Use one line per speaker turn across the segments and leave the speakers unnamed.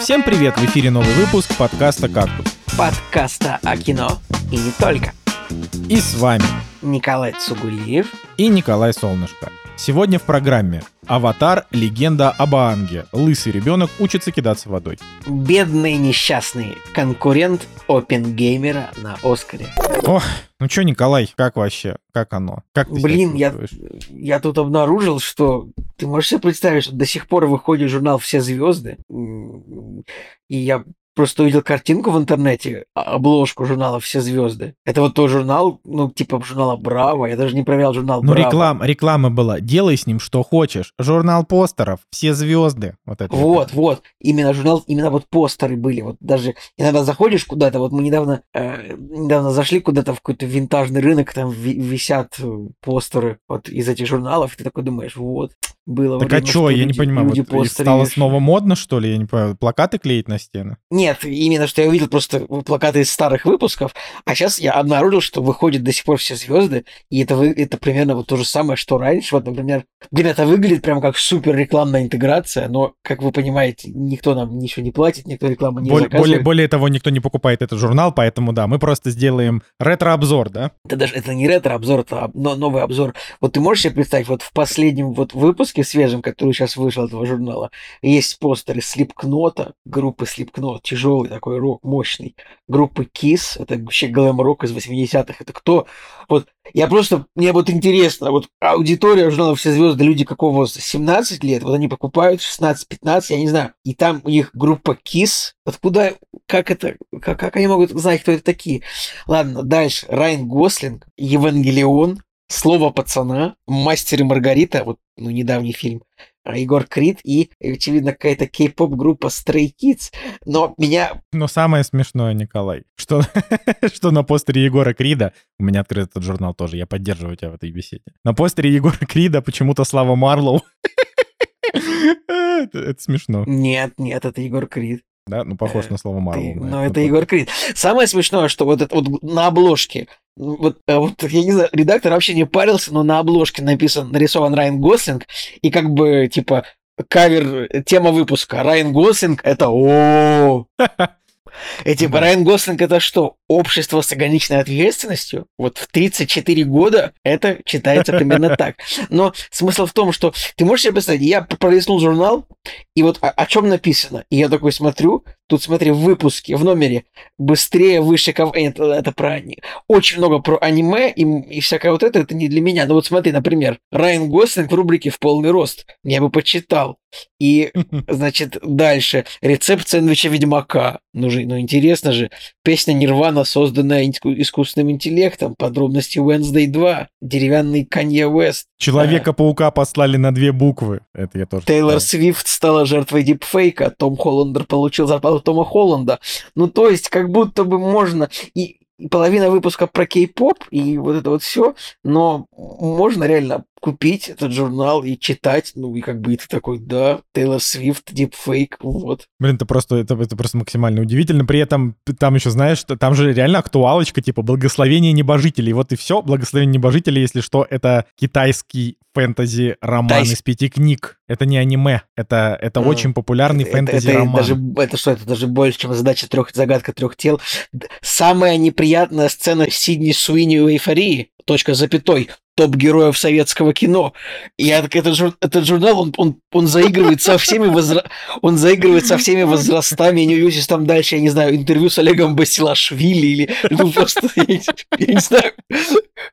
Всем привет! В эфире новый выпуск подкаста «Кактус».
Подкаста о кино и не только.
И с вами
Николай Цугулиев
и Николай Солнышко. Сегодня в программе «Аватар. Легенда об Аанге». Лысый ребенок учится кидаться водой.
Бедный несчастный конкурент Опенгеймера на Оскаре.
Ох, ну чё, Николай, как вообще? Как оно? Как ты
Блин, я, я тут обнаружил, что ты можешь себе представить, что до сих пор выходит журнал «Все звезды», и я просто увидел картинку в интернете, а- обложку журнала «Все звезды». Это вот тот журнал, ну, типа журнала «Браво», я даже не проверял журнал
Ну,
«Браво».
реклам, реклама была. Делай с ним что хочешь. Журнал постеров, все звезды. Вот это.
Вот, вот, именно журнал, именно вот постеры были. Вот даже иногда заходишь куда-то, вот мы недавно, э, недавно зашли куда-то в какой-то винтажный рынок, там ви- висят э, постеры вот из этих журналов, и ты такой думаешь, вот, было
Так а
время,
чё,
что
я не
люди-
понимаю,
люди
вот
постеры
стало снова модно, что ли? Я не понимаю, плакаты клеить на стены?
Нет, именно что я увидел просто плакаты из старых выпусков, а сейчас я обнаружил, что выходят до сих пор все звезды, и это, вы, это примерно вот то же самое, что раньше. Вот, например, блин, это выглядит прям как супер рекламная интеграция, но, как вы понимаете, никто нам ничего не платит, никто рекламу не
Более,
заказывает.
более, более того, никто не покупает этот журнал, поэтому да, мы просто сделаем ретро-обзор, да?
Это даже это не ретро-обзор, это об- но- новый обзор. Вот ты можешь себе представить, вот в последнем вот выпуске свежем, который сейчас вышел этого журнала, есть постеры Слипкнота, группы Слипкнот, тяжелый такой рок, мощный. Группы Kiss, это вообще глэм-рок из 80-х. Это кто? Вот я просто, мне вот интересно, вот аудитория журнала «Все звезды», люди какого возраста? 17 лет, вот они покупают 16-15, я не знаю. И там у них группа Kiss. Откуда, как это, как, как они могут знать, кто это такие? Ладно, дальше. Райан Гослинг, Евангелион, Слово пацана, Мастер и Маргарита, вот ну, недавний фильм, а, Егор Крид и, очевидно, какая-то кей-поп группа Stray Kids. Но меня...
Но самое смешное, Николай, что, что на постере Егора Крида, у меня открыт этот журнал тоже, я поддерживаю тебя в этой беседе. На постере Егора Крида почему-то Слава Марлоу. Это это смешно,
Нет, нет, это Егор Крид.
да? Ну, похож
Э,
на Слава Марлоу. На
Но
это.
Егор Крид. Самое смешное, что вот, это, вот на обложке, ну, вот, э, вот, я не знаю, редактор вообще не парился, но на обложке написан, нарисован Райан Гослинг, и как бы, типа, кавер, э, тема выпуска. Райан Гослинг — это о И типа. Райан Гослинг это что? Общество с ограниченной ответственностью? Вот в 34 года это читается примерно так. Но смысл в том, что ты можешь себе представить, я пролистнул журнал, и вот о, о чем написано. И я такой смотрю, тут смотри, в выпуске, в номере быстрее, выше, кого... Это, это про... Очень много про аниме и, и всякое вот это, это не для меня. Но вот смотри, например, Райан Гослинг в рубрике «В полный рост». Я бы почитал. И Значит, дальше. Рецепт сэндвича Ведьмака. Ну, же, ну интересно же. Песня Нирвана, созданная иску- искусственным интеллектом. Подробности Wednesday 2. Деревянный Канье Уэст.
Человека-паука послали на две буквы. Это я тоже
Тейлор. Свифт стала жертвой дипфейка. Том Холландер получил зарплату Тома Холланда. Ну, то есть, как будто бы можно... И половина выпуска про кей-поп и вот это вот все, но можно реально купить этот журнал и читать, ну и как бы и ты такой, да, Тейлор Свифт, дипфейк, вот.
Блин, это просто, это, это просто максимально удивительно. При этом там еще, знаешь, что там же реально актуалочка, типа благословение небожителей. Вот и все. Благословение небожителей, если что, это китайский фэнтези-роман
Тайс-
из пяти книг. Это не аниме. Это, это
М.
очень популярный
Это- это
фэнтези-роман.
даже, это что, это даже больше, чем задача трех, загадка трех тел. Самая неприятная сцена Сидни Суини в эйфории. Точка запятой. Топ героев советского кино. И я этот, этот журнал, он, он, он заигрывает со всеми возра- он заигрывает со всеми возрастами. Я не уверен, там дальше, я не знаю, интервью с Олегом Басилашвили или ну, просто, я я не знаю,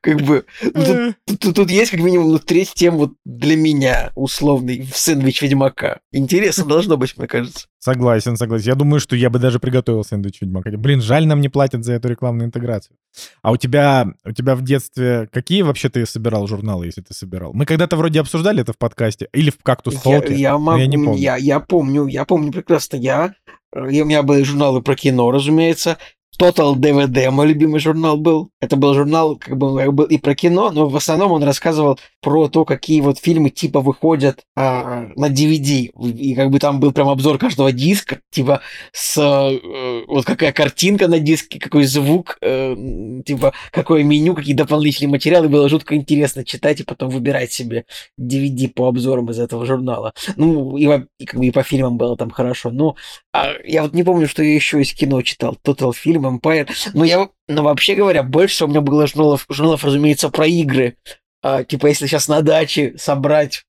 как бы, ну, тут- тут- тут есть как минимум ну, треть тем вот для меня условный в сэндвич Ведьмака. Интересно должно быть, мне кажется.
Согласен, согласен. Я думаю, что я бы даже приготовил сэндвич Ведьмака. Блин, жаль, нам не платят за эту рекламную интеграцию. А у тебя, у тебя в детстве какие вообще ты собирал журналы, если ты собирал? Мы когда-то вроде обсуждали это в подкасте. Или в «Кактус
Я,
Толке».
я
но
могу,
я не помню.
Я, я помню, я помню прекрасно. Я, э, у меня были журналы про кино, разумеется. Total DVD, мой любимый журнал был. Это был журнал, как бы, как бы и про кино, но в основном он рассказывал про то, какие вот фильмы типа выходят а, на DVD. И как бы там был прям обзор каждого диска, типа с э, вот какая картинка на диске, какой звук, э, типа какое меню, какие дополнительные материалы. Было жутко интересно читать и потом выбирать себе DVD по обзорам из этого журнала. Ну, и, и как бы и по фильмам было там хорошо. Но а, я вот не помню, что я еще из кино читал. Total Film, Empire. Но я, но вообще говоря, больше у меня было журналов, журналов разумеется, про игры. А, типа, если сейчас на даче собрать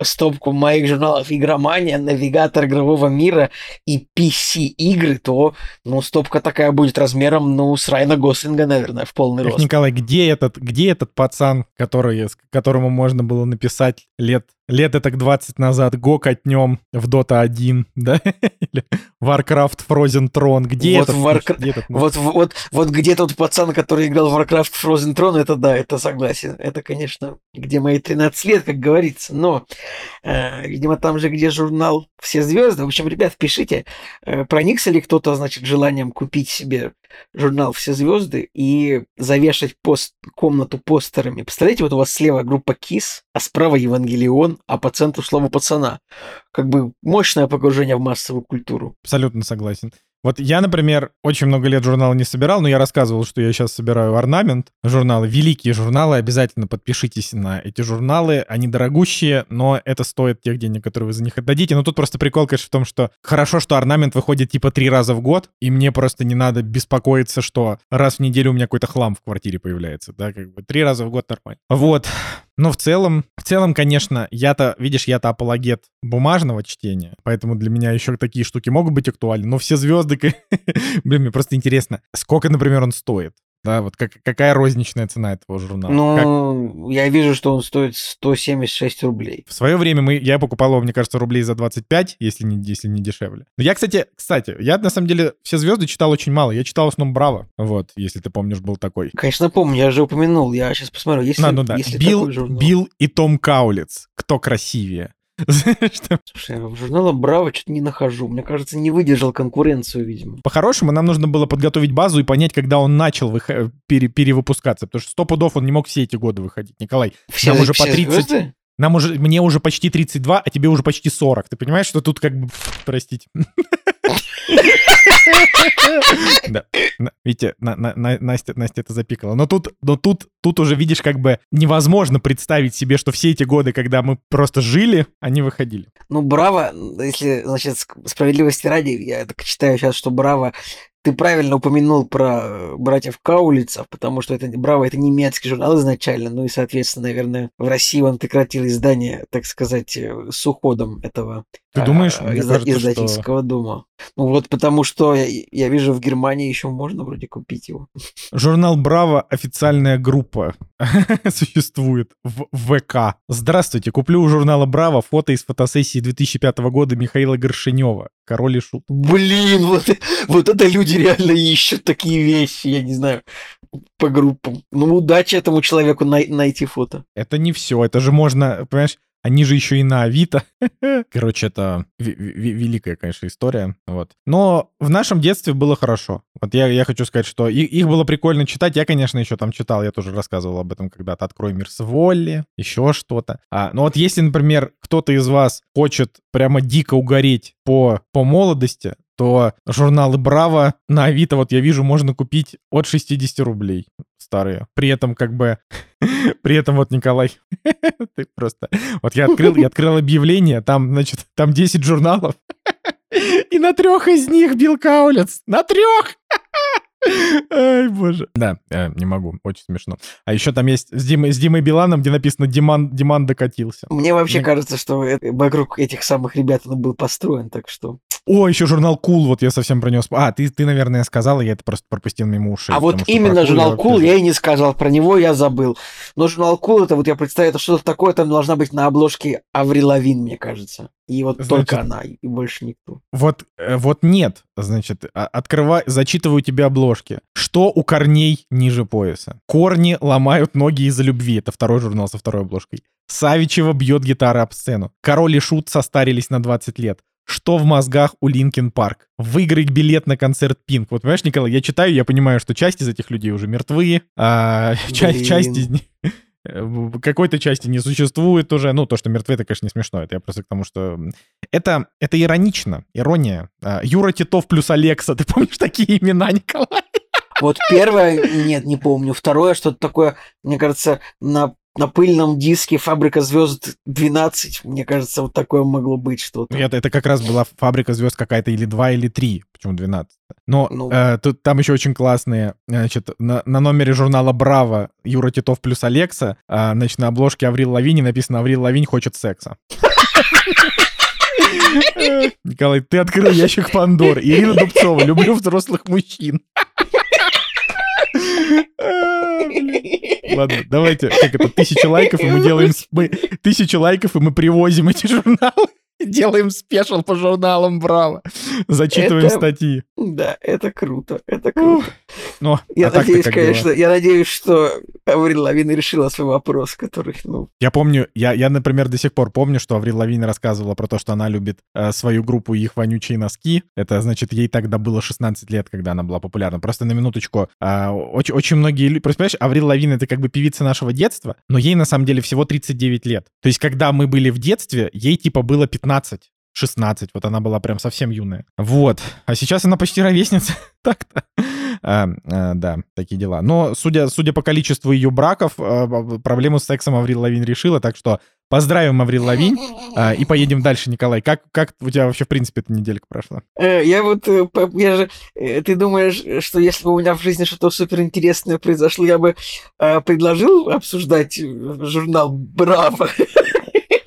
стопку моих журналов «Игромания», «Навигатор игрового мира» и PC-игры, то, ну, стопка такая будет размером, ну, с Райна Гослинга, наверное, в полный рост.
Николай, где этот, где этот пацан, который, которому можно было написать лет лет это 20 назад го катнем в Dota 1, да? Или Warcraft Frozen Throne. Где
вот
этот?
Warcraft... Где этот вот, вот, вот где тот пацан, который играл в Warcraft Frozen Throne, это да, это согласен. Это, конечно, где мои 13 лет, как говорится. Но, э, видимо, там же, где журнал «Все звезды». В общем, ребят, пишите, э, проникся ли кто-то, значит, желанием купить себе журнал «Все звезды» и завешать пост, комнату постерами. Представляете, вот у вас слева группа КИС, а справа Евангелион, а по центру слово пацана. Как бы мощное погружение в массовую культуру.
Абсолютно согласен. Вот я, например, очень много лет журнал не собирал, но я рассказывал, что я сейчас собираю орнамент, журналы, великие журналы, обязательно подпишитесь на эти журналы, они дорогущие, но это стоит тех денег, которые вы за них отдадите. Но тут просто прикол, конечно, в том, что хорошо, что орнамент выходит типа три раза в год, и мне просто не надо беспокоиться, что раз в неделю у меня какой-то хлам в квартире появляется, да, как бы три раза в год нормально. Вот. Но в целом, в целом, конечно, я-то, видишь, я-то апологет бумажного чтения, поэтому для меня еще такие штуки могут быть актуальны. Но все звезды, блин, мне просто интересно, сколько, например, он стоит? Да, вот как, какая розничная цена этого журнала?
Ну, как... я вижу, что он стоит 176 рублей.
В свое время мы, я покупал его, мне кажется, рублей за 25, если не, если не дешевле. Но я, кстати, кстати, я на самом деле все звезды читал очень мало. Я читал в основном Браво. Вот, если ты помнишь, был такой.
Конечно, помню, я же упомянул. Я сейчас посмотрю, если,
а, ну да.
если
Билл, Билл и Том Каулиц. Кто красивее?
Слушай, я в журнала Браво что-то не нахожу. Мне кажется, не выдержал конкуренцию, видимо.
По-хорошему, нам нужно было подготовить базу и понять, когда он начал выход... пере... перевыпускаться. Потому что сто пудов он не мог все эти годы выходить. Николай,
все,
нам уже по 30... Звезды? Нам уже, мне уже почти 32, а тебе уже почти 40. Ты понимаешь, что тут как бы... Простите. Да. Видите, Настя, Настя это запикала. Но тут, но тут, тут уже видишь, как бы невозможно представить себе, что все эти годы, когда мы просто жили, они выходили.
Ну, браво, если, значит, справедливости ради, я так читаю сейчас, что браво ты правильно упомянул про э, братьев Каулицев, потому что это Браво это немецкий журнал изначально, ну и, соответственно, наверное, в России он прекратил издание, так сказать, э, с уходом этого
ты думаешь,
а, изда- кажется, издательского что... дома. Ну вот потому что я, я вижу в Германии еще можно вроде купить его.
Журнал Браво официальная группа существует в ВК. Здравствуйте, куплю у журнала Браво фото из фотосессии 2005 года Михаила Горшинева. Король и шут.
Блин, вот, вот это люди реально ищут такие вещи, я не знаю, по группам. Ну, удачи этому человеку най- найти фото.
Это не все, это же можно, понимаешь, они же еще и на Авито. Короче, это великая, конечно, история. Вот. Но в нашем детстве было хорошо. Вот я, я хочу сказать, что их, их было прикольно читать. Я, конечно, еще там читал, я тоже рассказывал об этом когда-то. «Открой мир с Волли», еще что-то. А, но вот если, например, кто-то из вас хочет прямо дико угореть по, по молодости, то журналы «Браво» на Авито, вот я вижу, можно купить от 60 рублей старые. При этом как бы... При этом вот, Николай, ты просто... Вот я открыл, я открыл объявление, там, значит, там 10 журналов, и на трех из них Билл Каулец. На трех! Ай, боже. Да, э, не могу, очень смешно. А еще там есть с Димой, с Димой Биланом, где написано «Диман, Диман докатился».
Мне вообще Мне... кажется, что это, вокруг этих самых ребят он был построен, так что...
О, еще журнал Cool, Cool, вот я совсем про него... А, ты, ты, наверное, сказал, я это просто пропустил мимо ушей.
А вот именно журнал Cool Cool, я и не сказал, про него я забыл. Но журнал Cool, это вот я представляю, это что-то такое, там должна быть на обложке Аврил Лавин, мне кажется. И вот значит, только она, и больше никто.
Вот, э, вот нет, значит, а, открывай, зачитываю тебе обложки. Что у корней ниже пояса? Корни ломают ноги из-за любви. Это второй журнал со второй обложкой. Савичева бьет гитара об сцену. Король и Шут состарились на 20 лет. Что в мозгах у Linkin Park? Выиграть билет на концерт Pink. Вот, понимаешь, Николай, я читаю, я понимаю, что часть из этих людей уже мертвы, а часть, часть из них э, какой-то части не существует уже. Ну, то, что мертвы, это, конечно, не смешно. Это я просто к тому, что... Это, это иронично, ирония. А, Юра Титов плюс Алекса. Ты помнишь такие имена, Николай?
Вот первое, нет, не помню. Второе, что-то такое, мне кажется, на на пыльном диске «Фабрика звезд 12», мне кажется, вот такое могло быть что-то.
Это, это как раз была «Фабрика звезд» какая-то или 2, или 3, почему 12. Но ну... э, тут, там еще очень классные, значит, на, на номере журнала «Браво» Юра Титов плюс Алекса, э, значит, на обложке Аврил Лавини написано «Аврил Лавинь хочет секса». Николай, ты открыл ящик Пандоры. Ирина Дубцова. Люблю взрослых мужчин. Ладно, давайте, как это, тысяча лайков, и мы делаем... Мы, тысяча лайков, и мы привозим эти журналы. Делаем special по журналам, браво. Зачитываем это, статьи.
Да, это круто, это круто. Но, я а надеюсь, конечно, было? я надеюсь, что Аврил Лавин решила свой вопрос, который, ну...
Я помню, я, я, например, до сих пор помню, что Аврил Лавин рассказывала про то, что она любит э, свою группу и их вонючие носки. Это, значит, ей тогда было 16 лет, когда она была популярна. Просто на минуточку. Э, очень, очень многие... Просто, понимаешь, Аврил Лавин — это как бы певица нашего детства, но ей, на самом деле, всего 39 лет. То есть, когда мы были в детстве, ей, типа, было 15. 16, вот она была прям совсем юная. Вот. А сейчас она почти ровесница. Так-то. А, а, да, такие дела. Но судя, судя по количеству ее браков, а, проблему с сексом Аврил Лавин решила, так что поздравим Аврил Лавин а, и поедем дальше, Николай. Как, как у тебя вообще, в принципе, эта неделька прошла?
Э, я вот, э, я же, э, ты думаешь, что если бы у меня в жизни что-то суперинтересное произошло, я бы предложил обсуждать журнал «Браво»?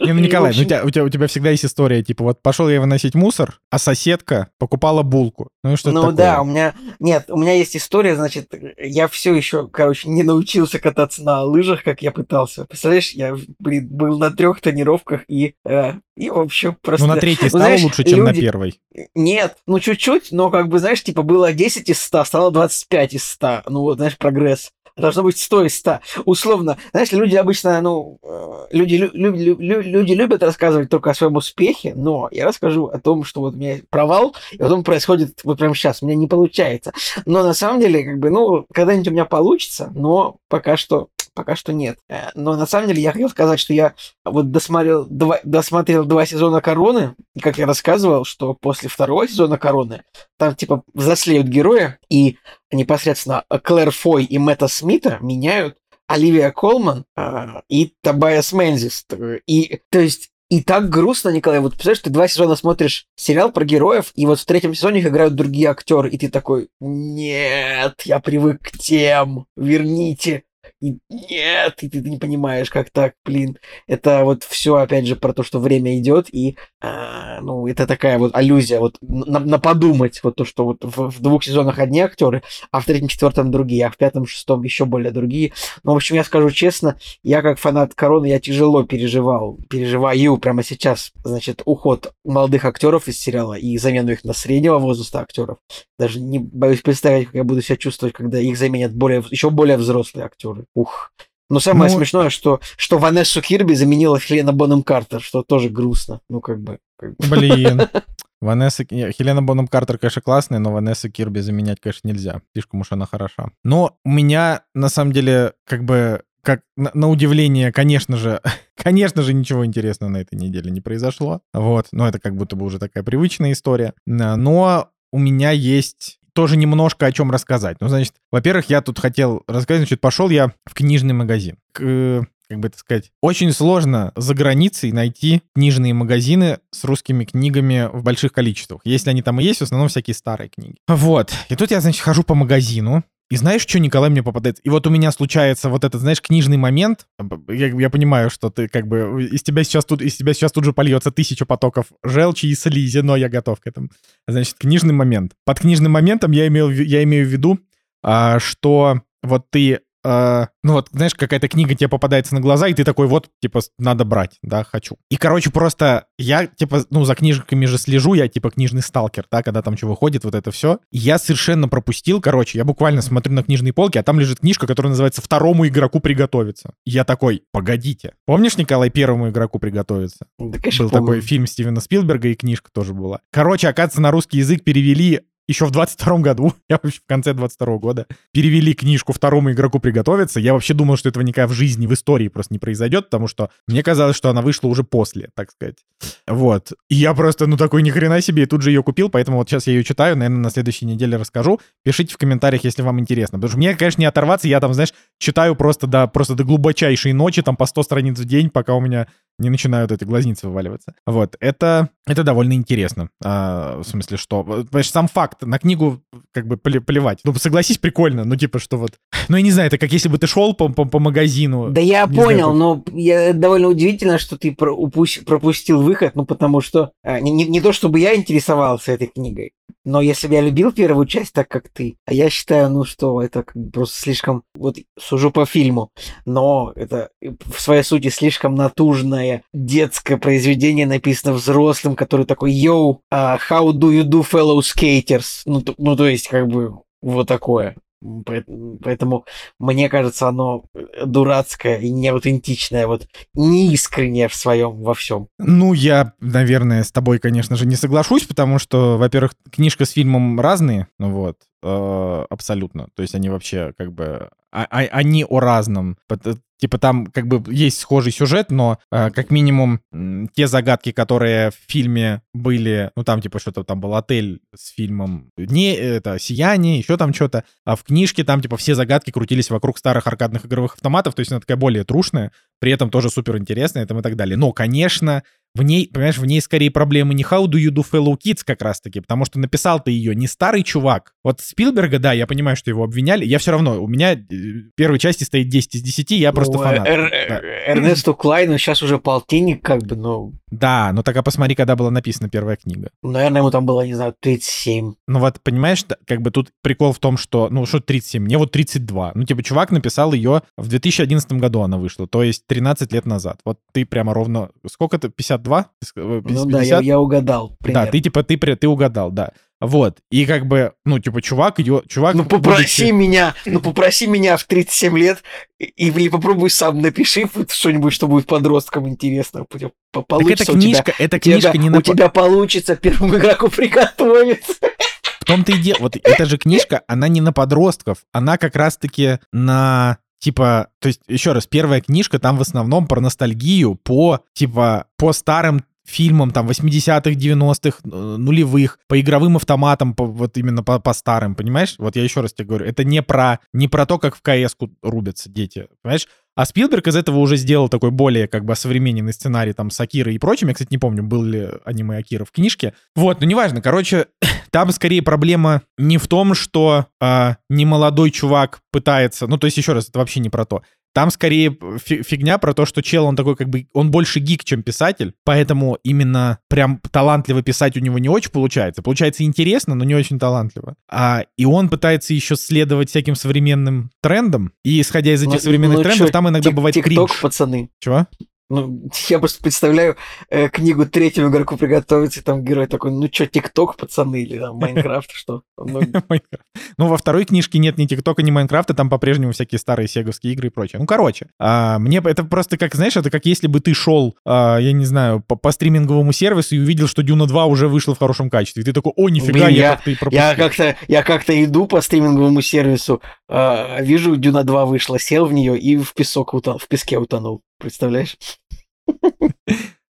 Не, ну, Николай, ну, у, тебя, у, тебя, у тебя всегда есть история, типа, вот пошел я выносить мусор, а соседка покупала булку. Ну и что
Ну
такое?
да, у меня... Нет, у меня есть история, значит, я все еще, короче, не научился кататься на лыжах, как я пытался. Представляешь, я, блин, был на трех тренировках и... Э, и, в общем, просто...
Ну, на третьей ну, стало знаешь, лучше, чем люди... на первой.
Нет, ну, чуть-чуть, но, как бы, знаешь, типа, было 10 из 100, стало 25 из 100. Ну, вот, знаешь, прогресс должно быть 100 из 100. Условно, знаешь, люди обычно, ну, э, люди, лю, лю, лю, люди любят рассказывать только о своем успехе, но я расскажу о том, что вот у меня провал, и потом происходит вот прямо сейчас, у меня не получается. Но на самом деле, как бы, ну, когда-нибудь у меня получится, но пока что пока что нет. Э, но на самом деле я хотел сказать, что я вот досмотрел два, досмотрел два сезона Короны, и как я рассказывал, что после второго сезона Короны там типа взрослеют герои, и непосредственно Клэр Фой и Мэтта Смита меняют Оливия Колман э, и Табайас Мензис. И, то есть, и так грустно, Николай. Вот представляешь, ты два сезона смотришь сериал про героев, и вот в третьем сезоне их играют другие актеры, и ты такой, нет, я привык к тем, верните и нет, и ты, не понимаешь, как так, блин. Это вот все, опять же, про то, что время идет, и, а, ну, это такая вот аллюзия, вот на, на подумать, вот то, что вот в, в двух сезонах одни актеры, а в третьем, четвертом другие, а в пятом, шестом еще более другие. Ну, в общем, я скажу честно, я как фанат Короны, я тяжело переживал, переживаю прямо сейчас, значит, уход молодых актеров из сериала и замену их на среднего возраста актеров. Даже не боюсь представить, как я буду себя чувствовать, когда их заменят более, еще более взрослые актеры. Ух. Но самое ну, смешное, что, что Ванессу Кирби заменила Хелена Боном Картер, что тоже грустно. Ну, как бы... Как бы.
Блин. Ванесса... Хелена Боном Картер, конечно, классная, но Ванесса Кирби заменять, конечно, нельзя. Слишком уж она хороша. Но у меня, на самом деле, как бы как на, на удивление, конечно же, конечно же, ничего интересного на этой неделе не произошло. Вот, но это как будто бы уже такая привычная история. Но у меня есть тоже немножко о чем рассказать. Ну, значит, во-первых, я тут хотел рассказать, значит, пошел я в книжный магазин. К, как бы это сказать, очень сложно за границей найти книжные магазины с русскими книгами в больших количествах. Если они там и есть, в основном всякие старые книги. Вот. И тут я, значит, хожу по магазину, и знаешь, что, Николай, мне попадается? И вот у меня случается вот этот, знаешь, книжный момент. Я, я понимаю, что ты как бы из тебя сейчас тут из тебя сейчас тут же польется тысяча потоков желчи и слизи, но я готов к этому. Значит, книжный момент. Под книжным моментом я имею, я имею в виду, а, что вот ты э, ну вот, знаешь, какая-то книга тебе попадается на глаза, и ты такой, вот, типа, надо брать, да, хочу. И, короче, просто я, типа, ну, за книжками же слежу, я, типа, книжный сталкер, да, когда там что выходит, вот это все. я совершенно пропустил, короче, я буквально смотрю на книжные полки, а там лежит книжка, которая называется «Второму игроку приготовиться». я такой, погодите. Помнишь, Николай, первому игроку приготовиться? Да, конечно, Был помню. такой фильм Стивена Спилберга, и книжка тоже была. Короче, оказывается, на русский язык перевели еще в 22 году, я вообще в конце 22 года, перевели книжку второму игроку приготовиться. Я вообще думал, что этого никогда в жизни, в истории просто не произойдет, потому что мне казалось, что она вышла уже после, так сказать. Вот. И я просто, ну, такой ни хрена себе, и тут же ее купил, поэтому вот сейчас я ее читаю, наверное, на следующей неделе расскажу. Пишите в комментариях, если вам интересно. Потому что мне, конечно, не оторваться, я там, знаешь, читаю просто до, просто до глубочайшей ночи, там по 100 страниц в день, пока у меня не начинают эти глазницы вываливаться. Вот, это, это довольно интересно. А, в смысле, что... Понимаешь, сам факт, на книгу как бы плевать. Ну, согласись, прикольно, ну, типа, что вот... Ну, я не знаю, это как если бы ты шел по, по, по магазину.
Да я понял,
знаю,
но я, довольно удивительно, что ты про, упусть, пропустил выход, ну, потому что... А, не, не, не то, чтобы я интересовался этой книгой, но если бы я любил первую часть так, как ты, а я считаю, ну что, это просто слишком, вот сужу по фильму, но это в своей сути слишком натужное детское произведение, написано взрослым, который такой, йоу, uh, how do you do, fellow skaters? Ну, то, ну, то есть, как бы, вот такое. Поэтому, мне кажется, оно э, дурацкое и неаутентичное, вот неискреннее в своем во всем.
Ну, я, наверное, с тобой, конечно же, не соглашусь, потому что, во-первых, книжка с фильмом разные, ну вот, э, абсолютно. То есть они вообще как бы а, а, они о разном. Типа там как бы есть схожий сюжет, но э, как минимум те загадки, которые в фильме были, ну там типа что-то там был отель с фильмом не это сияние, еще там что-то, а в книжке там типа все загадки крутились вокруг старых аркадных игровых автоматов, то есть она такая более трушная, при этом тоже супер интересная и так далее. Но, конечно, в ней, понимаешь, в ней скорее проблемы не How do you do fellow kids как раз-таки, потому что написал ты ее не старый чувак. Вот Спилберга, да, я понимаю, что его обвиняли, я все равно, у меня в э, первой части стоит 10 из 10, я ну, просто фанат. Эр-
да. Эрнесту Клайну сейчас уже полтинник, как бы, ну...
Да, ну так а посмотри, когда была написана первая книга.
Наверное, ему там было, не знаю, 37.
Ну вот, понимаешь, как бы тут прикол в том, что, ну что 37, мне вот 32. Ну типа чувак написал ее в 2011 году она вышла, то есть 13 лет назад. Вот ты прямо ровно... Сколько ты? 52?
50? Ну да, я, я угадал.
Примерно. Да, ты типа, ты, ты угадал, да. Вот. И как бы, ну, типа, чувак идет, чувак...
Ну, попроси будучи... меня, ну, попроси меня в 37 лет, и, или попробуй сам напиши что-нибудь, что будет подросткам интересно.
Получится так эта книжка,
тебя,
эта книжка
тебя,
не...
У тебя получится первому игроку приготовиться.
В том-то и дело. Вот эта же книжка, она не на подростков, она как раз-таки на типа, то есть, еще раз, первая книжка там в основном про ностальгию по, типа, по старым фильмам там 80-х, 90-х, э, нулевых, по игровым автоматам, по, вот именно по, по старым, понимаешь? Вот я еще раз тебе говорю, это не про, не про то, как в КС-ку рубятся дети, понимаешь? А Спилберг из этого уже сделал такой более как бы современный сценарий там с Акирой и прочим. Я, кстати, не помню, был ли аниме Акира в книжке. Вот, но неважно. Короче, там скорее проблема не в том, что э, немолодой чувак пытается... Ну, то есть, еще раз, это вообще не про то. Там скорее фигня про то, что чел, он такой как бы, он больше гик, чем писатель, поэтому именно прям талантливо писать у него не очень получается. Получается интересно, но не очень талантливо. А, и он пытается еще следовать всяким современным трендам, и исходя из этих ну, современных ну, трендов, чё, там иногда бывает кринж.
пацаны.
Чего?
Ну, я просто представляю э, книгу третьему игроку приготовиться, и там герой такой, ну что, ТикТок, пацаны, или там Майнкрафт, что? Ну,
ну, во второй книжке нет ни ТикТока, ни Майнкрафта, там по-прежнему всякие старые сеговские игры и прочее. Ну, короче, а, мне это просто как, знаешь, это как если бы ты шел, а, я не знаю, по стриминговому сервису и увидел, что Дюна 2 уже вышла в хорошем качестве. И ты такой, о, нифига, я как-то и пропустил.
Я как-то, я как-то иду по стриминговому сервису, а, вижу, Дюна 2 вышла, сел в нее и в песок в песке утонул. Представляешь?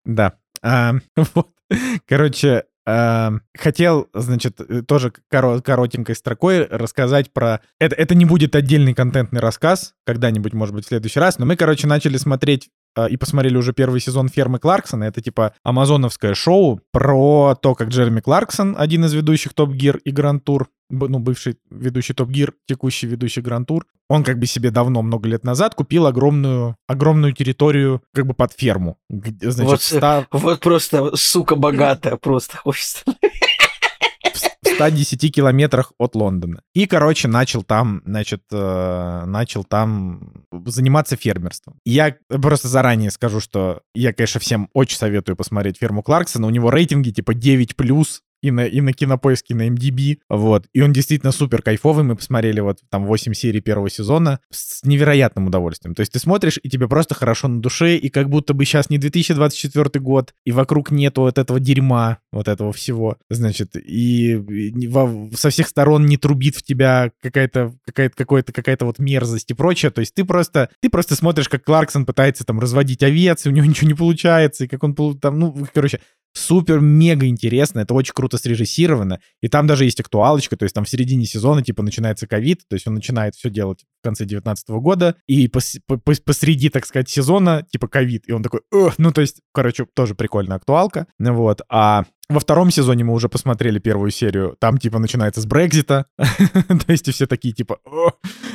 Да. А. Короче, а, хотел, значит, тоже коротенькой строкой рассказать про... Это, это не будет отдельный контентный рассказ, когда-нибудь, может быть, в следующий раз, но мы, короче, начали смотреть и посмотрели уже первый сезон «Фермы Кларксона». Это типа амазоновское шоу про то, как Джереми Кларксон, один из ведущих Топ Гир и Гранд Тур, ну, бывший ведущий Топ Гир, текущий ведущий Гранд Тур, он как бы себе давно, много лет назад, купил огромную, огромную территорию как бы под ферму.
Значит, вот, ста... вот просто сука богатая, просто хочется.
В 110 километрах от Лондона. И, короче, начал там, значит, э, начал там заниматься фермерством. Я просто заранее скажу, что я, конечно, всем очень советую посмотреть ферму Кларксона. У него рейтинги типа 9+, и на, и на Кинопоиске, на MDB, вот. И он действительно супер кайфовый. Мы посмотрели вот там 8 серий первого сезона с невероятным удовольствием. То есть ты смотришь, и тебе просто хорошо на душе, и как будто бы сейчас не 2024 год, и вокруг нету вот этого дерьма, вот этого всего, значит, и, и во, со всех сторон не трубит в тебя какая-то какая-то какая-то какая-то вот мерзость и прочее. То есть ты просто ты просто смотришь, как Кларксон пытается там разводить овец, и у него ничего не получается, и как он там, ну, короче, супер-мега интересно, это очень круто срежиссировано, и там даже есть актуалочка, то есть там в середине сезона, типа, начинается ковид, то есть он начинает все делать в конце 19 года, и пос пос посреди, так сказать, сезона, типа, ковид, и он такой, ну, то есть, короче, тоже прикольная актуалка, вот, а во втором сезоне мы уже посмотрели первую серию. Там, типа, начинается с Брекзита. То есть и все такие, типа,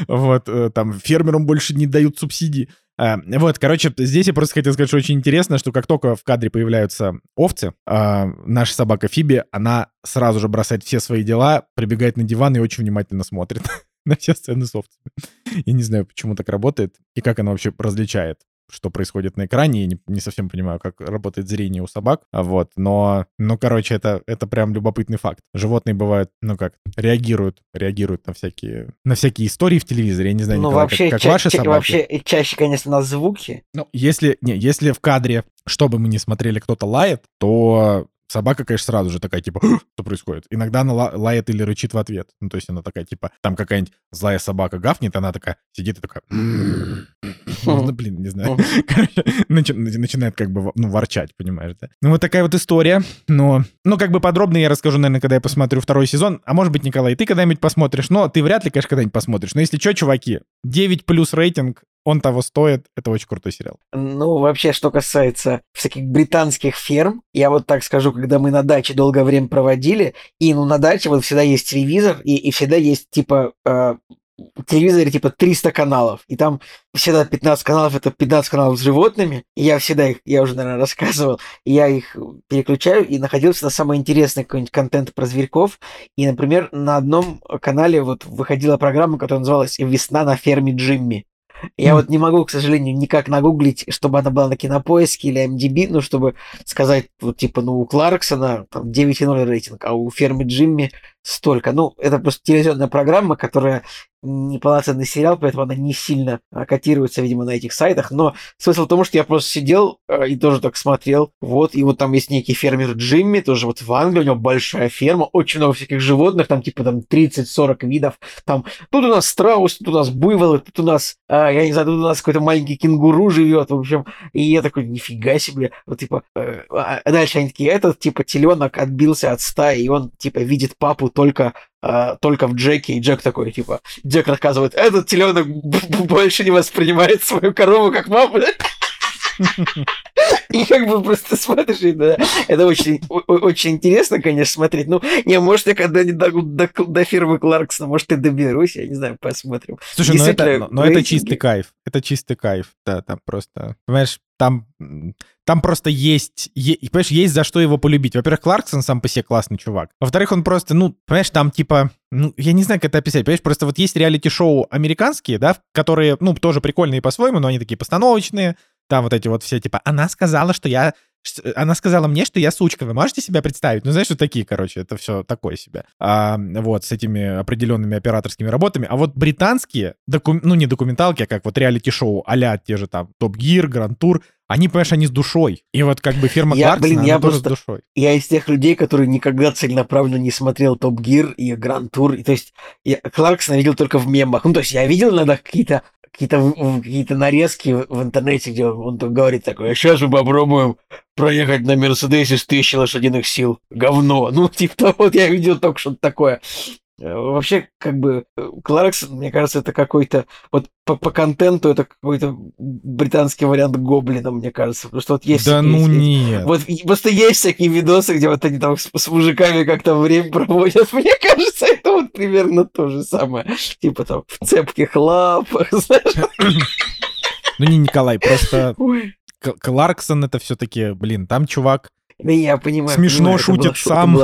вот, э, там, фермерам больше не дают субсидии. А, вот, короче, здесь я просто хотел сказать, что очень интересно, что как только в кадре появляются овцы, а, наша собака Фиби, она сразу же бросает все свои дела, прибегает на диван и очень внимательно смотрит на все сцены с овцами. Я не знаю, почему так работает и как она вообще различает что происходит на экране. Я не, не совсем понимаю, как работает зрение у собак. Вот, но, ну, короче, это, это прям любопытный факт. Животные бывают, ну как, реагируют, реагируют на всякие, на всякие истории в телевизоре. Я не знаю,
ну,
Николай,
вообще,
как, как
ча-
ваши
ча-
собаки.
вообще чаще, конечно, на звуки.
Ну, если, не, если в кадре, что бы мы ни смотрели, кто-то лает, то Собака, конечно, сразу же такая, типа, что происходит? Иногда она лает или рычит в ответ. Ну, то есть она такая, типа, там какая-нибудь злая собака гафнет, она такая сидит и такая... Ну, блин, не знаю. Короче, начинает как бы, ну, ворчать, понимаешь, да? Ну, вот такая вот история. Но, ну, как бы подробно я расскажу, наверное, когда я посмотрю второй сезон. А может быть, Николай, ты когда-нибудь посмотришь. Но ты вряд ли, конечно, когда-нибудь посмотришь. Но если что, чуваки, 9 плюс рейтинг, он того стоит. Это очень крутой сериал.
Ну, вообще, что касается всяких британских ферм, я вот так скажу, когда мы на даче долгое время проводили, и ну на даче вот всегда есть телевизор, и, и всегда есть типа э, телевизоре типа 300 каналов, и там всегда 15 каналов, это 15 каналов с животными, и я всегда их, я уже, наверное, рассказывал, я их переключаю и находился на самый интересный какой-нибудь контент про зверьков, и, например, на одном канале вот выходила программа, которая называлась «Весна на ферме Джимми», я mm. вот не могу, к сожалению, никак нагуглить, чтобы она была на кинопоиске или MDB, ну, чтобы сказать, вот, типа, ну, у Кларксона там 9,0 рейтинг, а у фермы Джимми столько. Ну, это просто телевизионная программа, которая неполноценный сериал, поэтому она не сильно а, котируется, видимо, на этих сайтах. Но смысл в том, что я просто сидел э, и тоже так смотрел. Вот, и вот там есть некий фермер Джимми, тоже вот в Англии, у него большая ферма, очень много всяких животных, там типа там 30-40 видов. Там тут у нас страус, тут у нас буйволы, тут у нас, э, я не знаю, тут у нас какой-то маленький кенгуру живет, в общем. И я такой, нифига себе. Вот типа, э, а дальше они такие, этот типа теленок отбился от стаи, и он типа видит папу только а, только в Джеке, и Джек такой, типа, Джек рассказывает, этот теленок больше не воспринимает свою корову как маму. И как бы просто смотришь, и, да, это очень, очень интересно, конечно, смотреть. Ну, не, может, я когда-нибудь до, до, до фирмы Кларксона, может, и доберусь, я не знаю, посмотрим.
Слушай, ну это, но, но это чистый кайф. Это чистый кайф. Да, там просто, понимаешь, там, там просто есть, е, понимаешь, есть за что его полюбить. Во-первых, Кларксон сам по себе классный чувак. Во-вторых, он просто, ну, понимаешь, там типа, ну, я не знаю, как это описать, понимаешь, просто вот есть реалити-шоу американские, да, которые, ну, тоже прикольные по-своему, но они такие постановочные, там вот эти вот все, типа, она сказала, что я... Она сказала мне, что я сучка. Вы можете себя представить? Ну, знаешь, вот такие, короче, это все такое себе. А, вот, с этими определенными операторскими работами. А вот британские, доку... ну, не документалки, а как вот реалити-шоу а те же там Топ Гир, Гранд Тур, они, понимаешь, они с душой. И вот как бы фирма
я,
Кларксона,
блин, я
тоже
просто,
с душой.
Я из тех людей, которые никогда целенаправленно не смотрел Топ Гир и Гранд Тур. То есть я Кларксона видел только в мемах. Ну, то есть я видел иногда какие-то какие-то какие нарезки в интернете, где он, он говорит такое, а сейчас мы попробуем проехать на Мерседесе с тысячи лошадиных сил. Говно. Ну, типа вот я видел только что-то такое. Э, вообще, как бы, э, Кларксон, мне кажется, это какой-то, вот по, по контенту это какой-то британский вариант Гоблина, мне кажется. Потому что вот есть...
Да ну нет.
Вот просто есть всякие видосы, где вот они там с, с мужиками как-то время проводят. Мне кажется, это вот примерно то же самое. Типа там в цепких лапах, знаешь.
Ну не, Николай, просто... Кларксон это все-таки, блин, там чувак
я понимаю.
Смешно
понимаю,
шутит
сам.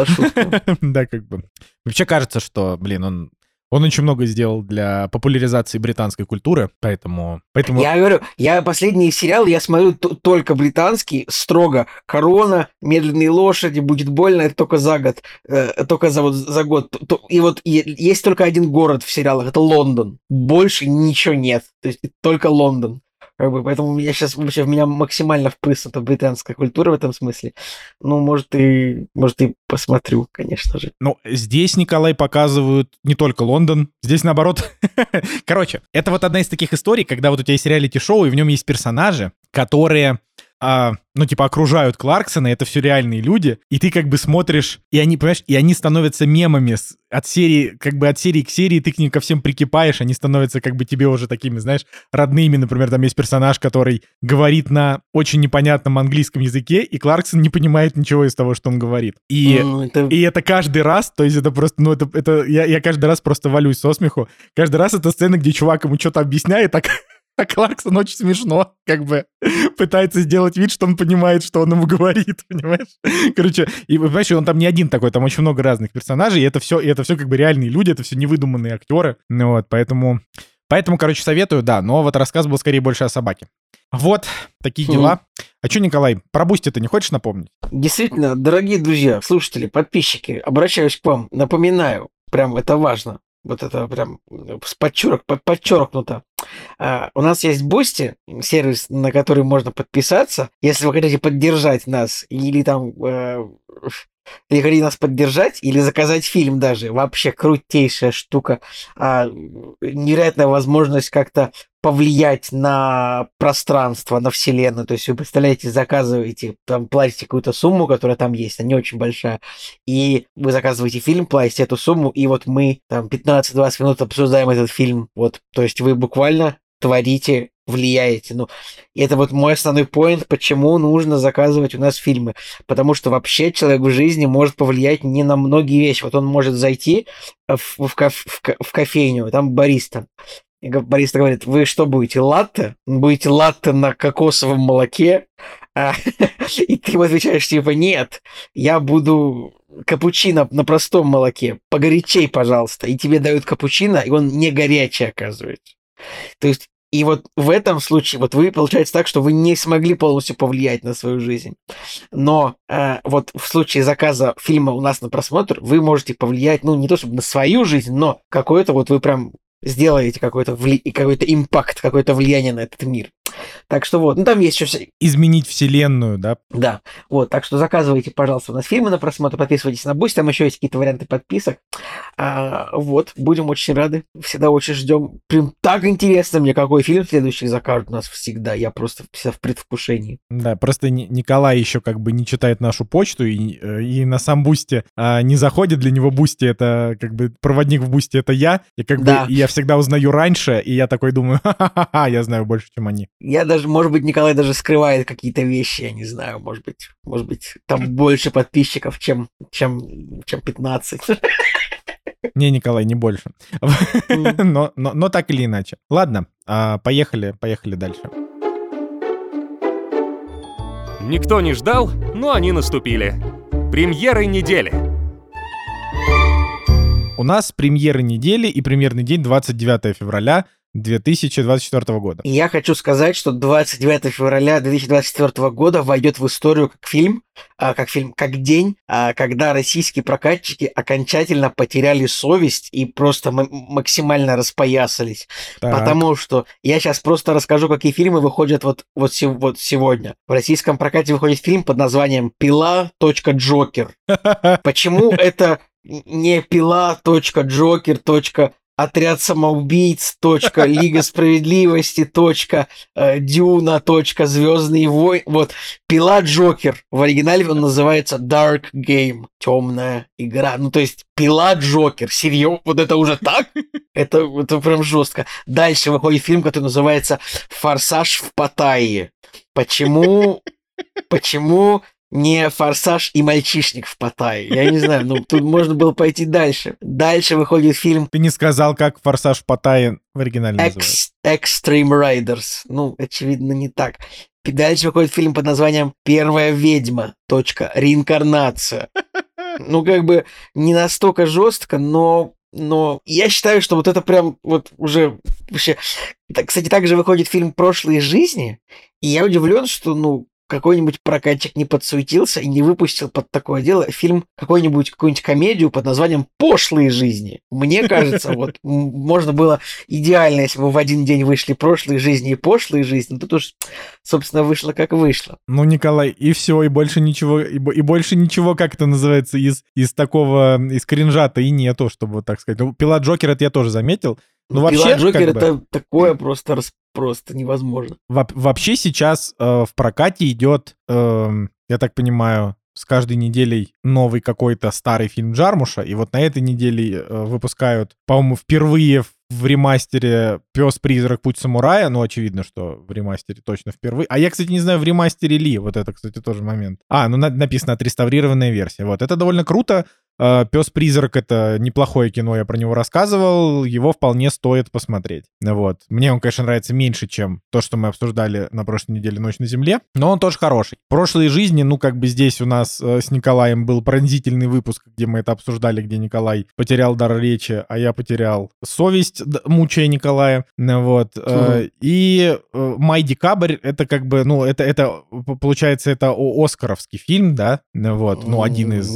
да, как бы. Вообще кажется, что, блин, он Он очень много сделал для популяризации британской культуры, поэтому... поэтому...
Я говорю, я последние сериалы я смотрю только британские, строго. Корона, Медленные лошади, Будет больно, это только за год. Э, только за, вот, за год. И вот есть только один город в сериалах, это Лондон. Больше ничего нет. То есть только Лондон. Как бы, поэтому я сейчас вообще в меня максимально впрыснута британская культура в этом смысле. Ну, может, и, может, и посмотрю, конечно же.
Ну, здесь, Николай, показывают не только Лондон, здесь наоборот. Короче, это вот одна из таких историй, когда вот у тебя есть реалити-шоу, и в нем есть персонажи, которые а, ну, типа, окружают Кларксона, это все реальные люди, и ты как бы смотришь, и они, понимаешь, и они становятся мемами с, от серии, как бы от серии к серии, ты к ним ко всем прикипаешь, они становятся как бы тебе уже такими, знаешь, родными, например, там есть персонаж, который говорит на очень непонятном английском языке, и Кларксон не понимает ничего из того, что он говорит. И, mm, это... и это каждый раз, то есть это просто, ну, это, это я, я каждый раз просто валюсь со смеху, каждый раз это сцена, где чувак ему что-то объясняет, так а Кларксон очень смешно, как бы пытается сделать вид, что он понимает, что он ему говорит, понимаешь? Короче, и понимаешь, он там не один такой, там очень много разных персонажей, и это все, и это все как бы реальные люди, это все невыдуманные актеры, ну вот, поэтому, поэтому, короче, советую, да, но вот рассказ был скорее больше о собаке. Вот, такие хм. дела. А что, Николай, про Boosty ты не хочешь напомнить?
Действительно, дорогие друзья, слушатели, подписчики, обращаюсь к вам, напоминаю, прям это важно, вот это прям подчерк, подчеркнуто. А, у нас есть Boosty, сервис, на который можно подписаться, если вы хотите поддержать нас или там э, или хотите нас поддержать, или заказать фильм даже. Вообще крутейшая штука. А, невероятная возможность как-то повлиять на пространство, на вселенную. То есть вы представляете, заказываете, там платите какую-то сумму, которая там есть, она не очень большая, и вы заказываете фильм, платите эту сумму, и вот мы там 15-20 минут обсуждаем этот фильм. Вот, то есть вы буквально творите влияете. Ну, это вот мой основной поинт, почему нужно заказывать у нас фильмы. Потому что вообще человек в жизни может повлиять не на многие вещи. Вот он может зайти в, в, в, в кофейню, там бариста. И бариста говорит, вы что будете, латте? Будете латте на кокосовом молоке? А, и ты ему отвечаешь, типа, нет, я буду капучино на простом молоке, погорячей, пожалуйста. И тебе дают капучино, и он не горячий оказывается. То есть и вот в этом случае, вот вы, получается так, что вы не смогли полностью повлиять на свою жизнь. Но э, вот в случае заказа фильма у нас на просмотр, вы можете повлиять, ну, не то чтобы на свою жизнь, но какое-то вот вы прям сделаете какой-то вли... какой-то импакт, какое-то влияние на этот мир. Так что вот, ну там есть еще...
Изменить вселенную, да?
Да, вот, так что заказывайте, пожалуйста, у нас фильмы на просмотр, подписывайтесь на Boosty, там еще есть какие-то варианты подписок. А, вот, будем очень рады, всегда очень ждем. Прям так интересно мне, какой фильм следующий закажут у нас всегда, я просто вся в предвкушении.
Да, просто Николай еще как бы не читает нашу почту и, э, и на сам Boosty а, не заходит, для него Boosty это как бы проводник в Boosty это я, и как да. бы я всегда узнаю раньше, и я такой думаю, ха-ха-ха, я знаю больше, чем они.
Я даже, может быть, Николай даже скрывает какие-то вещи, я не знаю, может быть, может быть, там больше подписчиков, чем, чем, чем 15.
Не, Николай, не больше. но, но, но так или иначе. Ладно, а, поехали, поехали дальше.
Никто не ждал, но они наступили. Премьеры недели.
У нас премьеры недели и премьерный день 29 февраля 2024 года.
И я хочу сказать, что 29 февраля 2024 года войдет в историю как фильм, а, как фильм, как день, а, когда российские прокатчики окончательно потеряли совесть и просто максимально распоясались. Так. Потому что я сейчас просто расскажу, какие фильмы выходят вот, вот, вот сегодня. В российском прокате выходит фильм под названием «Пила. Джокер». Почему это не пила. Джокер отряд самоубийц, точка, Лига справедливости, точка, э, Дюна, точка, Звездный вой. Вот, пила Джокер. В оригинале он называется Dark Game. Темная игра. Ну, то есть, пила Джокер. Серьезно? Вот это уже так? Это, это прям жестко. Дальше выходит фильм, который называется Форсаж в Паттайе. Почему Почему не «Форсаж» и «Мальчишник в Паттайе». Я не знаю, ну тут можно было пойти дальше. Дальше выходит фильм...
Ты не сказал, как «Форсаж в Паттайе» в оригинале
Ex- Extreme Riders. Ну, очевидно, не так. Дальше выходит фильм под названием «Первая ведьма. Точка. Реинкарнация». Ну, как бы не настолько жестко, но но я считаю, что вот это прям вот уже вообще... Кстати, также выходит фильм «Прошлые жизни», и я удивлен, что, ну, какой-нибудь прокатчик не подсуетился и не выпустил под такое дело фильм какой-нибудь, какую-нибудь комедию под названием «Пошлые жизни». Мне кажется, вот можно было идеально, если бы в один день вышли «Прошлые жизни» и «Пошлые жизни». Тут уж, собственно, вышло как вышло.
Ну, Николай, и все, и больше ничего, и, и больше ничего, как это называется, из, из такого, из кринжа-то и нету, чтобы так сказать. Ну, пила Джокер, это я тоже заметил. Ну, вообще,
«Пила Джокер»
как бы-
это такое просто, просто невозможно.
Во- вообще сейчас э, в прокате идет, эм, я так понимаю, с каждой неделей новый какой-то старый фильм Джармуша, и вот на этой неделе э, выпускают, по-моему, впервые в в ремастере «Пес-призрак. Путь самурая», ну, очевидно, что в ремастере точно впервые. А я, кстати, не знаю, в ремастере ли, вот это, кстати, тоже момент. А, ну, на- написано «отреставрированная версия». Вот, это довольно круто. Э, «Пес-призрак» — это неплохое кино, я про него рассказывал, его вполне стоит посмотреть. Вот. Мне он, конечно, нравится меньше, чем то, что мы обсуждали на прошлой неделе «Ночь на земле», но он тоже хороший. Прошлые жизни, ну, как бы здесь у нас э, с Николаем был пронзительный выпуск, где мы это обсуждали, где Николай потерял дар речи, а я потерял совесть, мучая Николая. Ну, Вот. Э, И э, «Май декабрь» — это как бы, ну, это, это получается, это оскаровский фильм, да? Вот. Ну, один из...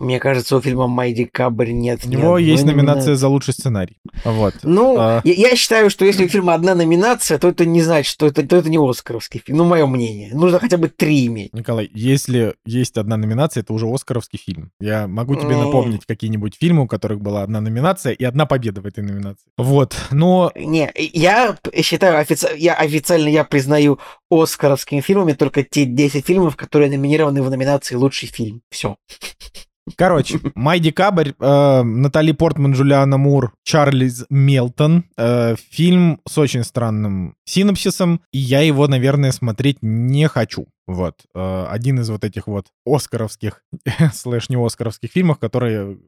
Мне кажется, у фильма «Май Декабрь» нет
У него
одной
есть номинация за лучший сценарий. Вот.
Ну,
А.
я, я считаю, что если у фильма одна номинация, то это не значит, что это, то это не Оскаровский фильм. Ну, мое мнение. Нужно хотя бы три иметь.
Николай, если есть одна номинация, это уже оскаровский фильм. Я могу тебе
М.
напомнить какие-нибудь фильмы, у которых была одна номинация и одна победа в этой номинации. Вот, но
Не, я считаю, офици- я официально я признаю оскаровскими фильмами только те 10 фильмов, которые номинированы в номинации «Лучший фильм». Все.
Короче, «Май декабрь», э, Натали Портман, Джулиана Мур, Чарльз Мелтон. Э, фильм с очень странным синопсисом, и я его, наверное, смотреть не хочу. Вот. Э, один из вот этих вот оскаровских, слэш не оскаровских фильмов, которые,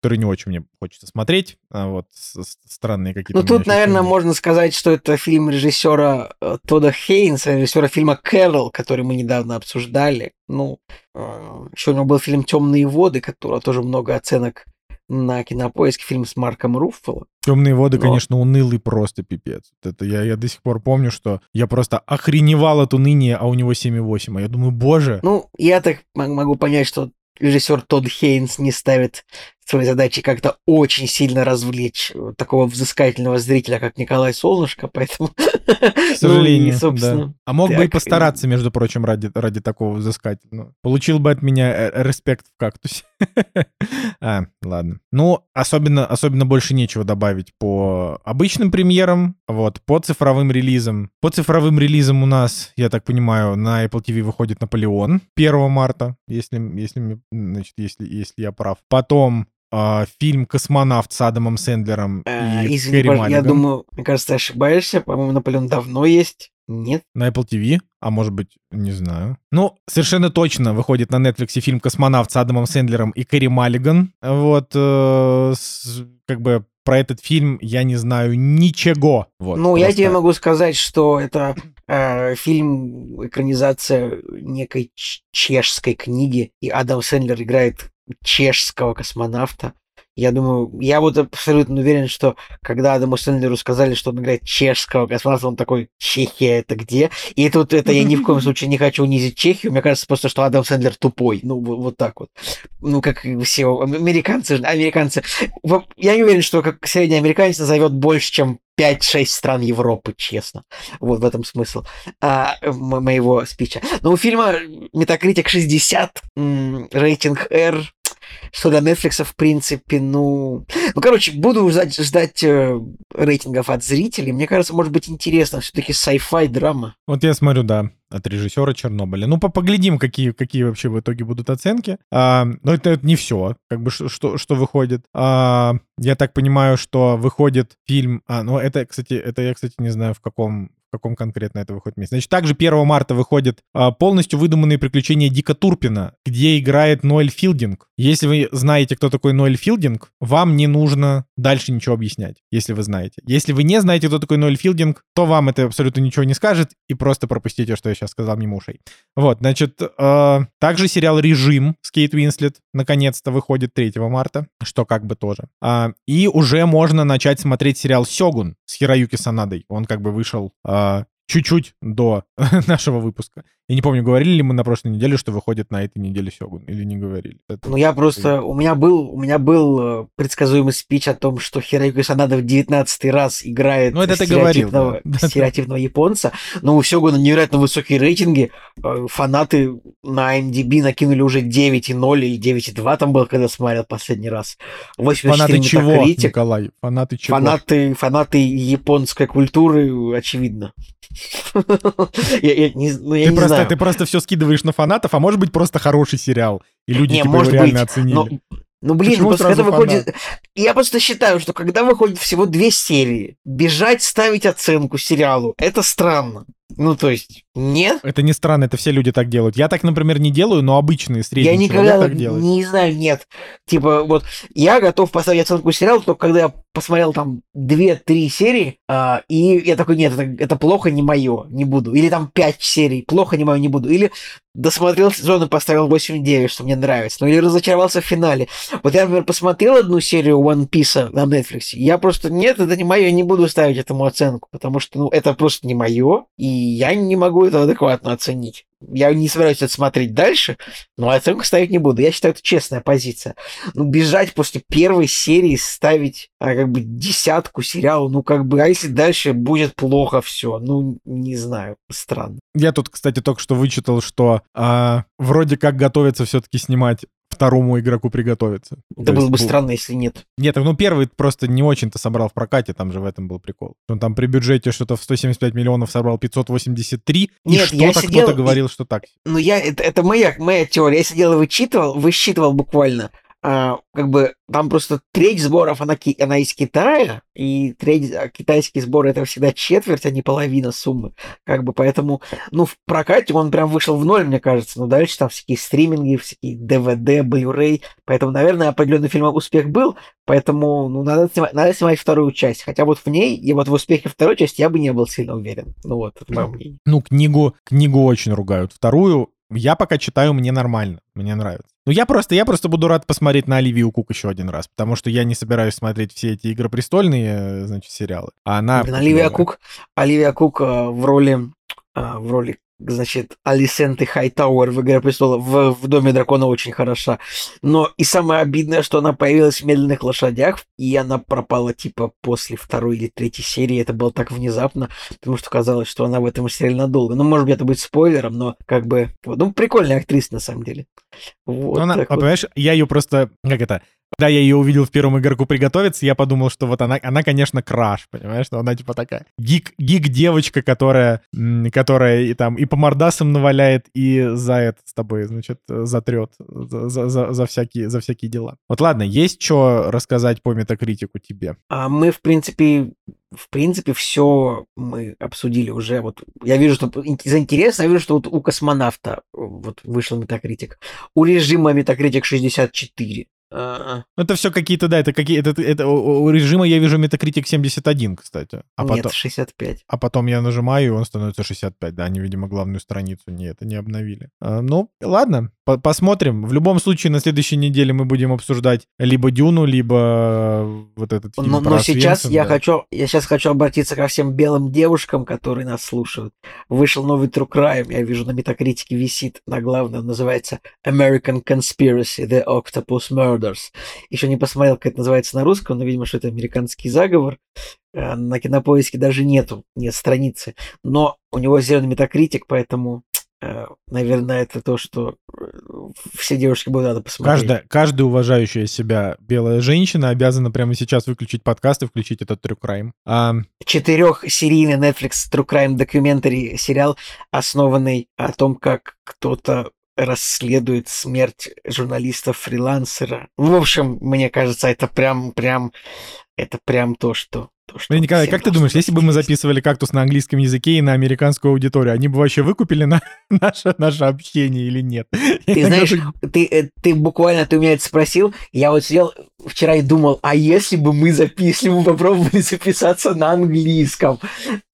которые не очень мне хочется смотреть. А вот странные какие-то
Ну, тут, наверное, можно сказать, что это фильм режиссера э, Тода Хейнса, режиссера фильма «Кэрол», который мы недавно обсуждали. Ну, еще у него был фильм «Темные воды», которого тоже много оценок на кинопоиске, фильм с Марком Руффало.
Темные воды,
Но-
конечно, унылый просто пипец. Это я, я до сих пор помню, что я просто охреневал от уныния, а у него 7,8. А я думаю, боже,
Ну, я так могу понять, что режиссер Тодд Хейнс не ставит своей задачей как-то очень сильно развлечь э, такого взыскательного зрителя, как Николай Солнышко, поэтому...
к сожалению.
ну, и,
да.
собственно,
А мог бы и
так,
постараться, между прочим, ради, ради такого взыскательного. Получил бы от меня э, респект в кактусе. а, ладно. Ну, особенно, особенно больше нечего добавить по обычным премьерам, вот, по цифровым релизам. По цифровым релизам у нас, я так понимаю, на Apple TV выходит Наполеон 1 марта, если, если, значит, если, если я прав. Потом а, фильм «Космонавт» с Адамом Сэндлером и
извини,
Кэрри
пож- я
Маллиган
думаю, мне кажется, ты ошибаешься. По-моему, Наполеон давно есть. Нет?
на Apple TV, а может быть, не знаю. Ну, совершенно точно выходит на Netflix фильм «Космонавт» с Адамом Сэндлером и Кэрри Маллиган. Вот, э, с- как бы про этот фильм я не знаю ничего. Вот,
ну, я
просто-
тебе могу сказать, что это э, фильм, экранизация некой чешской книги, и Адам Сэндлер играет чешского космонавта. Я думаю, я вот абсолютно уверен, что когда Адаму Сэндлеру сказали, что он играет чешского космонавта, он такой, Чехия это где? И это вот это я ни в коем случае не хочу унизить Чехию. Мне кажется просто, что Адам Сэндлер тупой. Ну, вот, так вот. Ну, как все американцы. Американцы. Я не уверен, что как средний американец назовет больше, чем 5-6 стран Европы, честно. Вот в этом смысл а, мо- моего спича. Но у фильма Метакритик 60, м, рейтинг R, что для Netflix, в принципе, ну... Ну, короче, буду ждать, ждать э, рейтингов от зрителей. Мне кажется, может быть интересно. Все-таки sci-fi драма.
Вот я смотрю, да, от режиссера Чернобыля. Ну, по- поглядим, какие, какие вообще в итоге будут оценки. А, но это, это не все, как бы, что, что, что выходит. А, я так понимаю, что выходит фильм... А, ну, это, кстати, это я, кстати, не знаю, в каком, каком конкретно это выходит месяце. Значит, также 1 марта выходит а, полностью выдуманные приключения Дика Турпина, где играет Ноэль Филдинг. Если вы знаете, кто такой Ноэль Филдинг, вам не нужно дальше ничего объяснять, если вы знаете. Если вы не знаете, кто такой Ноэль Филдинг, то вам это абсолютно ничего не скажет, и просто пропустите, что я сейчас сказал мимо ушей. Вот, значит, э, также сериал «Режим» с Кейт Уинслет наконец-то выходит 3 марта, что как бы тоже. А, и уже можно начать смотреть сериал «Сёгун» с Хироюки Санадой. Он как бы вышел а, чуть-чуть до нашего выпуска. Я не помню, говорили ли мы на прошлой неделе, что выходит на этой неделе Сёгун, или не говорили.
Это... Ну, я просто... У меня был, у меня был э, предсказуемый спич о том, что Хироюки Санада в 19 раз играет
ну, это стереотипного,
говорил, да. стереотипного японца, но у Сёгуна невероятно высокие рейтинги. Э, фанаты на MDB накинули уже 9,0 и 9,2 там был, когда смотрел последний раз.
84 фанаты чего, Николай? Фанаты чего?
Фанаты, фанаты японской культуры, очевидно.
я, я не, ну, я ты, не просто, знаю. ты просто все скидываешь на фанатов, а может быть просто хороший сериал, и люди не, типа, может его реально быть, оценили. Но...
Ну, блин, Почему просто когда выходит... Я просто считаю, что когда выходит всего две серии, бежать ставить оценку сериалу, это странно. Ну, то есть, нет?
Это не странно, это все люди так делают. Я так, например, не делаю, но обычные средние Я никогда так делают.
не знаю, нет. Типа, вот, я готов поставить оценку сериалу, только когда я посмотрел там 2-3 серии, а, и я такой, нет, это, это плохо, не мое, не буду. Или там 5 серий, плохо, не мое, не буду. Или досмотрел сезон и поставил 8-9, что мне нравится. Ну, или разочаровался в финале. Вот я, например, посмотрел одну серию One Piece на Netflix, я просто, нет, это не мое, не буду ставить этому оценку, потому что, ну, это просто не мое, и я не могу это адекватно оценить. Я не собираюсь это смотреть дальше, но оценку ставить не буду. Я считаю, это честная позиция. Ну, бежать после первой серии, ставить а, как бы десятку сериалу, ну, как бы, а если дальше будет плохо все? Ну, не знаю, странно.
Я тут, кстати, только что вычитал, что а, вроде как готовится все-таки снимать второму игроку приготовиться.
Это было бы странно, если нет.
Нет, ну первый просто не очень-то собрал в прокате, там же в этом был прикол. Он там при бюджете что-то в 175 миллионов собрал 583, нет, и что-то сидел... кто-то говорил, что так.
Ну я, это, это моя, моя теория. Я сидел и вычитывал, высчитывал буквально как бы там просто треть сборов, она, она из Китая, и треть, а, китайский сбор это всегда четверть, а не половина суммы. Как бы поэтому, ну, в прокате он прям вышел в ноль, мне кажется, но дальше там всякие стриминги, всякие DVD, Blu-ray, поэтому, наверное, определенный фильм успех был, поэтому, ну, надо снимать, надо снимать вторую часть, хотя вот в ней, и вот в успехе второй части я бы не был сильно уверен. Ну вот, это мое мнение.
Ну, книгу, книгу очень ругают. Вторую я пока читаю, мне нормально, мне нравится. Ну, я просто, я просто буду рад посмотреть на Оливию Кук еще один раз, потому что я не собираюсь смотреть все эти Игры престольные, э, значит, сериалы. А она...
Блин, Оливия Кук, Оливия Кук э, в роли, э, в роли значит, Алисенты Хайтауэр в «Игре престолов» в, в «Доме дракона» очень хороша. Но и самое обидное, что она появилась в «Медленных лошадях», и она пропала, типа, после второй или третьей серии. Это было так внезапно, потому что казалось, что она в этом сериале надолго. Ну, может быть, это будет спойлером, но как бы... Ну, прикольная актриса, на самом деле.
Вот, ну, она, вот. понимаешь, я ее просто... Как это? Когда я ее увидел в первом игроку приготовиться, я подумал, что вот она, она, конечно, краш, понимаешь, что она типа такая гик, гик девочка, которая, которая и там и по мордасам наваляет, и за это с тобой, значит, затрет за, за, за, всякие, за всякие дела. Вот ладно, есть что рассказать по метакритику тебе?
А мы, в принципе, в принципе, все мы обсудили уже. Вот я вижу, что за интерес, я вижу, что вот у космонавта вот вышел метакритик. У режима метакритик 64.
А-а. Это все какие-то, да, это какие это, это у режима я вижу Metacritic 71, кстати.
А Нет, потом, 65.
А потом я нажимаю, и он становится 65. Да, они, видимо, главную страницу не это не обновили. А, ну, ладно, по посмотрим. В любом случае, на следующей неделе мы будем обсуждать либо Дюну, либо вот этот фильм
Но, но сейчас Свенсон, я да. хочу, я сейчас хочу обратиться ко всем белым девушкам, которые нас слушают. Вышел новый True Crime, я вижу на Метакритике висит на главном, называется American Conspiracy: The Octopus Murder. Murders. Еще не посмотрел, как это называется на русском, но, видимо, что это американский заговор. Э, на кинопоиске даже нету, нет страницы. Но у него зеленый метакритик, поэтому э, наверное, это то, что э, все девушки будут надо посмотреть.
Каждая, каждая уважающая себя белая женщина обязана прямо сейчас выключить подкаст и включить этот True Crime. А...
Четырехсерийный Netflix True Crime документари сериал, основанный о том, как кто-то расследует смерть журналиста-фрилансера. В общем, мне кажется, это прям, прям, это прям то, что то, что
Ну, Николай, как ты думаешь, если бы мы записывали кактус на английском языке и на американскую аудиторию, они бы вообще выкупили на наше, наше общение или нет?
Ты знаешь, ты, э, ты буквально, ты у меня это спросил, я вот сидел вчера и думал, а если бы мы если бы мы попробовали записаться на английском?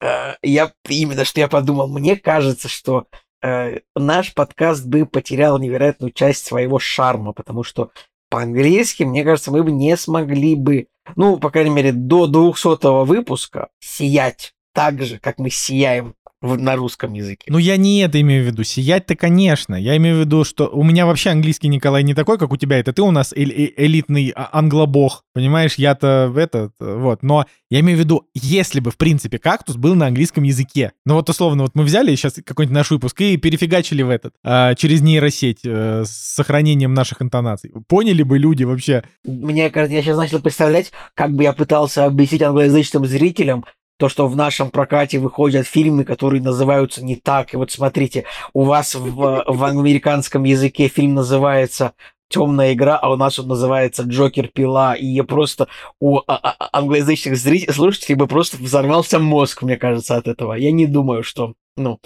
Э, Я именно, что я подумал, мне кажется, что э, наш подкаст бы потерял невероятную часть своего шарма, потому что по-английски, мне кажется, мы бы не смогли бы, ну, по крайней мере, до 200 выпуска сиять так же, как мы сияем в- на русском языке.
Ну, я не это имею в виду. Сиять-то, конечно. Я имею в виду, что у меня вообще английский, Николай, не такой, как у тебя. Это ты у нас эль- э- элитный а- англобог. Понимаешь, я-то этот, э, вот. Но я имею в виду, если бы, в принципе, кактус был на английском языке. Ну, вот условно, вот мы взяли сейчас какой-нибудь наш выпуск и перефигачили в этот, а, через нейросеть э, с сохранением наших интонаций. Поняли бы люди вообще,
Мне кажется, я сейчас начал представлять, как бы я пытался объяснить англоязычным зрителям, то, что в нашем прокате выходят фильмы, которые называются не так. И вот смотрите, у вас в, в американском языке фильм называется темная игра, а у нас он называется Джокер пила. И я просто у а- а- англоязычных зрителей, слушателей бы просто взорвался мозг, мне кажется, от этого. Я не думаю, что ну,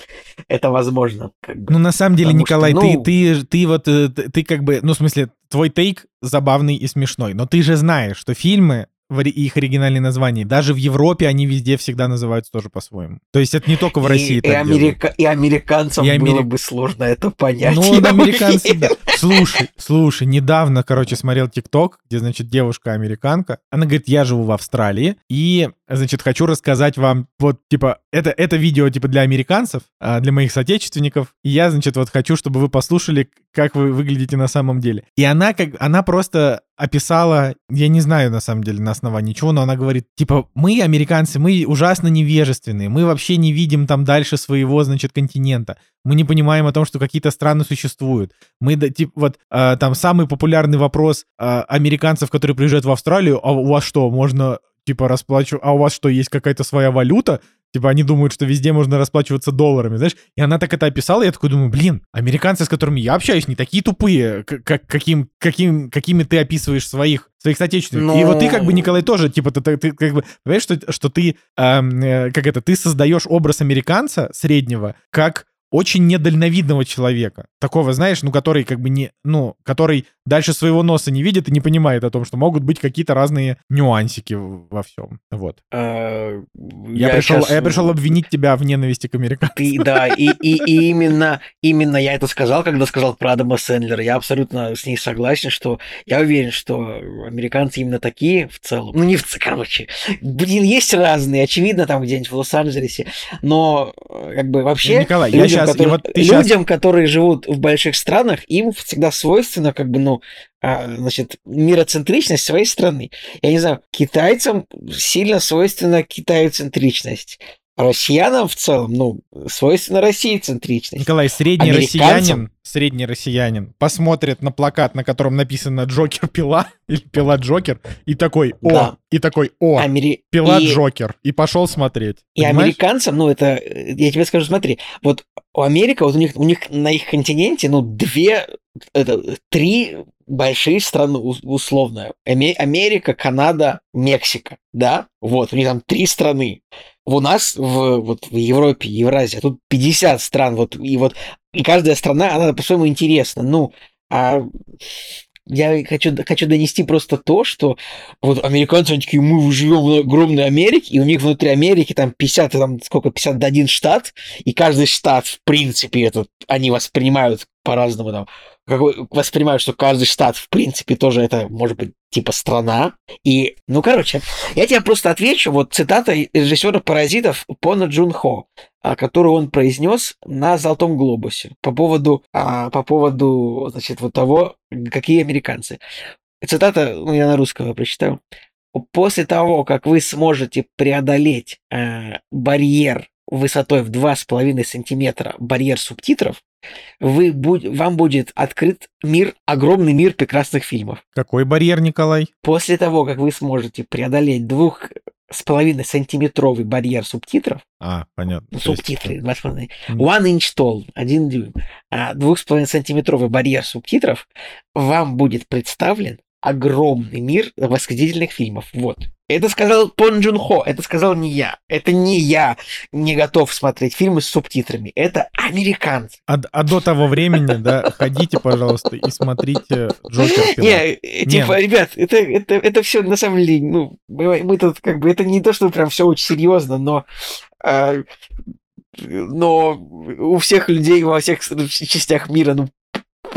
это возможно. как бы.
Ну, на самом деле,
Потому что,
Николай, ты,
ну-
ты, ты вот, э, ты, ты как бы, ну, в смысле, твой тейк забавный и смешной, но ты же знаешь, что фильмы, в их оригинальные названия, даже в Европе они везде всегда называются тоже по-своему. То есть это не только в России
и,
так
и,
делают.
америка- и американцам
И
было
америк-
бы сложно это понять.
Ну, американцы, да. Слушай, слушай, недавно, короче, смотрел ТикТок, где, значит, девушка-американка, она говорит, я живу в Австралии, и, значит, хочу рассказать вам, вот, типа, это, это видео, типа, для американцев, а, для моих соотечественников, и я, значит, вот хочу, чтобы вы послушали, как вы выглядите на самом деле. И она как, она просто описала, я не знаю, на самом деле, на основании чего, но она говорит, типа, мы, американцы, мы ужасно невежественные, мы вообще не видим там дальше своего, значит, континента, мы не понимаем о том, что какие-то страны существуют. Мы, да, типа, вот, э, там, самый популярный вопрос э, американцев, которые приезжают в Австралию, а у вас что, можно, типа, расплачивать, а у вас что, есть какая-то своя валюта? Типа, они думают, что везде можно расплачиваться долларами, знаешь? И она так это описала, и я такой думаю, блин, американцы, с которыми я общаюсь, не такие тупые, как, каким, каким, какими ты описываешь своих, своих соотечественников. И вот ты, как бы,
Ну.
Николай, тоже, типа, ты, ты- ты как бы, понимаешь, что, что ты, эм, э, как это, ты создаешь образ американца среднего, как очень недальновидного человека. Такого, знаешь, ну, который как бы не, ну, который дальше своего носа не видит и не понимает о том, что могут быть какие-то разные нюансики во всем. Вот.
Э,
Я, пришел,
щас-
я пришел обвинить тебя в ненависти к американцам.
Ты, да, и, и, и именно, именно я это сказал, когда сказал про Адама Сэндлера. Я абсолютно с ней согласен, что я уверен, что американцы именно такие в целом. Ну, не в ц- короче. Блин, есть разные, очевидно, там где-нибудь в Лос-Анджелесе. Но, э, как бы, вообще,
Николай, я
людям,
я
которые,
вот ты щас-
людям, которые живут в больших странах, им всегда свойственно, как бы, ну, а, значит, мироцентричность своей страны. Я не знаю, китайцам сильно свойственна китаецентричность. Россиянам в целом, ну, свойственна россиецентричность.
Николай, средний россиянин, средний россиянин посмотрит на плакат, на котором написано «Джокер пила» или «Пила Джокер», и такой «О!»
Да.
и такой «О!»
Амери-
«Пила
и-
Джокер», и пошел смотреть.
И
Понимаешь?
американцам, ну, это, я тебе скажу, смотри, вот у Америка, вот у них, у них на их континенте, ну, две, это, три большие страны, ус- условно. Аме- Америка, Канада, Мексика, да? Вот, у них там три страны. У нас в, вот, в Европе, Евразии, а тут 50 стран, вот, и вот, и каждая страна, она по-своему интересна. Ну, а я хочу, хочу донести просто то, что вот американцы, они такие, мы живем в огромной Америке, и у них внутри Америки там 50, там сколько, 51 штат, и каждый штат, в принципе, этот, они воспринимают по-разному там, какой, воспринимают, что каждый штат, в принципе, тоже это, может быть, типа страна. И, ну, короче, я тебе просто отвечу, вот цитата режиссера «Паразитов» Пона Джун Хо, а, которую он произнес на «Золотом глобусе» по поводу, а, по поводу, значит, вот того, какие американцы. Цитата, ну, я на русском прочитаю. После того, как вы сможете преодолеть э, барьер высотой в 2,5 сантиметра, барьер субтитров, вы вам будет открыт мир, огромный мир прекрасных фильмов.
Какой барьер, Николай?
После того, как вы сможете преодолеть двух с половиной сантиметровый барьер субтитров,
А, понятно. То есть,
субтитры, два с половиной, one inch tall, один дюйм, а двух с половиной сантиметровый барьер субтитров, вам будет представлен огромный мир восхитительных фильмов. Вот. Это сказал Пон Джун Хо, это сказал не я. Это не я не готов смотреть фильмы с субтитрами. Это американцы.
А, а до того времени, да, ходите, пожалуйста, и смотрите Джокер. пилот.
Не, э, типа, ребят, это, это, это все на самом деле, ну, мы, мы тут как бы, это не то, что прям все очень серьезно, но а, но у всех людей во всех частях мира, ну,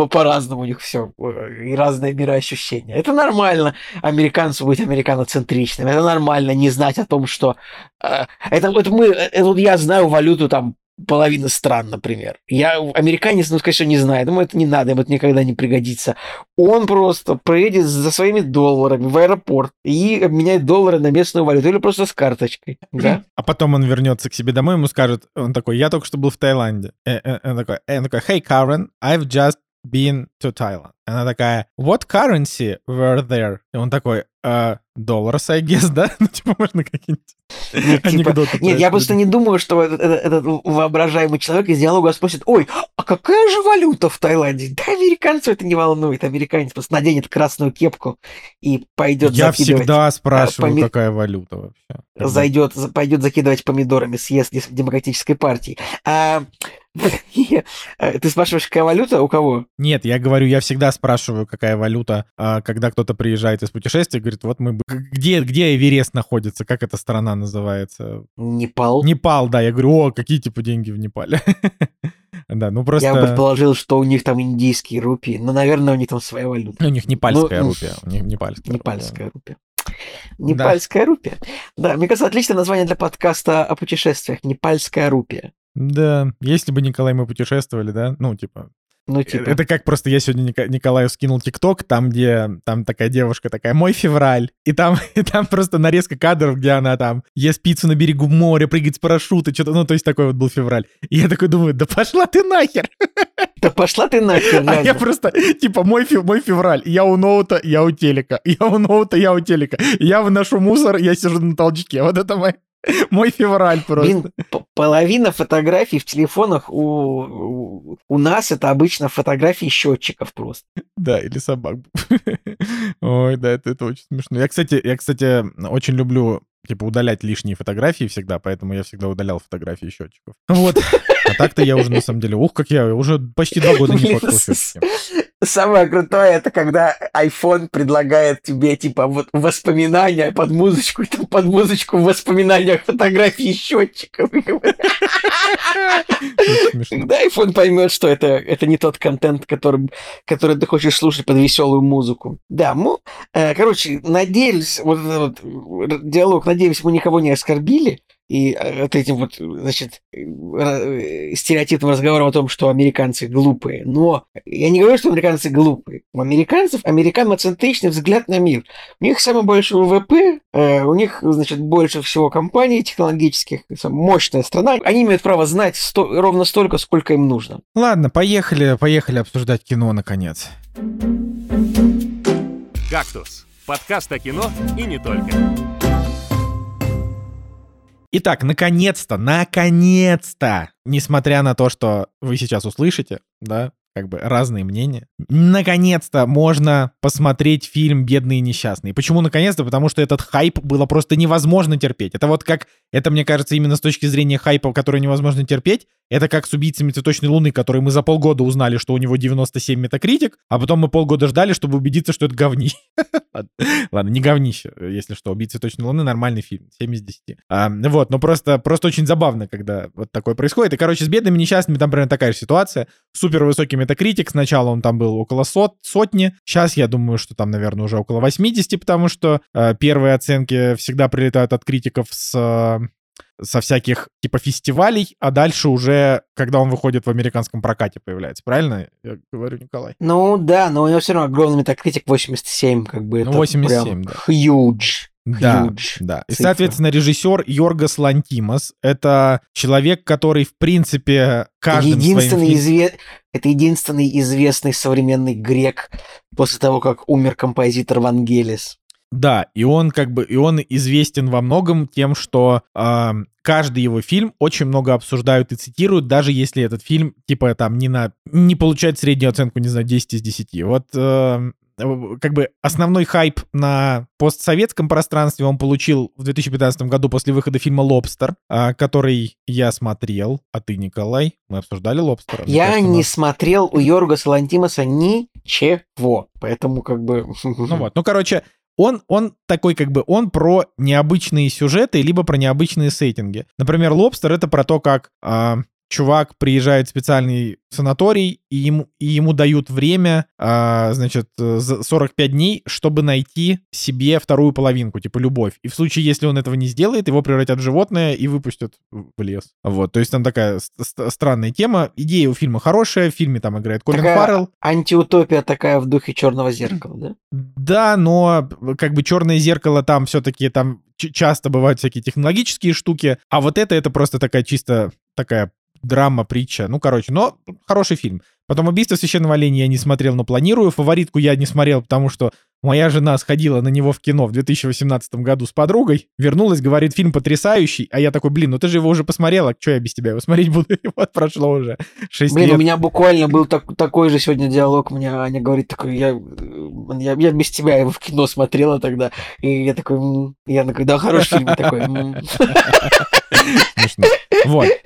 по-разному у них все, и разные мироощущения. Это нормально американцу быть американоцентричным, это нормально не знать о том, что... э, это вот мы, это вот я знаю валюту там половины стран, например. Я американец, ну, конечно, не знает, ему это не надо, ему это никогда не пригодится. Он просто проедет за своими долларами в аэропорт и обменяет доллары на местную валюту или просто с карточкой. Да?
А потом он вернется к себе домой, ему скажет, он такой, я только что был в Таиланде. Э, э, Он такой, э, он такой, hey, Karen, I've just been to Thailand. Она такая, what currency were there? И он такой, «Uh, dollars, I guess, да? Ну, типа, можно какие-нибудь
Нет, типа,
анекдоты
Нет, я
про-
просто не думаю, что этот, воображаемый человек из диалога спросит, ой, а какая же валюта в Таиланде? Да американцев это не волнует. Американец просто наденет красную кепку и пойдет
Я всегда спрашиваю,
поми-
какая валюта вообще.
Зайдет, за- пойдет закидывать помидорами съезд демократической партии. Ты спрашиваешь, какая валюта у кого?
Нет, я говорю, я всегда спрашиваю, какая валюта, а, когда кто-то приезжает из путешествия, говорит, вот мы... Где, где Эверест находится? Как эта страна называется?
Непал.
Непал, да. Я говорю, о, какие типа деньги в Непале? Да, ну
Я бы
просто...
предположил, что у них там индийские рупии, но, наверное, у них там своя валюта.
У них непальская
Ну,
рупия. У них непальская. рупия.
Непальская рупия. Непальская рупия. Да, мне кажется, отличное название для подкаста о путешествиях. Непальская рупия.
Да, если бы Николай мы путешествовали, да, ну, типа,
Ну, типа,
это как просто я сегодня Николаю скинул ТикТок, там, где там такая девушка такая, мой февраль, и там, и там просто нарезка кадров, где она там ест пиццу на берегу моря, прыгает с парашюта, что-то, ну, то есть такой вот был февраль. И я такой думаю, да пошла ты нахер!
да пошла ты нахер,
А я
реально.
просто, типа, мой, фев- мой февраль, я у ноута, я у телека, я у ноута, я у телека, я выношу мусор, я сижу на толчке, вот это мой, мой февраль просто.
Блин, половина фотографий в телефонах у, у, у нас это обычно фотографии счетчиков просто.
Да, или собак. Ой, да, это, это очень смешно. Я, кстати, я, кстати, очень люблю типа удалять лишние фотографии всегда, поэтому я всегда удалял фотографии счетчиков. Вот. А так-то я уже на самом деле, ух, как я уже почти два года не фоткал счетчики.
Самое крутое, это когда iPhone предлагает тебе, типа, вот воспоминания под музычку, и там под музычку в воспоминаниях фотографии счетчиков. Когда iPhone поймет, что это, это не тот контент, который, который ты хочешь слушать под веселую музыку. Да, ну, короче, надеюсь, вот этот вот диалог, надеюсь, мы никого не оскорбили. И э, вот этим вот, значит, э, э, стереотипным разговором о том, что американцы глупые. Но я не говорю, что американцы глупые. У американцев американоцентричный взгляд на мир. У них самый большой ВВП, у них, значит, больше всего компаний технологических, мощная страна. Они имеют право знать сто- ровно столько, сколько им нужно.
Ладно, поехали, поехали обсуждать кино, наконец.
«Кактус» — подкаст о кино и не только.
Итак, наконец-то, наконец-то, несмотря на то, что вы сейчас услышите, да, как бы разные мнения, наконец-то можно посмотреть фильм «Бедные несчастные». Почему наконец-то? Потому что этот хайп было просто невозможно терпеть. Это вот как, это мне кажется именно с точки зрения хайпа, который невозможно терпеть, это как с «Убийцами цветочной луны», который мы за полгода узнали, что у него 97 метакритик, а потом мы полгода ждали, чтобы убедиться, что это говни. Ладно, Ладно, не говнище, если что. «Убийцы цветочной луны» нормальный фильм, 7 из 10. А, вот, но просто, просто очень забавно, когда вот такое происходит. И, короче, с бедными несчастными там примерно такая же ситуация. Супер высокий метакритик. Сначала он там был около сот, сотни. Сейчас я думаю, что там, наверное, уже около 80, потому что э, первые оценки всегда прилетают от критиков с... э, со всяких типа фестивалей, а дальше уже, когда он выходит в американском прокате, появляется. Правильно я говорю, Николай?
Ну да, но у него все равно огромный метакритик 87, как бы
Ну,
это
87,
прям
да.
huge.
Да,
Huge
да. И,
цифра.
соответственно, режиссер Йоргас Лантимос — это человек, который, в принципе, каждым своим
единственный
фильм-
изве- Это единственный известный современный грек после того, как умер композитор Вангелис.
Да, и он как бы, и он известен во многом тем, что э, каждый его фильм очень много обсуждают и цитируют, даже если этот фильм, типа, там, не на... не получает среднюю оценку, не знаю, 10 из 10. Вот э, как бы основной хайп на постсоветском пространстве он получил в 2015 году после выхода фильма «Лобстер», а, который я смотрел, а ты, Николай, мы обсуждали «Лобстера».
Я кажется, не нас... смотрел у Йоргаса Лантимаса ничего, поэтому как бы...
Ну вот, ну короче, он, он такой как бы, он про необычные сюжеты, либо про необычные сеттинги. Например, «Лобстер» — это про то, как а, чувак приезжает в специальный санаторий, и ему, и ему дают время, а, значит, 45 дней, чтобы найти себе вторую половинку, типа любовь. И в случае, если он этого не сделает, его превратят в животное и выпустят в лес. Вот, то есть там такая странная тема. Идея у фильма хорошая, в фильме там играет Колин такая Фаррелл.
антиутопия такая в духе черного зеркала, да?
Да, но как бы черное зеркало там все-таки там часто бывают всякие технологические штуки, а вот это, это просто такая чисто такая драма, притча. Ну, короче, но хороший фильм. Потом «Убийство священного оленя» я не смотрел, но планирую. «Фаворитку» я не смотрел, потому что моя жена сходила на него в кино в 2018 году с подругой, вернулась, говорит, фильм потрясающий, а я такой, блин, ну ты же его уже посмотрела, что я без тебя его смотреть буду? И вот прошло уже 6
блин,
лет.
у меня буквально был так, такой же сегодня диалог, мне Аня говорит, такой, я, я, я без тебя его в кино смотрела тогда, и я такой, я такой, да, хороший фильм такой.
Смешно. Вот.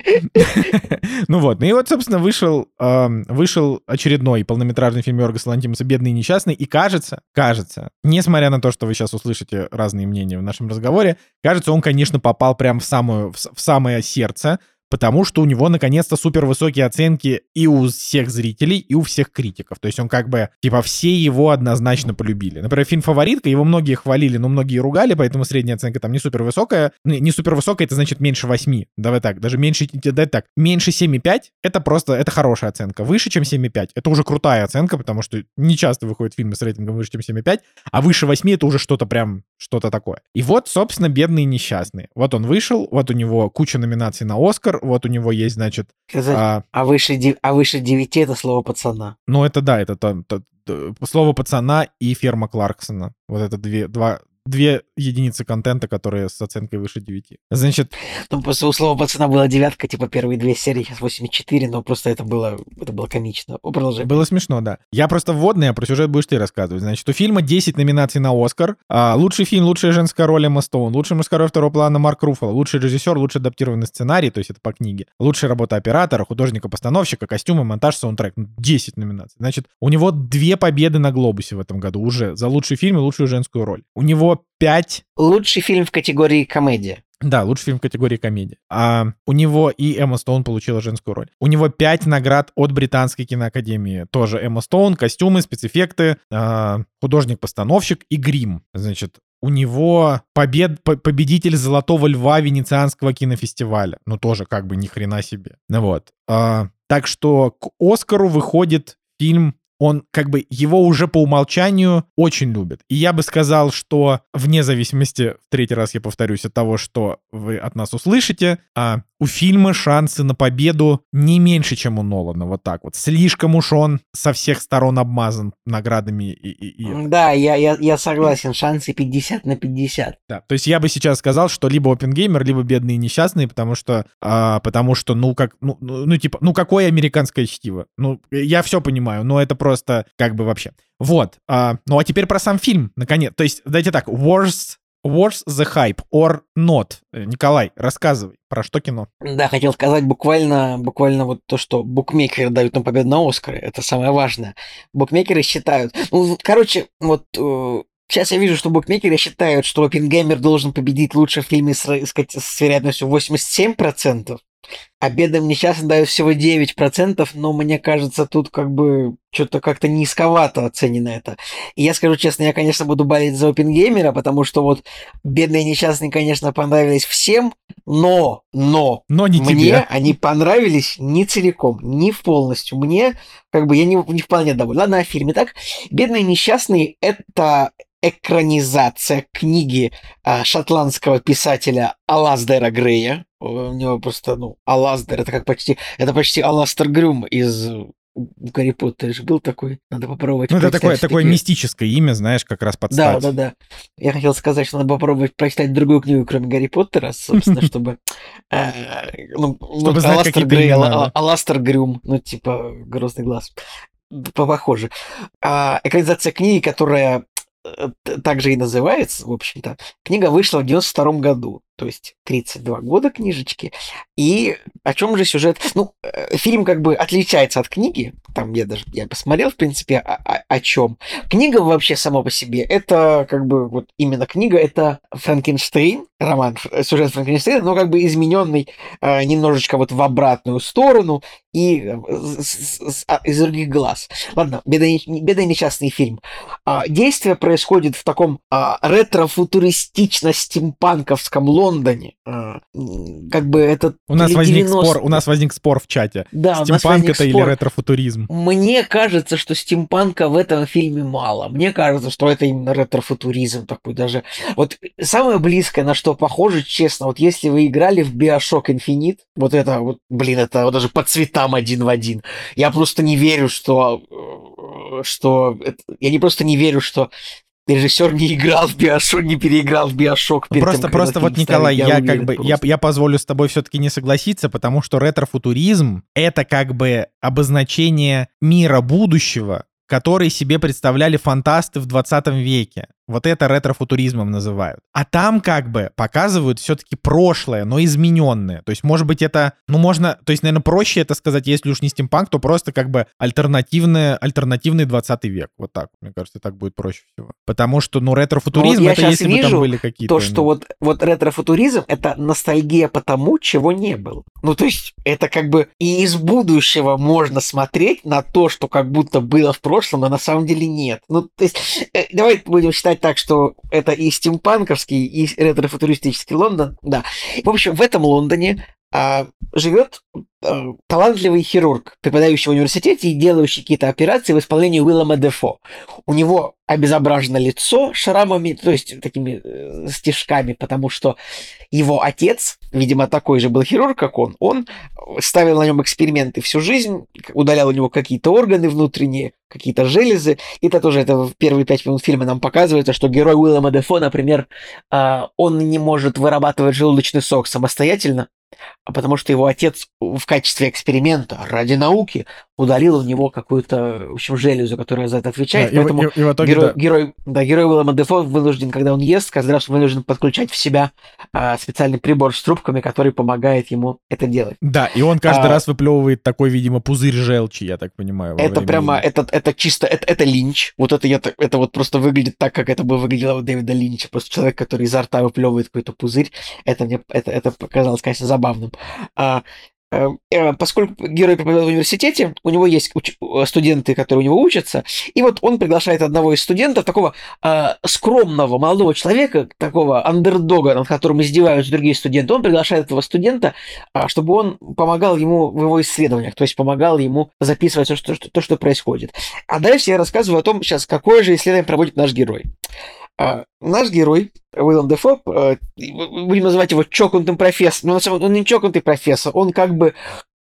ну вот. Ну и вот, собственно, вышел, вышел очередной полнометражный фильм Йоргаса Лантимуса «Бедный и несчастный». И кажется, кажется, несмотря на то, что вы сейчас услышите разные мнения в нашем разговоре, кажется, он, конечно, попал прям в, самую, в самое сердце потому что у него наконец-то супер высокие оценки и у всех зрителей, и у всех критиков. То есть он как бы, типа, все его однозначно полюбили. Например, фильм «Фаворитка», его многие хвалили, но многие ругали, поэтому средняя оценка там не супер высокая. Не, супер высокая, это значит меньше 8. Давай так, даже меньше, давай так, меньше 7,5 это просто, это хорошая оценка. Выше, чем 7,5 это уже крутая оценка, потому что не часто выходят фильмы с рейтингом выше, чем 7,5, а выше 8 это уже что-то прям, что-то такое. И вот, собственно, «Бедные несчастные». Вот он вышел, вот у него куча номинаций на «Оскар», вот у него есть, значит...
Сказать, а, а, выше, а выше 9 это слово пацана.
Ну, это да, это то, то, то, слово пацана и ферма Кларксона. Вот это две, два, две единицы контента, которые с оценкой выше 9. Значит...
Ну, просто у слова пацана была девятка, типа первые две серии, сейчас 8,4, но просто это было, это было комично.
Продолжай. Было смешно, да. Я просто вводный, а про сюжет будешь ты рассказывать. Значит, у фильма 10 номинаций на Оскар. А, лучший фильм, лучшая женская роль Эмма Стоун, лучший мужская роль второго плана Марк Руффало, лучший режиссер, лучший адаптированный сценарий, то есть это по книге, лучшая работа оператора, художника-постановщика, костюмы, монтаж, саундтрек. 10 номинаций. Значит, у него две победы на Глобусе в этом году уже за лучший фильм и лучшую женскую роль. У него 5.
Лучший фильм в категории комедия.
Да, лучший фильм в категории комедия. А, у него и Эмма Стоун получила женскую роль. У него пять наград от Британской киноакадемии. Тоже Эмма Стоун, костюмы, спецэффекты, а, художник-постановщик и грим. Значит, у него побед, победитель Золотого Льва Венецианского кинофестиваля. Ну, тоже как бы ни хрена себе. Ну вот. А, так что к Оскару выходит фильм он как бы его уже по умолчанию очень любит. И я бы сказал, что вне зависимости, в третий раз я повторюсь, от того, что вы от нас услышите, а у фильма шансы на победу не меньше, чем у Нолана, вот так вот. Слишком уж он со всех сторон обмазан наградами. И, и,
и... Да, я, я, я согласен, шансы 50 на 50.
Да, то есть я бы сейчас сказал, что либо Опенгеймер, либо Бедные Несчастные, потому что, а, потому что ну, как, ну, ну, ну, типа, ну, какое американское чтиво? Ну, я все понимаю, но это просто как бы вообще. Вот. А, ну, а теперь про сам фильм, наконец. То есть, дайте так, Worst Worth the Hype or Not? Э, Николай, рассказывай, про что кино?
Да, хотел сказать буквально, буквально вот то, что букмекеры дают нам победу на Оскаре. Это самое важное. Букмекеры считают... Ну, короче, вот э, Сейчас я вижу, что букмекеры считают, что Оппенгеймер должен победить лучше в фильме с, с, с вероятностью 87%, а бедам несчастным дают всего 9%, но мне кажется, тут как бы что-то как-то низковато оценено это. И я скажу честно, я, конечно, буду болеть за Опенгеймера, потому что вот бедные несчастные, конечно, понравились всем, но, но,
но не
мне
тебе.
они понравились не целиком, не в полностью. Мне, как бы, я не, не вполне доволен. Ладно, о фильме так. Бедные несчастные — это экранизация книги а, шотландского писателя Алаздера Грея. У него просто, ну, Алаздер, это как почти, это почти Аластер Грюм из в Гарри Поттере же был такой, надо попробовать.
Ну, это такое, такое мистическое имя, знаешь, как раз под
Да, да, да. Я хотел сказать, что надо попробовать прочитать другую книгу, кроме Гарри Поттера, собственно, чтобы... э, ну, вот
знать какие-то
Грей. Аластер Грюм, ну, типа, Грозный глаз. По- Похоже. А, экранизация книги, которая э, также и называется, в общем-то. Книга вышла в 92 году, то есть 32 года книжечки. И о чем же сюжет? Ну, э, фильм как бы отличается от книги. Там я даже я посмотрел, в принципе, о, о- о чем. Книга вообще сама по себе, это как бы вот именно книга, это Франкенштейн, роман, ф- сюжет Франкенштейна, но как бы измененный э, немножечко вот в обратную сторону и э, с- с- а, из других глаз. Ладно, беда и несчастный фильм. А, Действие происходит в таком а, ретро-футуристично-стимпанковском Лондоне. А, Как бы это...
У нас
или
возник
90
спор, у нас возник спор в чате.
Да,
Стимпанк это или
спор.
ретрофутуризм?
Мне кажется, что стимпанка в этом фильме мало. Мне кажется, что это именно ретро-футуризм такой даже. Вот самое близкое, на что похоже, честно, вот если вы играли в Bioshock Infinite, вот это вот, блин, это вот даже по цветам один в один. Я просто не верю, что... э, что я не просто не верю, что режиссер не играл в Bioshock, не переиграл в перед
Просто,
тем,
просто вот, Николай, я,
уверен
как бы, я, я позволю с тобой все-таки не согласиться, потому что ретрофутуризм — это как бы обозначение мира будущего, который себе представляли фантасты в 20 веке. Вот это ретрофутуризмом называют. А там как бы показывают все-таки прошлое, но измененное. То есть, может быть, это, ну, можно, то есть, наверное, проще это сказать, если уж не стимпанк, то просто как бы альтернативное, альтернативный 20 век. Вот так, мне кажется, так будет проще всего. Потому что, ну, ретрофутуризм,
я
это
щас
если бы там
вижу
были какие-то...
То, что
ну,
вот, вот ретрофутуризм — это ностальгия по тому, чего не было. Ну, то есть, это как бы и из будущего можно смотреть на то, что как будто было в прошлом, но на самом деле нет. Ну, то есть, э, давай будем считать так, что это и стимпанковский, и ретрофутуристический Лондон, да. В общем, в этом Лондоне живет а, талантливый хирург, преподающий в университете и делающий какие-то операции в исполнении Уиллама Дефо. У него обезображено лицо шрамами, то есть такими э, стежками, потому что его отец, видимо, такой же был хирург, как он, он ставил на нем эксперименты всю жизнь, удалял у него какие-то органы внутренние, какие-то железы. И это тоже это в первые пять минут фильма нам показывается, что герой Уиллама Дефо, например, а, он не может вырабатывать желудочный сок самостоятельно, а потому что его отец в качестве эксперимента ради науки удалил у него какую-то, в общем, железу, которая за это отвечает.
Да, и в-
поэтому
и, и в итоге,
герой,
да.
герой, да, герой Уиллама Дефо вынужден, когда он ест, каждый раз он вынужден подключать в себя а, специальный прибор с трубками, который помогает ему это делать.
Да, и он каждый
А-
раз выплевывает такой, видимо, пузырь желчи, я так понимаю.
Это прямо,
еды.
это, это чисто, это, это линч. Вот это, я, это вот просто выглядит так, как это бы выглядело у Дэвида Линча. Просто человек, который изо рта выплевывает какой-то пузырь. Это мне, это, это показалось, конечно, забавным. А, поскольку герой преподает в университете, у него есть э, студенты, которые у него учатся, и вот он приглашает одного из студентов, такого а, скромного молодого человека, такого андердога, над которым издеваются другие студенты, он приглашает этого студента, а, чтобы он помогал ему в его исследованиях, то есть помогал ему записывать то, что, то, что происходит. А дальше я рассказываю о том, сейчас, какое же исследование проводит наш герой. А, наш герой, Уиллем Дефо, э, будем называть его чокнутым профессором, но на самом деле он не чокнутый профессор, он как бы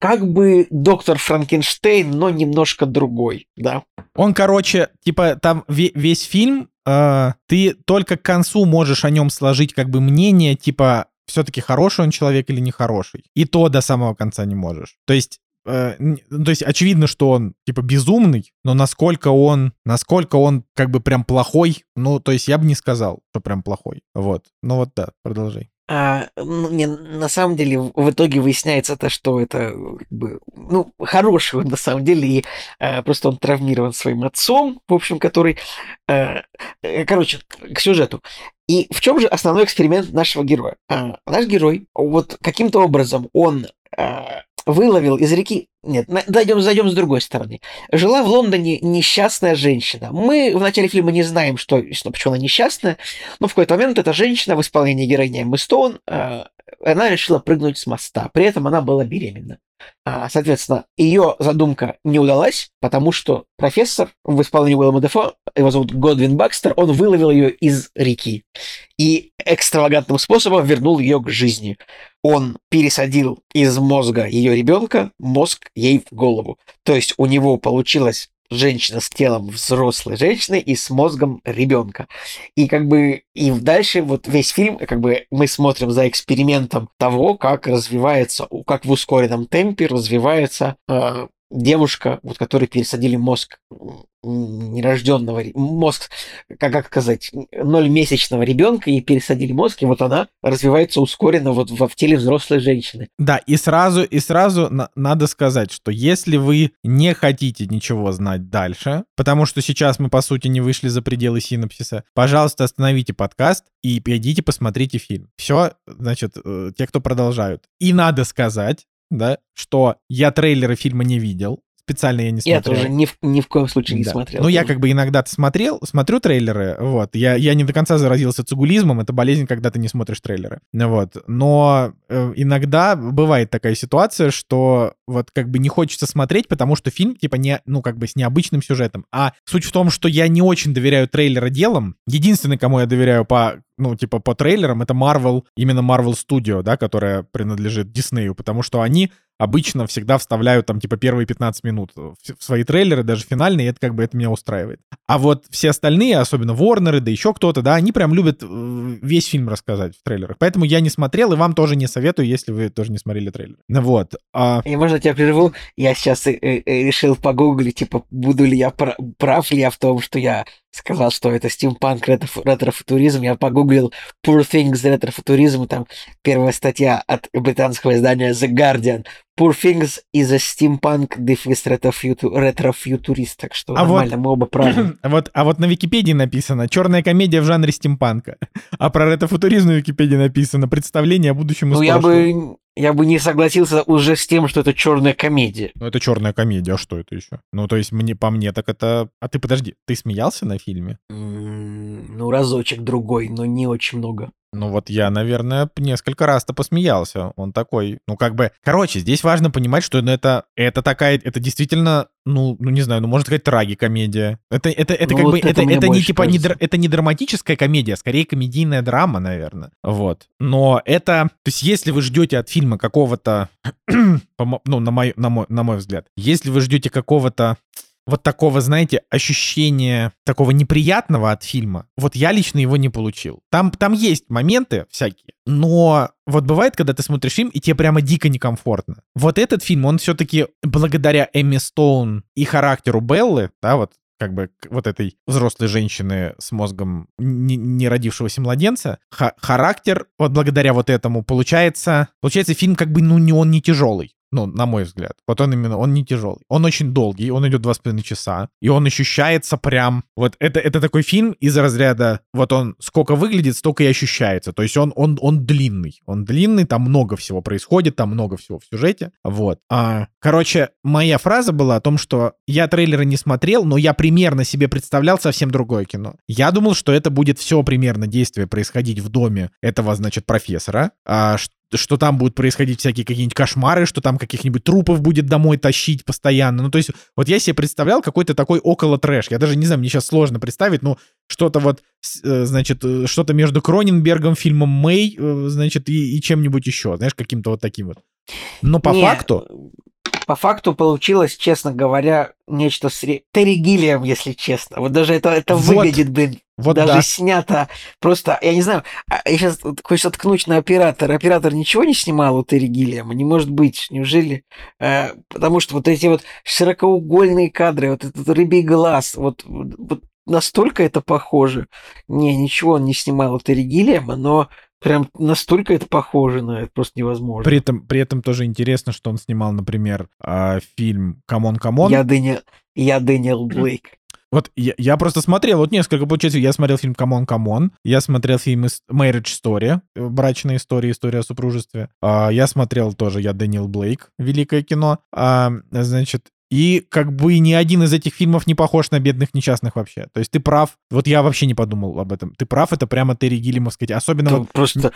как бы доктор Франкенштейн, но немножко другой, да.
Он, короче, типа, там ве- весь фильм, э, ты только к концу можешь о нем сложить как бы мнение, типа, все-таки хороший он человек или нехороший. И то до самого конца не можешь. То есть, э, ну, то есть очевидно, что он типа безумный, но насколько он, насколько он как бы прям плохой, ну, то есть я бы не сказал, что прям плохой. Вот. Ну вот да, продолжай.
А, ну, не, на самом деле, в итоге выясняется то, что это, как бы, ну, хороший он на самом деле, и э, просто он травмирован своим отцом, в общем, который... э, короче, к сюжету. И в чем же основной эксперимент нашего героя? А, наш герой, вот каким-то образом он а, выловил из реки... Нет, зайдем, зайдем с другой стороны. Жила в Лондоне несчастная женщина. Мы в начале фильма не знаем, что, что почему она несчастная, но в какой-то момент эта женщина в исполнении героини Эммы Стоун, э, она решила прыгнуть с моста. При этом она была беременна. А, Соответственно, ее задумка не удалась, потому что профессор в исполнении Уиллама Дефо, его зовут Годвин Бакстер, он выловил ее из реки и экстравагантным способом вернул ее к жизни. он пересадил из мозга ее ребенка мозг ей в голову. То есть у него получилось женщина с телом взрослой женщины и с мозгом ребенка. И как бы и дальше вот весь фильм, как бы мы смотрим за экспериментом того, как развивается, как в ускоренном темпе развивается э, девушка, вот которой пересадили мозг нерожденного мозг, как, как сказать, нольмесячного ребенка и пересадили мозг, и вот она развивается ускоренно вот в, в теле взрослой женщины.
Да, и сразу, и сразу на, надо сказать, что если вы не хотите ничего знать дальше, потому что сейчас мы, по сути, не вышли за пределы синапсиса, пожалуйста, остановите подкаст и идите посмотрите фильм. Все, значит, э, те, кто продолжают. И надо сказать, да, что я трейлеры фильма не видел, специально я не смотрел.
Я тоже ни в, ни в коем случае да. не смотрел.
Ну, я как бы иногда смотрел, смотрю трейлеры, вот. Я, я не до конца заразился цигулизмом, это болезнь, когда ты не смотришь трейлеры. Вот. Но э, иногда бывает такая ситуация, что вот как бы не хочется смотреть, потому что фильм, типа, не, ну, как бы с необычным сюжетом. А суть в том, что я не очень доверяю трейлера делам. Единственный, кому я доверяю по ну, типа, по трейлерам, это Marvel, именно Marvel Studio, да, которая принадлежит Диснею, потому что они обычно всегда вставляют там типа первые 15 минут в свои трейлеры, даже финальные, и это как бы это меня устраивает. А вот все остальные, особенно Ворнеры, да еще кто-то, да, они прям любят э, весь фильм рассказать в трейлерах. Поэтому я не смотрел и вам тоже не советую, если вы тоже не смотрели трейлер. Вот.
А... И можно тебя прерву? Я сейчас э, э, решил погуглить, типа, буду ли я прав ли я в том, что я сказал, что это стимпанк ретро-футуризм. Я погуглил Poor Things ретро-футуризм, там первая статья от британского издания The Guardian. Poor Things is a steampunk дефис ретро-фьютурист, так что а нормально, вот, мы оба правы.
Вот, а вот на Википедии написано «Черная комедия в жанре стимпанка», а про ретро-футуризм на Википедии написано «Представление о будущем
Ну, я бы я бы не согласился уже с тем, что это черная комедия.
Ну, это черная комедия, а что это еще? Ну, то есть, мне, по мне, так это... А ты подожди, ты смеялся на фильме?
ну, разочек другой, но не очень много.
Ну вот я, наверное, несколько раз-то посмеялся. Он такой, ну как бы... Короче, здесь важно понимать, что ну, это, это такая, это действительно, ну, ну не знаю, ну можно сказать трагикомедия. Это, это, это ну, как вот бы, это, это, это не типа, не, это не драматическая комедия, а скорее комедийная драма, наверное. Вот. Но это, то есть если вы ждете от фильма какого-то, ну на мой, на, мой, на мой взгляд, если вы ждете какого-то вот такого, знаете, ощущения такого неприятного от фильма, вот я лично его не получил. Там, там есть моменты всякие, но вот бывает, когда ты смотришь фильм, и тебе прямо дико некомфортно. Вот этот фильм, он все-таки благодаря Эмми Стоун и характеру Беллы, да, вот как бы вот этой взрослой женщины с мозгом не, не родившегося младенца, ха характер, вот благодаря вот этому, получается, получается фильм как бы, ну, не он не тяжелый. Ну, на мой взгляд. Вот он именно, он не тяжелый. Он очень долгий, он идет два с половиной часа, и он ощущается прям... Вот это, это такой фильм из разряда, вот он сколько выглядит, столько и ощущается. То есть он, он, он длинный. Он длинный, там много всего происходит, там много всего в сюжете. Вот. А, короче, моя фраза была о том, что я трейлеры не смотрел, но я примерно себе представлял совсем другое кино. Я думал, что это будет все примерно действие происходить в доме этого, значит, профессора, а, что там будут происходить всякие какие-нибудь кошмары, что там каких-нибудь трупов будет домой тащить постоянно. Ну, то есть, вот я себе представлял какой-то такой около трэш. Я даже не знаю, мне сейчас сложно представить, ну, что-то вот, э, значит, э, что-то между Кроненбергом, фильмом Мэй, э, значит, и, и чем-нибудь еще, знаешь, каким-то вот таким вот. Но по не, факту...
По факту получилось, честно говоря, нечто сре... Терри Гиллиам, если честно. Вот даже это, это вот. выглядит, блин, вот даже да. снято просто, я не знаю, а, я сейчас хочется ткнуть на оператора. Оператор ничего не снимал у Терри Гиллиама? Не может быть, неужели? Э, потому что вот эти вот широкоугольные кадры, вот этот рыбий глаз, вот, вот настолько это похоже. Не, ничего он не снимал у Терри Гиллиама, но Прям настолько это похоже на это, просто невозможно.
При этом, при этом тоже интересно, что он снимал, например, э, фильм «C'mon C'mon».
Я Дэниел, я Дэниел Блейк.
Вот я, я просто смотрел, вот несколько, получается, я смотрел фильм «C'mon, c'mon», я смотрел фильм «Marriage Story», э, «Брачная история», «История о супружестве», а, я смотрел тоже «Я Дэниел Блейк», великое кино, а, значит, и как бы ни один из этих фильмов не похож на «Бедных несчастных» вообще. То есть ты прав. Вот я вообще не подумал об этом. Ты прав, это прямо Терри Гиллиамовский. Особенно... вот...
Просто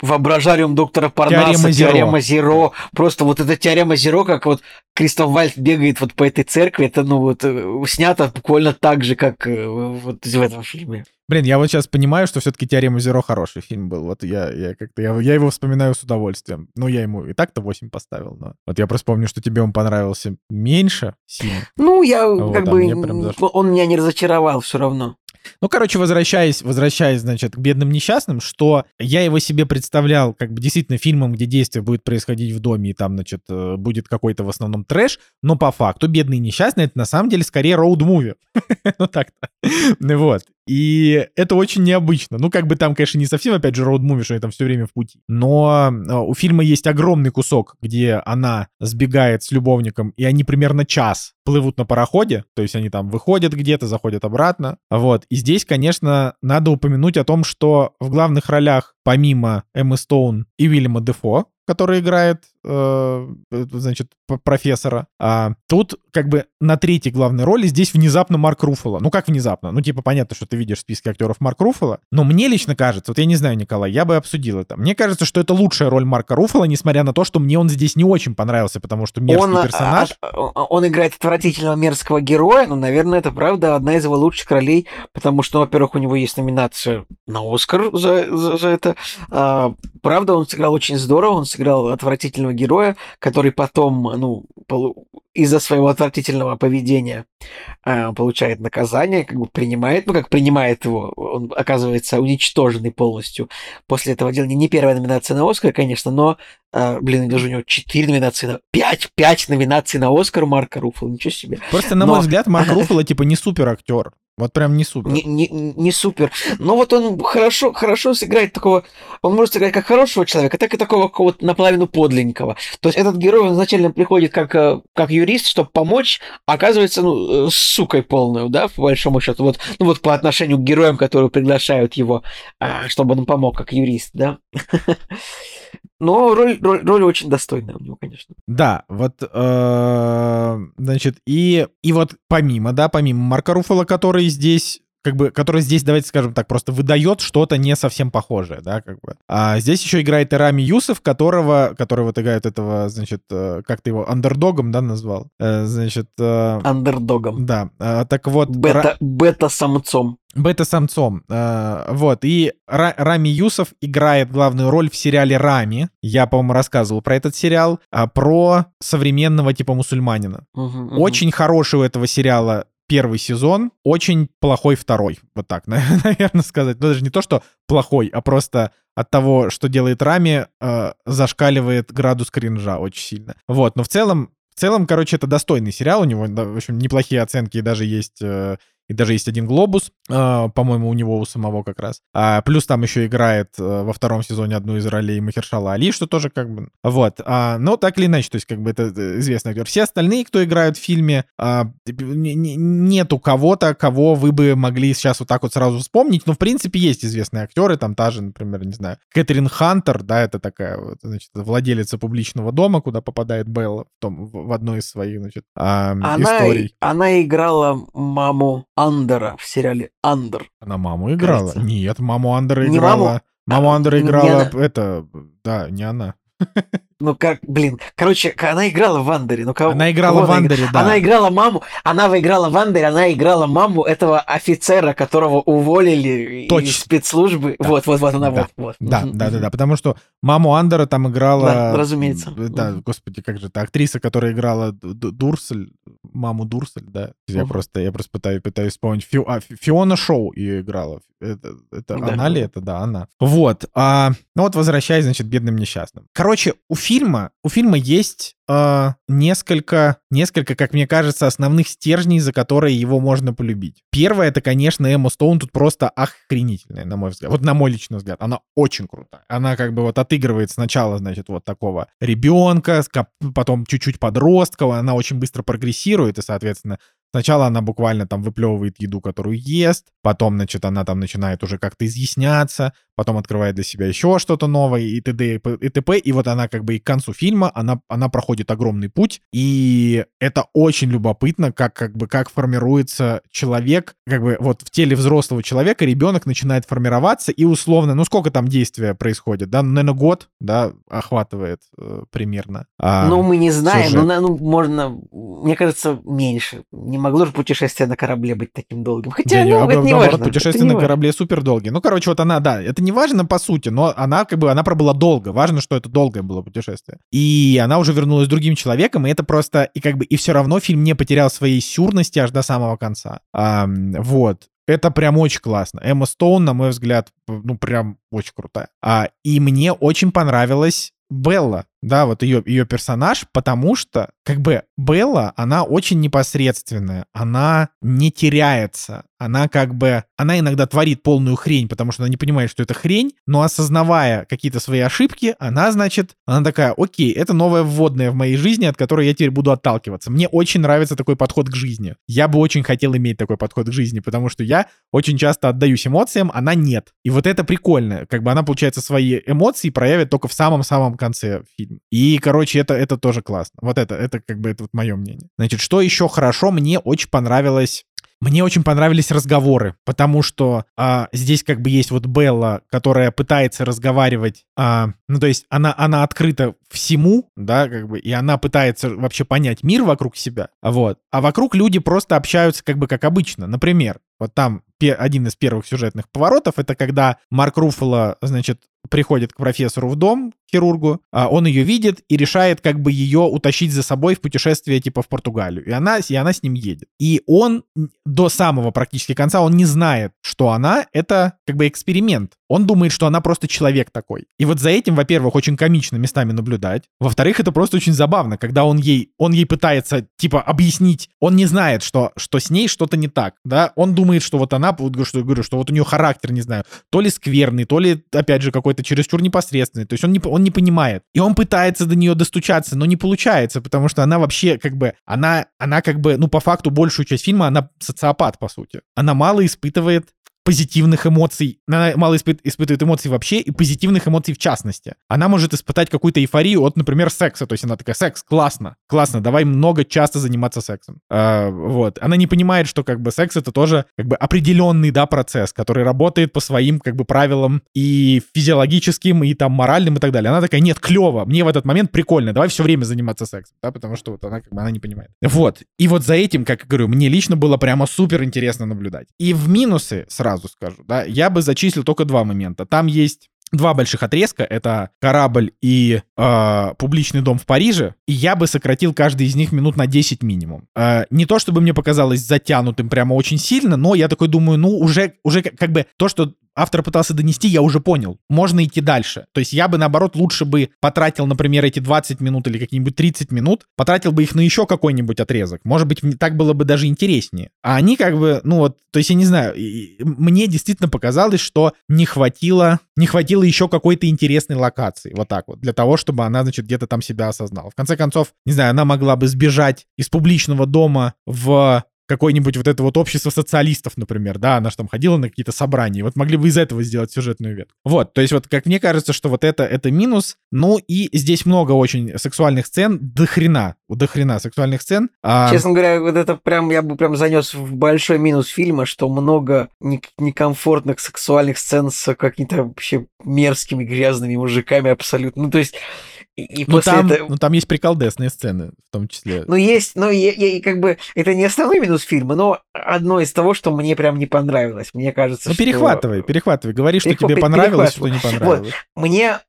воображариум доктора Парнаса, теорема Зеро. теорема Зеро. Просто вот эта теорема Зеро, как вот Кристоф Вальд бегает вот по этой церкви, это ну вот э, снято буквально так же, как э, вот в этом фильме.
Блин, я вот сейчас понимаю, что все-таки «Теорема Зеро» хороший фильм был. Вот я, я как-то, я, я его вспоминаю с удовольствием. Ну, я ему и так-то 8 поставил, но... Вот я просто помню, что тебе он понравился меньше сильно.
Ну, я
Вот,
как
а
бы... Он меня не разочаровал все равно.
Ну, короче, возвращаясь, возвращаясь, значит, к бедным несчастным, что я его себе представлял как бы действительно фильмом, где действие будет происходить в доме, и там, значит, э, будет какой-то в основном трэш, но по факту бедные несчастные это на самом деле скорее роуд-муви. Ну так-то. Вот. И это очень необычно. Ну, как бы там, конечно, не совсем, опять же, роуд-муви, что они там все время в пути. Но э, у фильма есть огромный кусок, где она сбегает с любовником, и они примерно час плывут на пароходе, то есть они там выходят где-то, заходят обратно. Вот. И здесь, конечно, надо упомянуть о том, что в главных ролях, помимо Эммы Стоун и Уильяма Дефо, который играет, э, значит, п- профессора. А тут как бы на третьей главной роли здесь внезапно Марк Руффало. Ну как внезапно? Ну типа понятно, что ты видишь в списке актеров Марк Руффало, но мне лично кажется, вот я не знаю, Николай, я бы обсудил это. Мне кажется, что это лучшая роль Марка Руффало, несмотря на то, что мне он здесь не очень понравился, потому что мерзкий
Он, а,
персонаж.
а, а, он играет отвратительного мерзкого героя, но, наверное, это правда одна из его лучших ролей, потому что, во-первых, у него есть номинация на Оскар за, за, за это. А, правда, он сыграл очень здорово, он сыграл отвратительного героя, который потом, ну, полу- из-за своего отвратительного поведения а, получает наказание, как бы принимает, ну, как принимает его, он оказывается уничтоженный полностью после этого дела. Не, не первая номинация на Оскар, конечно, но а, блин, даже у него 4 номинации на... 5, 5 номинаций на Оскар Марка Руффало, ничего себе.
Просто, на
но-
мой взгляд, Марк Руффало типа не супер актер. Вот прям не супер.
Не, не, не супер. Но вот он хорошо, хорошо сыграет такого... Он может сыграть как хорошего человека, так и такого какого-то наполовину подлинненького. То есть этот герой он изначально приходит как, э, как юрист, чтобы помочь, а оказывается, ну, э, сукой полную, да, по большому счету. Вот, ну вот по отношению к героям, которые приглашают его, а, чтобы он помог как юрист, да. Но роль, роль, роль очень достойная у него, конечно.
Да, вот, э, значит, и, и вот помимо, да, помимо Марка Руффало, который здесь как бы, который здесь, давайте скажем так, просто выдает что-то не совсем похожее, да, как бы. А здесь еще играет Ирами Юсов, которого, который вот играет этого, значит, э, как ты его, андердогом, да, назвал? Э, значит, э,
Андердогом.
да, так вот... Ра-
Бета, бета-самцом.
Бета-самцом. Э, вот. И Ра- Рами Юсов играет главную роль в сериале «Рами». Я, по-моему, рассказывал про этот сериал. а, Про современного типа мусульманина.
Мгм, мгм.
Очень хороший у этого сериала первый сезон, очень плохой второй. Вот так, наверное, сказать. Ну, даже не то, что плохой, а просто от того, что делает Рами, э, зашкаливает градус кринжа очень сильно. Вот, но в целом, в целом, короче, это достойный сериал. У него, в общем, неплохие оценки, даже есть... э, и даже есть один глобус, э, по-моему, у него у самого как раз. А, плюс там еще играет э, во втором сезоне одну из ролей Махершала Али, что тоже как бы... Вот. А, но так или иначе, то есть как бы это э, известный актер. Все остальные, кто играют в фильме, а, не- не- нету кого-то, кого вы бы могли сейчас вот так вот сразу вспомнить. Но, в принципе, есть известные актеры. Там та же, например, не знаю, Кэтрин Хантер, да, это такая вот, значит, владелица публичного дома, куда попадает Белла в, том, в одной из своих, значит, а,
Она,
историй.
она играла маму Андера в сериале Андер.
Она маму играла?
Кажется.
Нет, маму Андера
Не
играла.
маму,
Маму
а,
Андера
не
играла,
она.
это, да, не она.
Ну как, блин, короче, она играла в Андере. Ну, кого,
Она играла
кого
в
она игра-
Андере, да.
Она играла маму, она выиграла в Андере, она играла маму этого офицера, которого уволили
Точно.
из спецслужбы.
Да.
Вот, вот, вот она,
Да.
вот, вот.
Да, да, да, да, потому что маму Андера там играла...
Да, разумеется.
Да, господи, как же это, актриса, которая играла Дурсель, маму Дурсель, да. Я
Мгм.
просто, я просто пытаюсь, пытаюсь вспомнить. Фи- а, Фи- Фиона Шоу ее играла. Это, это
Да.
она ли это? Да, она. Вот. А, ну вот возвращаясь, значит, бедным несчастным. Короче, у фильма, у фильма есть а, несколько, несколько, как мне кажется, основных стержней, за которые его можно полюбить. Первое, это, конечно, Эмма Стоун тут просто охренительная, на мой взгляд. Вот на мой личный взгляд. Она очень крутая. Она как бы вот отыгрывает сначала, значит, вот такого ребенка, потом чуть-чуть подростка, она очень быстро прогрессирует, и, соответственно, Сначала она буквально там выплевывает еду, которую ест, потом, значит, она там начинает уже как-то изъясняться, потом открывает для себя еще что-то новое и т.д. и т.п. И вот она как бы и к концу фильма, она, она проходит огромный путь, и это очень любопытно, как, как бы, как формируется человек, как бы вот в теле взрослого человека ребенок начинает формироваться, и условно, ну сколько там действия происходит, да, ну, наверное, год, да, охватывает э, примерно.
А, ну, мы не знаем, но, ну, можно, мне кажется, меньше. Не могло же путешествие на корабле быть таким долгим. Хотя, да, ну, это не наоборот,
важно. Путешествие на корабле супер долгие. Ну, короче, вот она, да, это не важно по сути, но она как бы, она пробыла долго. Важно, что это долгое было путешествие. И она уже вернулась другим человеком, и это просто, и как бы, и все равно фильм не потерял своей сюрности аж до самого конца. А, вот. Это прям очень классно. Эмма Стоун, на мой взгляд, ну прям очень крутая. А, и мне очень понравилось Белла, да, вот ее, ее персонаж, потому что, как бы, Белла, она очень непосредственная, она не теряется, она как бы, она иногда творит полную хрень, потому что она не понимает, что это хрень, но осознавая какие-то свои ошибки, она, значит, она такая, окей, это новая вводная в моей жизни, от которой я теперь буду отталкиваться. Мне очень нравится такой подход к жизни. Я бы очень хотел иметь такой подход к жизни, потому что я очень часто отдаюсь эмоциям, она нет. И вот это прикольно, как бы она, получается, свои эмоции проявит только в самом-самом конце фильма. И, короче, это, это тоже классно. Вот это, это как бы это вот мое мнение. Значит, что еще хорошо, мне очень понравилось мне очень понравились разговоры, потому что а, здесь как бы есть вот Белла, которая пытается разговаривать, а, ну то есть она, она открыта всему, да, как бы, и она пытается вообще понять мир вокруг себя, вот. А вокруг люди просто общаются как бы как обычно. Например, вот там один из первых сюжетных поворотов, это когда Марк Руффало, значит, приходит к профессору в дом, хирургу, а он ее видит и решает как бы ее утащить за собой в путешествие типа в Португалию. И она, и она с ним едет. И он до самого практически конца, он не знает, что она — это как бы эксперимент. Он думает, что она просто человек такой. И вот за этим, во-первых, очень комично местами наблюдать. Во-вторых, это просто очень забавно, когда он ей, он ей пытается, типа, объяснить. Он не знает, что, что с ней что-то не так, да. Он думает, что вот она, вот, что, говорю, что вот у нее характер, не знаю, то ли скверный, то ли, опять же, какой-то чересчур непосредственный. То есть он не, он не понимает. И он пытается до нее достучаться, но не получается, потому что она вообще, как бы, она, она как бы, ну, по факту, большую часть фильма, она социопат, по сути. Она мало испытывает позитивных эмоций. Она мало испы- испытывает эмоций вообще и позитивных эмоций в частности. Она может испытать какую-то эйфорию от, например, секса. То есть она такая, секс, классно, классно, давай много, часто заниматься сексом. А, вот. Она не понимает, что как бы секс это тоже как бы определенный, да, процесс, который работает по своим как бы правилам и физиологическим, и там моральным и так далее. Она такая, нет, клево, мне в этот момент прикольно, давай все время заниматься сексом, да, потому что вот она как бы она не понимает. Вот. И вот за этим, как я говорю, мне лично было прямо супер интересно наблюдать. И в минусы сразу сразу скажу, да, я бы зачислил только два момента. Там есть два больших отрезка. Это корабль и э, публичный дом в Париже. И я бы сократил каждый из них минут на 10 минимум. Э, не то, чтобы мне показалось затянутым прямо очень сильно, но я такой думаю, ну, уже, уже как бы то, что автор пытался донести, я уже понял. Можно идти дальше. То есть я бы, наоборот, лучше бы потратил, например, эти 20 минут или какие-нибудь 30 минут, потратил бы их на еще какой-нибудь отрезок. Может быть, так было бы даже интереснее. А они как бы, ну вот, то есть я не знаю, мне действительно показалось, что не хватило, не хватило еще какой-то интересной локации. Вот так вот. Для того, чтобы она, значит, где-то там себя осознала. В конце концов, не знаю, она могла бы сбежать из публичного дома в какое-нибудь вот это вот общество социалистов, например, да, она же там ходила на какие-то собрания, вот могли бы из этого сделать сюжетную ветку. Вот, то есть вот как мне кажется, что вот это, это минус, ну и здесь много очень сексуальных сцен, до хрена, до хрена сексуальных сцен.
А... Честно говоря, вот это прям, я бы прям занес в большой минус фильма, что много некомфортных сексуальных сцен с какими-то вообще мерзкими, грязными мужиками абсолютно, ну то есть
и ну, после там, этого... ну там есть приколдесные сцены, в том числе.
Ну есть, но я, я, как бы это не основной минус фильма, но одно из того, что мне прям не понравилось. Мне кажется,
ну, что... перехватывай, перехватывай, говори, что тебе понравилось, что не понравилось.
Вот. Мне,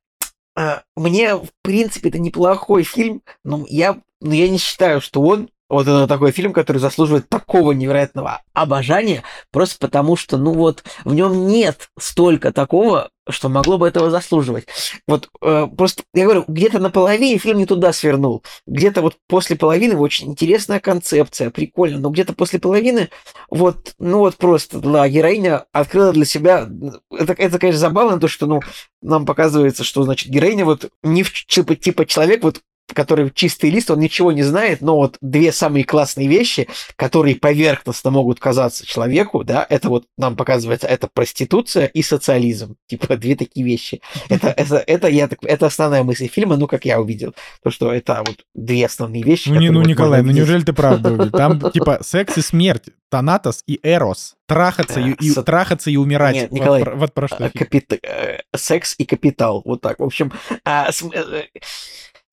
э, мне в принципе это неплохой фильм, но я, но я не считаю, что он вот это такой фильм, который заслуживает такого невероятного обожания, просто потому что, ну вот, в нем нет столько такого, что могло бы этого заслуживать. Вот э, просто, я говорю, где-то на половине фильм не туда свернул. Где-то вот после половины очень интересная концепция, прикольно, но где-то после половины вот, ну вот просто, да, героиня открыла для себя, это, это конечно, забавно, то, что, ну, нам показывается, что, значит, героиня вот не в, типа, типа человек вот который чистый лист, он ничего не знает, но вот две самые классные вещи, которые поверхностно могут казаться человеку, да, это вот нам показывается, это проституция и социализм. Типа две такие вещи. Это, это, это, я, так, это основная мысль фильма, ну, как я увидел. То, что это вот две основные вещи.
Ну, не, ну
вот
Николай, ну неужели ты правда? Там, типа, секс и смерть, Танатос и Эрос. Трахаться, и, и-
Со-
трахаться и умирать.
Нет,
Вот
Николай,
про- Вот про что
А,
фильм.
капит- э, секс и капитал. Вот так. В общем, а, э,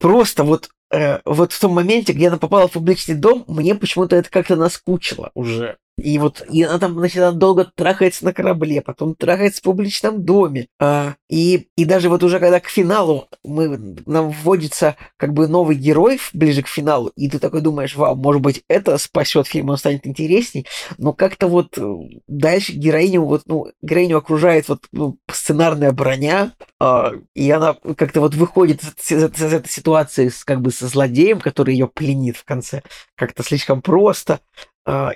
просто вот, э, вот в том моменте, где она попала в публичный дом, мне почему-то это как-то наскучило уже. И вот и она там, значит, она долго трахается на корабле, потом трахается в публичном доме. А, и, и даже вот уже когда к финалу мы, нам вводится как бы новый герой ближе к финалу, и ты такой думаешь, вау, может быть, это спасет фильм, он станет интересней, но как-то вот э, дальше героиню вот, ну, героиню окружает вот ну, сценарная броня, а, и она как-то вот выходит из, из- из этой ситуации с, как бы со злодеем, который ее пленит в конце, как-то слишком просто,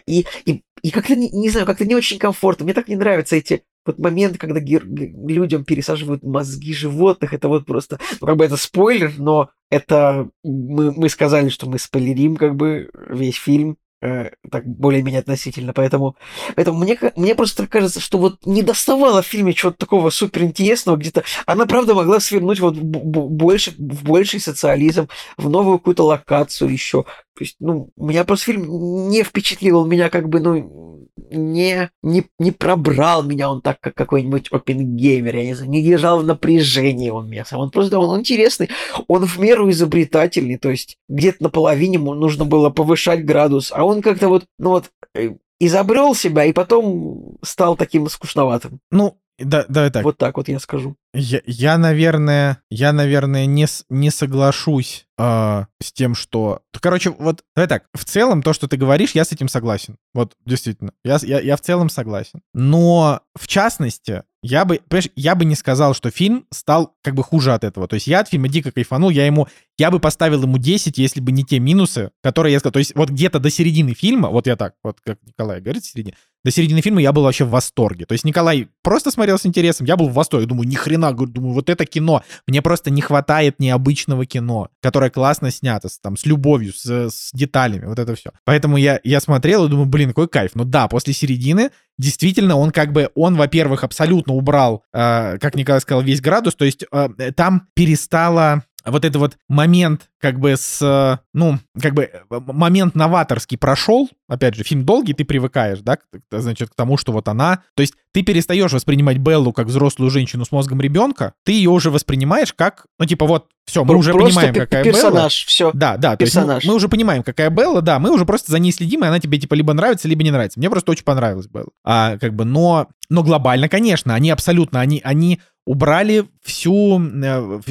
и, и, и как-то, не, не знаю, как-то не очень комфортно. Мне так не нравятся эти вот моменты, когда гер- людям пересаживают мозги животных, это вот просто, ну, как бы это спойлер, но это мы, мы сказали, что мы спойлерим как бы весь фильм, э, так более-менее относительно, поэтому, поэтому мне, мне просто кажется, что вот не доставало в фильме чего-то такого суперинтересного, где-то она, правда, могла свернуть вот больше, в больший социализм, в новую какую-то локацию еще. То есть, ну, меня просто фильм не впечатлил, он меня как бы, ну, не, не, не пробрал меня он так, как какой-нибудь опенгеймер, я не знаю, не держал в напряжении он меня. Он просто, он интересный, он в меру изобретательный, то есть где-то наполовине ему нужно было повышать градус, а он как-то вот, ну вот, э, изобрел себя и потом стал таким скучноватым.
Ну, да, давай так.
Вот так вот я скажу.
Я, я, наверное, я, наверное, не, не соглашусь а, с тем, что... Короче, вот, давай так, в целом то, что ты говоришь, я с этим согласен. Вот, действительно, я, я, я в целом согласен. Но, в частности, я бы, понимаешь, я бы не сказал, что фильм стал как бы хуже от этого. То есть я от фильма дико кайфанул, я ему, я бы поставил ему 10, если бы не те минусы, которые я сказал. То есть вот где-то до середины фильма, вот я так, вот как Николай говорит, середине, до середины фильма я был вообще в восторге. То есть Николай просто смотрел с интересом, я был в восторге. Думаю, ни хрена, думаю, вот это кино. Мне просто не хватает необычного кино, которое классно снято, с, там, с любовью, с, с деталями, вот это все. Поэтому я, я смотрел и думаю, блин, какой кайф. Но да, после середины действительно он как бы, он, во-первых, абсолютно убрал, э, как Николай сказал, весь градус, то есть э, там перестало вот этот вот момент как бы с, э, ну, как бы э, момент новаторский прошел, опять же, фильм долгий, ты привыкаешь, да, значит, к тому, что вот она, то есть ты перестаешь воспринимать Беллу как взрослую женщину с мозгом ребенка, ты ее уже воспринимаешь как, ну, типа вот, все, мы уже
Просто
понимаем,
пе-
какая Белла.
персонаж, все.
Да, да, то есть мы,
персонаж.
мы уже понимаем, какая Белла, да, мы уже просто за ней следим, и она тебе типа либо нравится, либо не нравится. Мне просто очень понравилась Белла. А, как бы, но, но глобально, конечно, они абсолютно, они, они убрали всю,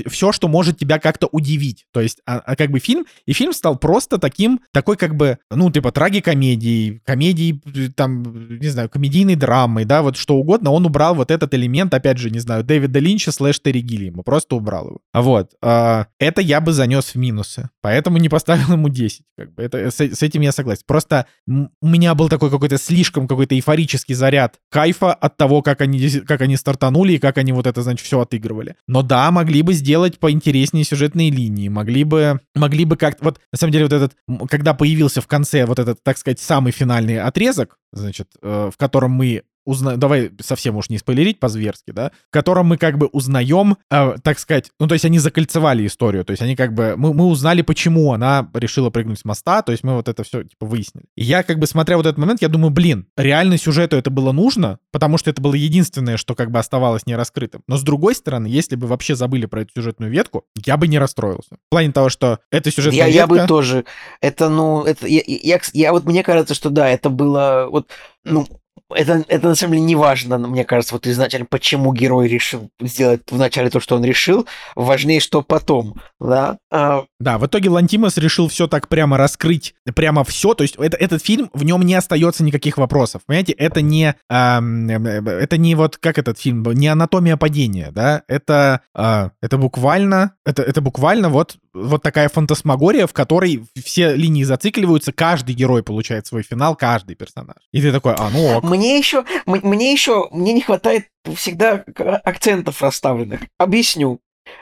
все, что может тебя как-то удивить. То есть, а, а как бы фильм, и фильм стал просто таким, такой как бы, ну, типа трагикомедией, комедией, э, там, не знаю, комедийной драмой, да, вот что угодно. Он убрал вот этот элемент, опять же, не знаю, Дэвида Линча слэш Терри Гиллиама, просто убрал его. А Вот. а, это я бы занес в минусы, поэтому не поставил ему 10. Как бы это, с, с этим я согласен. Просто у меня был такой какой-то слишком какой-то эйфорический заряд кайфа от того, как они, как они стартанули и как они вот это, значит, все отыгрывали. Но да, могли бы сделать поинтереснее сюжетные линии, могли бы, могли бы как-то... Вот, на самом деле, вот этот, когда появился в конце вот этот, так сказать, самый финальный отрезок, значит, э, в котором мы узна... давай совсем уж не спойлерить по-зверски, да, в котором мы как бы узнаем, э, так сказать, ну, то есть они закольцевали историю, то есть они как бы, мы, мы узнали, почему она решила прыгнуть с моста, то есть мы вот это все, типа, выяснили. И я как бы, смотря вот этот момент, я думаю, блин, реально сюжету это было нужно, потому что это было единственное, что как бы оставалось не раскрытым. Но с другой стороны, если бы вообще забыли про эту сюжетную ветку, я бы не расстроился. В плане того, что эта сюжетная
Я, я бы
ветка...
тоже. Это, ну, это, я, я, я вот, мне кажется, что да, это было, вот, ну, это, это на самом деле не важно, но мне кажется, вот изначально, почему герой решил сделать вначале то, что он решил, важнее, что потом, да. А,
Да, в итоге Лантимос решил все так прямо раскрыть, прямо все. То есть это, этот фильм, в нем не остается никаких вопросов. Понимаете, это не, э, это не вот как этот фильм, не анатомия падения, да, это, а, это буквально, это, это буквально вот, вот такая фантасмагория, в которой все линии зацикливаются, каждый герой получает свой финал, каждый персонаж. И ты такой, а, ну ок.
Мне еще, мне еще, мне не хватает всегда акцентов расставленных. Объясню.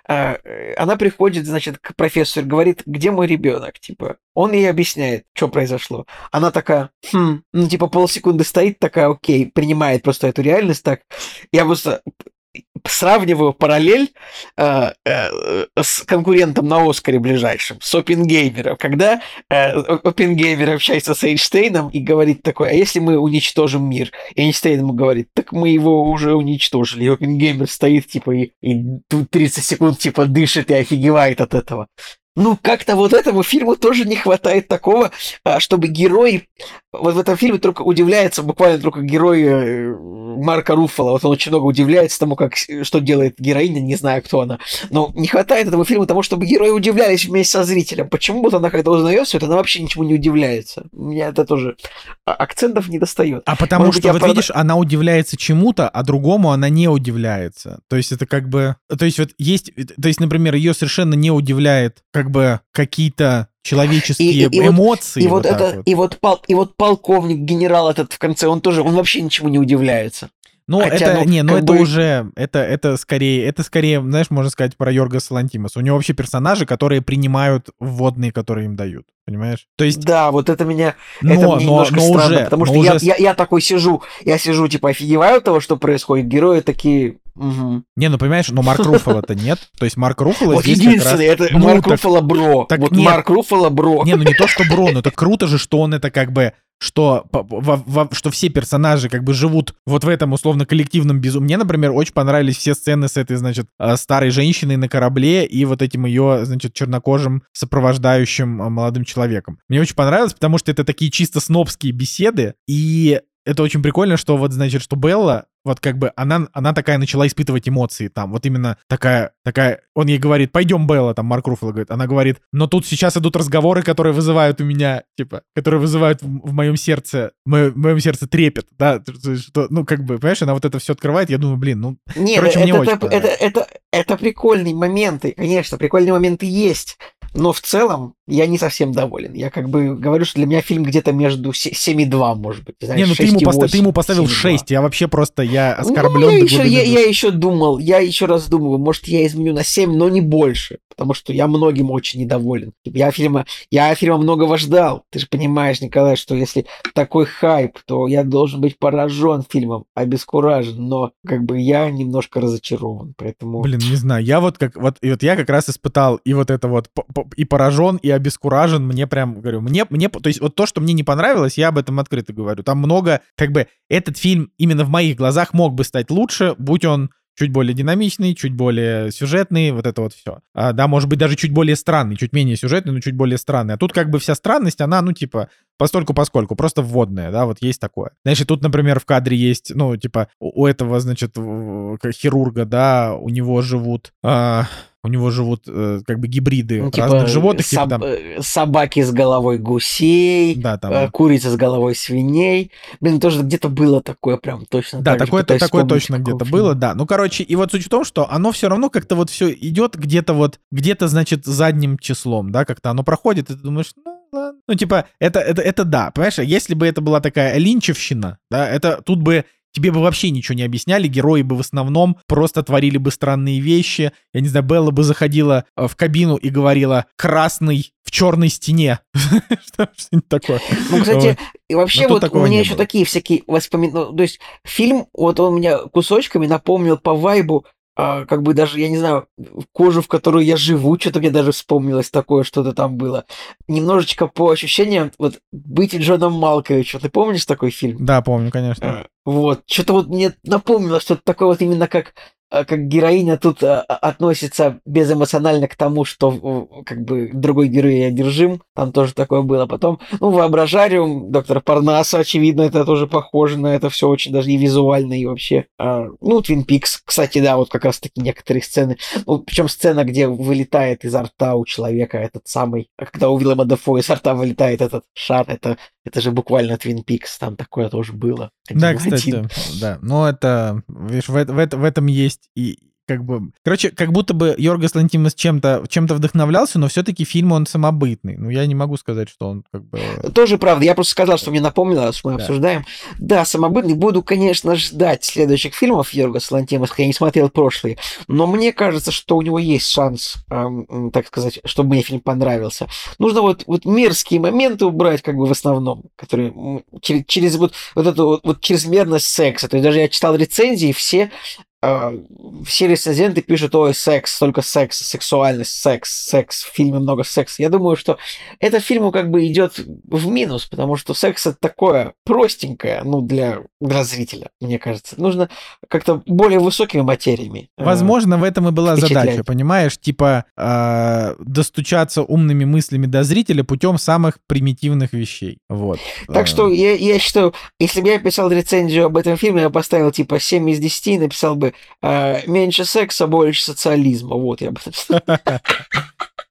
а, э, она приходит, значит, к профессору, говорит, где мой ребенок, типа. Он ей объясняет, что произошло. Она такая, хм, ну, типа, полсекунды стоит, такая, окей, принимает просто эту реальность так. Я просто сравниваю параллель э, э, с конкурентом на Оскаре ближайшим, с Опенгеймером, когда э, Опенгеймер общается с Эйнштейном и говорит такое, а если мы уничтожим мир? Эйнштейн ему говорит, так мы его уже уничтожили. И Опенгеймер стоит, типа, и, и 30 секунд, типа, дышит и офигевает от этого. Ну, как-то вот этому фильму тоже не хватает такого, а, чтобы герой... Вот в этом фильме только удивляется, буквально только герой э, Марка Руффала. Вот он очень много удивляется тому, как, что делает героиня, не знаю, кто она. Но не хватает этому фильму того, чтобы герои удивлялись вместе со зрителем. Почему вот она, когда узнает все это, она вообще ничему не удивляется. У меня это тоже а, акцентов не достает.
А потому Может что, вот правда... видишь, она удивляется чему-то, а другому она не удивляется. То есть это как бы... То есть вот есть... То есть, например, ее совершенно не удивляет, как бы какие-то человеческие и, и, эмоции.
И вот, вот это, вот. и вот пол, и вот полковник, генерал этот в конце, он тоже, он вообще ничему не удивляется.
Ну, Хотя, это, ну, не, ну это бы... уже, это, это скорее, это скорее, знаешь, можно сказать про Йорга Салантимаса. У него вообще персонажи, которые принимают вводные, которые им дают, понимаешь?
То есть... Да, вот это меня, но, это мне но, немножко но странно, уже, потому что уже... я, я, я такой сижу, я сижу, типа, офигеваю от того, что происходит, герои такие, Угу.
Не, ну понимаешь, но Марк Руффало-то нет. То есть Марк Руффало
вот здесь единственный, как раз... это ну, Марк так, Руффало бро. Так вот нет. Марк Руффало бро.
Не, ну не то, что бро, но это круто же, что он это как бы что, во, во, что все персонажи как бы живут вот в этом условно коллективном безумии. Мне, например, очень понравились все сцены с этой, значит, э, старой женщиной на корабле и вот этим ее, значит, чернокожим сопровождающим э, молодым человеком. Мне очень понравилось, потому что это такие чисто снобские беседы, и это очень прикольно, что вот, значит, что Белла, вот как бы она, она такая начала испытывать эмоции там, вот именно такая, такая, он ей говорит, пойдем, Белла, там Марк Руффало говорит, она говорит, но тут сейчас идут разговоры, которые вызывают у меня, типа, которые вызывают в, в моем сердце, в моем, сердце трепет, да, что, ну, как бы, понимаешь, она вот это все открывает, я думаю, блин, ну,
Нет, короче, это, мне это, очень это, это, это, это прикольные моменты, конечно, прикольные моменты есть, но в целом я не совсем доволен. Я как бы говорю, что для меня фильм где-то между 7,2, может быть.
Знаешь, не, ну ты ему, поста- ты ему поставил 6, я вообще просто, я оскорблен. Ну,
я, еще, я, я еще думал, я еще раз думаю, может, я изменю на 7, но не больше потому что я многим очень недоволен. Я фильма, я фильма многого ждал. Ты же понимаешь, Николай, что если такой хайп, то я должен быть поражен фильмом, обескуражен, но как бы я немножко разочарован, поэтому...
Блин, не знаю, я вот как, вот, и вот я как раз испытал и вот это вот, и поражен, и обескуражен, мне прям, говорю, мне, мне, то есть вот то, что мне не понравилось, я об этом открыто говорю. Там много, как бы, этот фильм именно в моих глазах мог бы стать лучше, будь он чуть более динамичный, чуть более сюжетный, вот это вот все. А, да, может быть, даже чуть более странный, чуть менее сюжетный, но чуть более странный. А тут как бы вся странность, она, ну, типа, постольку поскольку, просто вводная, да, вот есть такое. И тут, например, в кадре есть, ну, типа, у этого, значит, хирурга, да, у него живут... А у него живут э, как бы гибриды ну, типа разных животных.
Типа, соб... Типа, Собаки с головой гусей, да, там... э, курица с головой свиней. Блин, тоже где-то было такое прям точно.
Да, так такое, такое точно где-то было, да. Ну, короче, и вот суть в том, что оно все равно как-то вот все идет где-то вот, где-то, значит, задним числом, да, как-то оно проходит, и ты думаешь, ну, ладно. Ну, типа, это, это, это да, понимаешь, если бы это была такая линчевщина, да, это тут бы Тебе бы вообще ничего не объясняли, герои бы в основном просто творили бы странные вещи. Я не знаю, Белла бы заходила э, в кабину и говорила «красный в черной стене». Что-нибудь
такое. Ну, кстати, вообще вот у меня еще такие всякие воспоминания. Ну, то есть фильм, вот он меня кусочками напомнил по вайбу а, как бы даже, я не знаю, кожу, в которую я живу, что-то мне даже вспомнилось такое, что-то там было. Немножечко по ощущениям, вот «Быть Джоном Малковичем». Ты помнишь такой фильм?
Да, помню, конечно. А,
вот. Что-то вот мне напомнило что-то такое вот именно как как героиня тут а, а, относится безэмоционально к тому, что как бы другой герой одержим. Там тоже такое было. Потом, ну, воображариум доктора Парнаса, очевидно, это тоже похоже на это все очень даже и визуально, и вообще. Ну, Твин Пикс, кстати, да, вот как раз таки некоторые сцены. Ну, причем сцена, где вылетает изо рта у человека этот самый, когда у Виллема Дефо изо рта вылетает этот шар, это это же буквально Твин Пикс, там такое тоже было.
да, кстати, да. Но это, видишь, в, в, в этом есть и как бы... Короче, как будто бы Йоргас Лантимос чем-то чем вдохновлялся, но все-таки фильм, он самобытный. Ну, я не могу сказать, что он как бы...
Тоже правда. Я просто сказал, что мне напомнило, что мы да. обсуждаем. Да, самобытный. Буду, конечно, ждать следующих фильмов Йоргаса Лантимоса, я не смотрел прошлые. Но мне кажется, что у него есть шанс, эм, так сказать, чтобы мне фильм понравился. Нужно вот, вот мерзкие моменты убрать, как бы в основном, которые через, через вот, вот эту вот, вот чрезмерность секса. То есть даже я читал рецензии, все а, все рецензенты пишут, ой, секс, только секс, сексуальность, секс, секс, в фильме много секса. Я думаю, что это фильму как бы идет в минус, потому что секс это такое простенькое, ну, для, для зрителя, мне кажется. Нужно как-то более высокими материями.
Э, Возможно, в этом и была задача, понимаешь? Типа э, достучаться умными мыслями до зрителя путем самых примитивных вещей. Вот.
Так что я, я считаю, если бы я писал рецензию об этом фильме, я поставил типа 7 из 10 и написал бы э, меньше секса, больше социализма. Вот я бы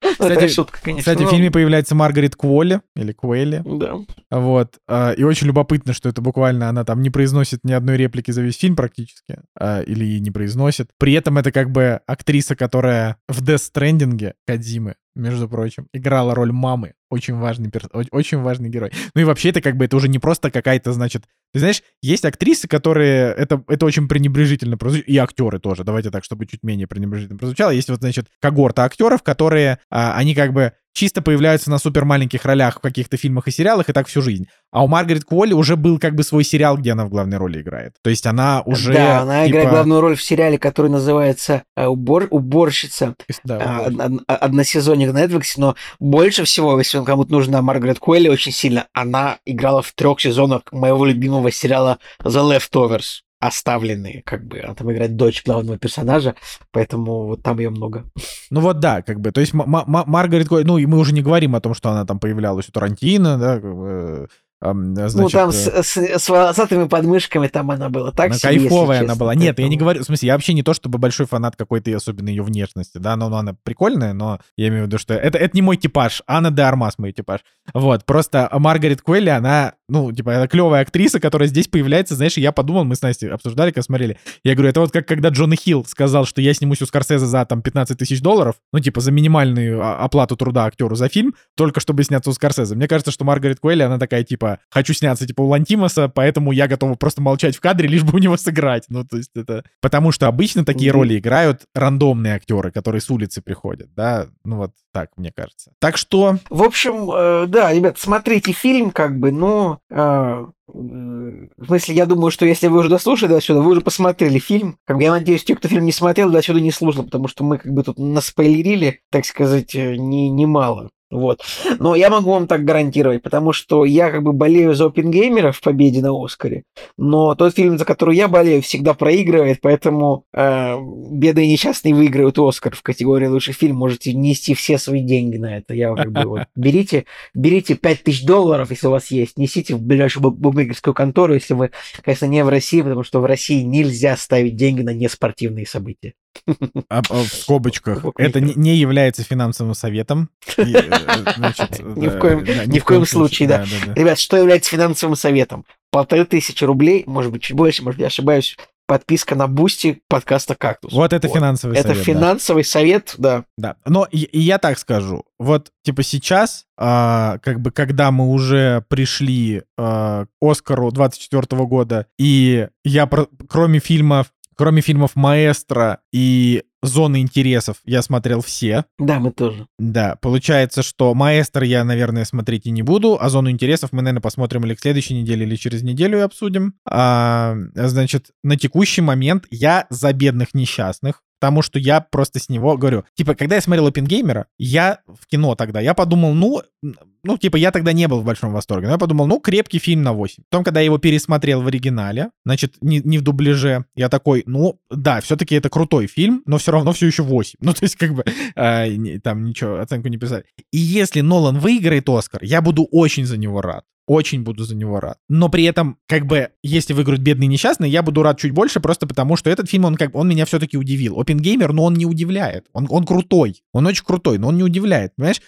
Кстати, шутка, конечно. Кстати, в фильме появляется Маргарет Куолли, или Куэлли.
Да.
Вот. А, и очень любопытно, что это буквально она там не произносит ни одной реплики за весь фильм практически. А, или не произносит. При этом это как бы актриса, которая в Death Stranding Кадзимы между прочим, играла роль мамы. Очень важный, перс... очень важный герой. Ну и вообще это как бы это уже не просто какая-то, значит... Ты знаешь, есть актрисы, которые... Это, это очень пренебрежительно прозвучит. И актеры тоже. Давайте так, чтобы чуть менее пренебрежительно прозвучало. Есть вот, значит, когорта актеров, которые... А, они как бы чисто появляются на супер маленьких ролях в каких-то фильмах и сериалах, и так всю жизнь. А у Маргарет Куолли уже был как бы свой сериал, где она в главной роли играет. То есть она уже...
Да, она типа... играет главную роль в сериале, который называется э, «Убор... «Уборщица». Да, а, односезонник на Netflix, но больше всего, если он кому-то нужна Маргарет Куэлли очень сильно, она играла в трех сезонах моего любимого сериала The Leftovers оставленные, как бы. Она там играет дочь главного персонажа, поэтому вот там ее много.
Ну вот да, как бы. То есть Маргарет, ну и мы уже не говорим о том, что она там появлялась у Тарантино, да, как бы,
Значит, ну, там с, э, с, с волосатыми подмышками там она была так
она себе, кайфовая она была. Нет, я не говорю, в смысле, я вообще не то, чтобы большой фанат какой-то особенно ее внешности, да, но, но она прикольная, но я имею в виду, что это, это не мой типаж, Анна де Армас мой типаж. Вот, просто Маргарет Куэлли, она, ну, типа, это клевая актриса, которая здесь появляется, знаешь, и я подумал, мы с Настей обсуждали, когда смотрели, я говорю, это вот как когда Джона Хилл сказал, что я снимусь у Скорсезе за, там, 15 тысяч долларов, ну, типа, за минимальную оплату труда актеру за фильм, только чтобы сняться у Скорсезе. Мне кажется, что Маргарет Куэлли, она такая, типа, хочу сняться типа у Лантимоса, поэтому я готова просто молчать в кадре, лишь бы у него сыграть. Ну, то есть это... Потому что обычно такие роли играют рандомные актеры, которые с улицы приходят, да? Ну вот так, мне кажется. Так что...
В общем, э, да, ребят, смотрите фильм, как бы, но... Э, в смысле, я думаю, что если вы уже дослушали до сюда, вы уже посмотрели фильм. Как бы, я надеюсь, те, кто фильм не смотрел, до сюда не слушал, потому что мы как бы тут наспойлерили, так сказать, э, не, немало. Вот. Но я могу вам так гарантировать, потому что я как бы болею за опенгеймера в победе на Оскаре, но тот фильм, за который я болею, всегда проигрывает, поэтому э, бедные несчастные выигрывают Оскар в категории лучший фильм. Можете нести все свои деньги на это. Я как бы вот берите, берите 5000 долларов, если у вас есть, несите в ближайшую букмекерскую контору, если вы, конечно, не в России, потому что в России нельзя ставить деньги на неспортивные события.
А, а, в скобочках. Это не, является финансовым советом.
Ни в коем, ни в коем случае, да. Ребят, что является финансовым советом? Полторы тысячи рублей, может быть, чуть больше, может, я ошибаюсь, подписка на Бусти подкаста «Кактус».
Вот это вот. финансовый
это
совет.
Это финансовый
да.
совет, да.
Да, но и, и я так скажу. Вот, типа, сейчас, а, как бы, когда мы уже пришли а, к Оскару 24 года, и я, про, кроме фильмов Кроме фильмов «Маэстро» и «Зоны интересов» я смотрел все.
Да, мы тоже.
Да, получается, что «Маэстро» я, наверное, смотреть и не буду, а «Зону интересов» мы, наверное, посмотрим или к следующей неделе, или через неделю и обсудим. А, значит, на текущий момент я за бедных несчастных Потому что я просто с него говорю, типа, когда я смотрел Опенгеймера, я в кино тогда, я подумал, ну, ну, типа, я тогда не был в большом восторге, но я подумал, ну, крепкий фильм на 8. Потом, когда я его пересмотрел в оригинале, значит, не, не в дубляже, я такой, ну, да, все-таки это крутой фильм, но все равно все еще 8. Ну, то есть, как бы, э, там ничего, оценку не писали. И если Нолан выиграет Оскар, я буду очень за него рад очень буду за него рад. Но при этом, как бы, если выиграют бедный несчастный, я буду рад чуть больше, просто потому что этот фильм, он как он меня все-таки удивил. Опенгеймер, но он не удивляет. Он, он крутой. Он очень крутой, но он не удивляет. Понимаешь?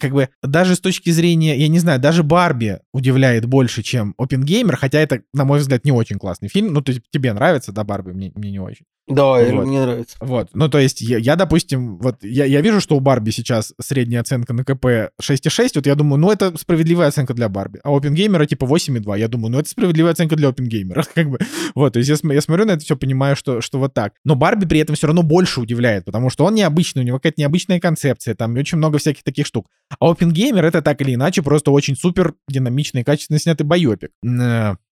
Как бы даже с точки зрения, я не знаю, даже Барби удивляет больше, чем Опенгеймер, хотя это, на мой взгляд, не очень классный фильм. Ну, то есть тебе нравится, да, Барби, мне, мне не очень.
Да,
Вот.
мне нравится.
Вот, ну то есть я, я, допустим, вот я, я вижу, что у Барби сейчас средняя оценка на КП 6,6, вот я думаю, ну это справедливая оценка для Барби, а у Опенгеймера типа 8,2, я думаю, ну это справедливая оценка для Опенгеймера, как бы, вот, то есть я, я смотрю на это все, понимаю, что, что вот так, но Барби при этом все равно больше удивляет, потому что он необычный, у него какая-то необычная концепция, там очень много всяких таких штук, а Опенгеймер это так или иначе просто очень супер динамичный, качественно снятый байопик.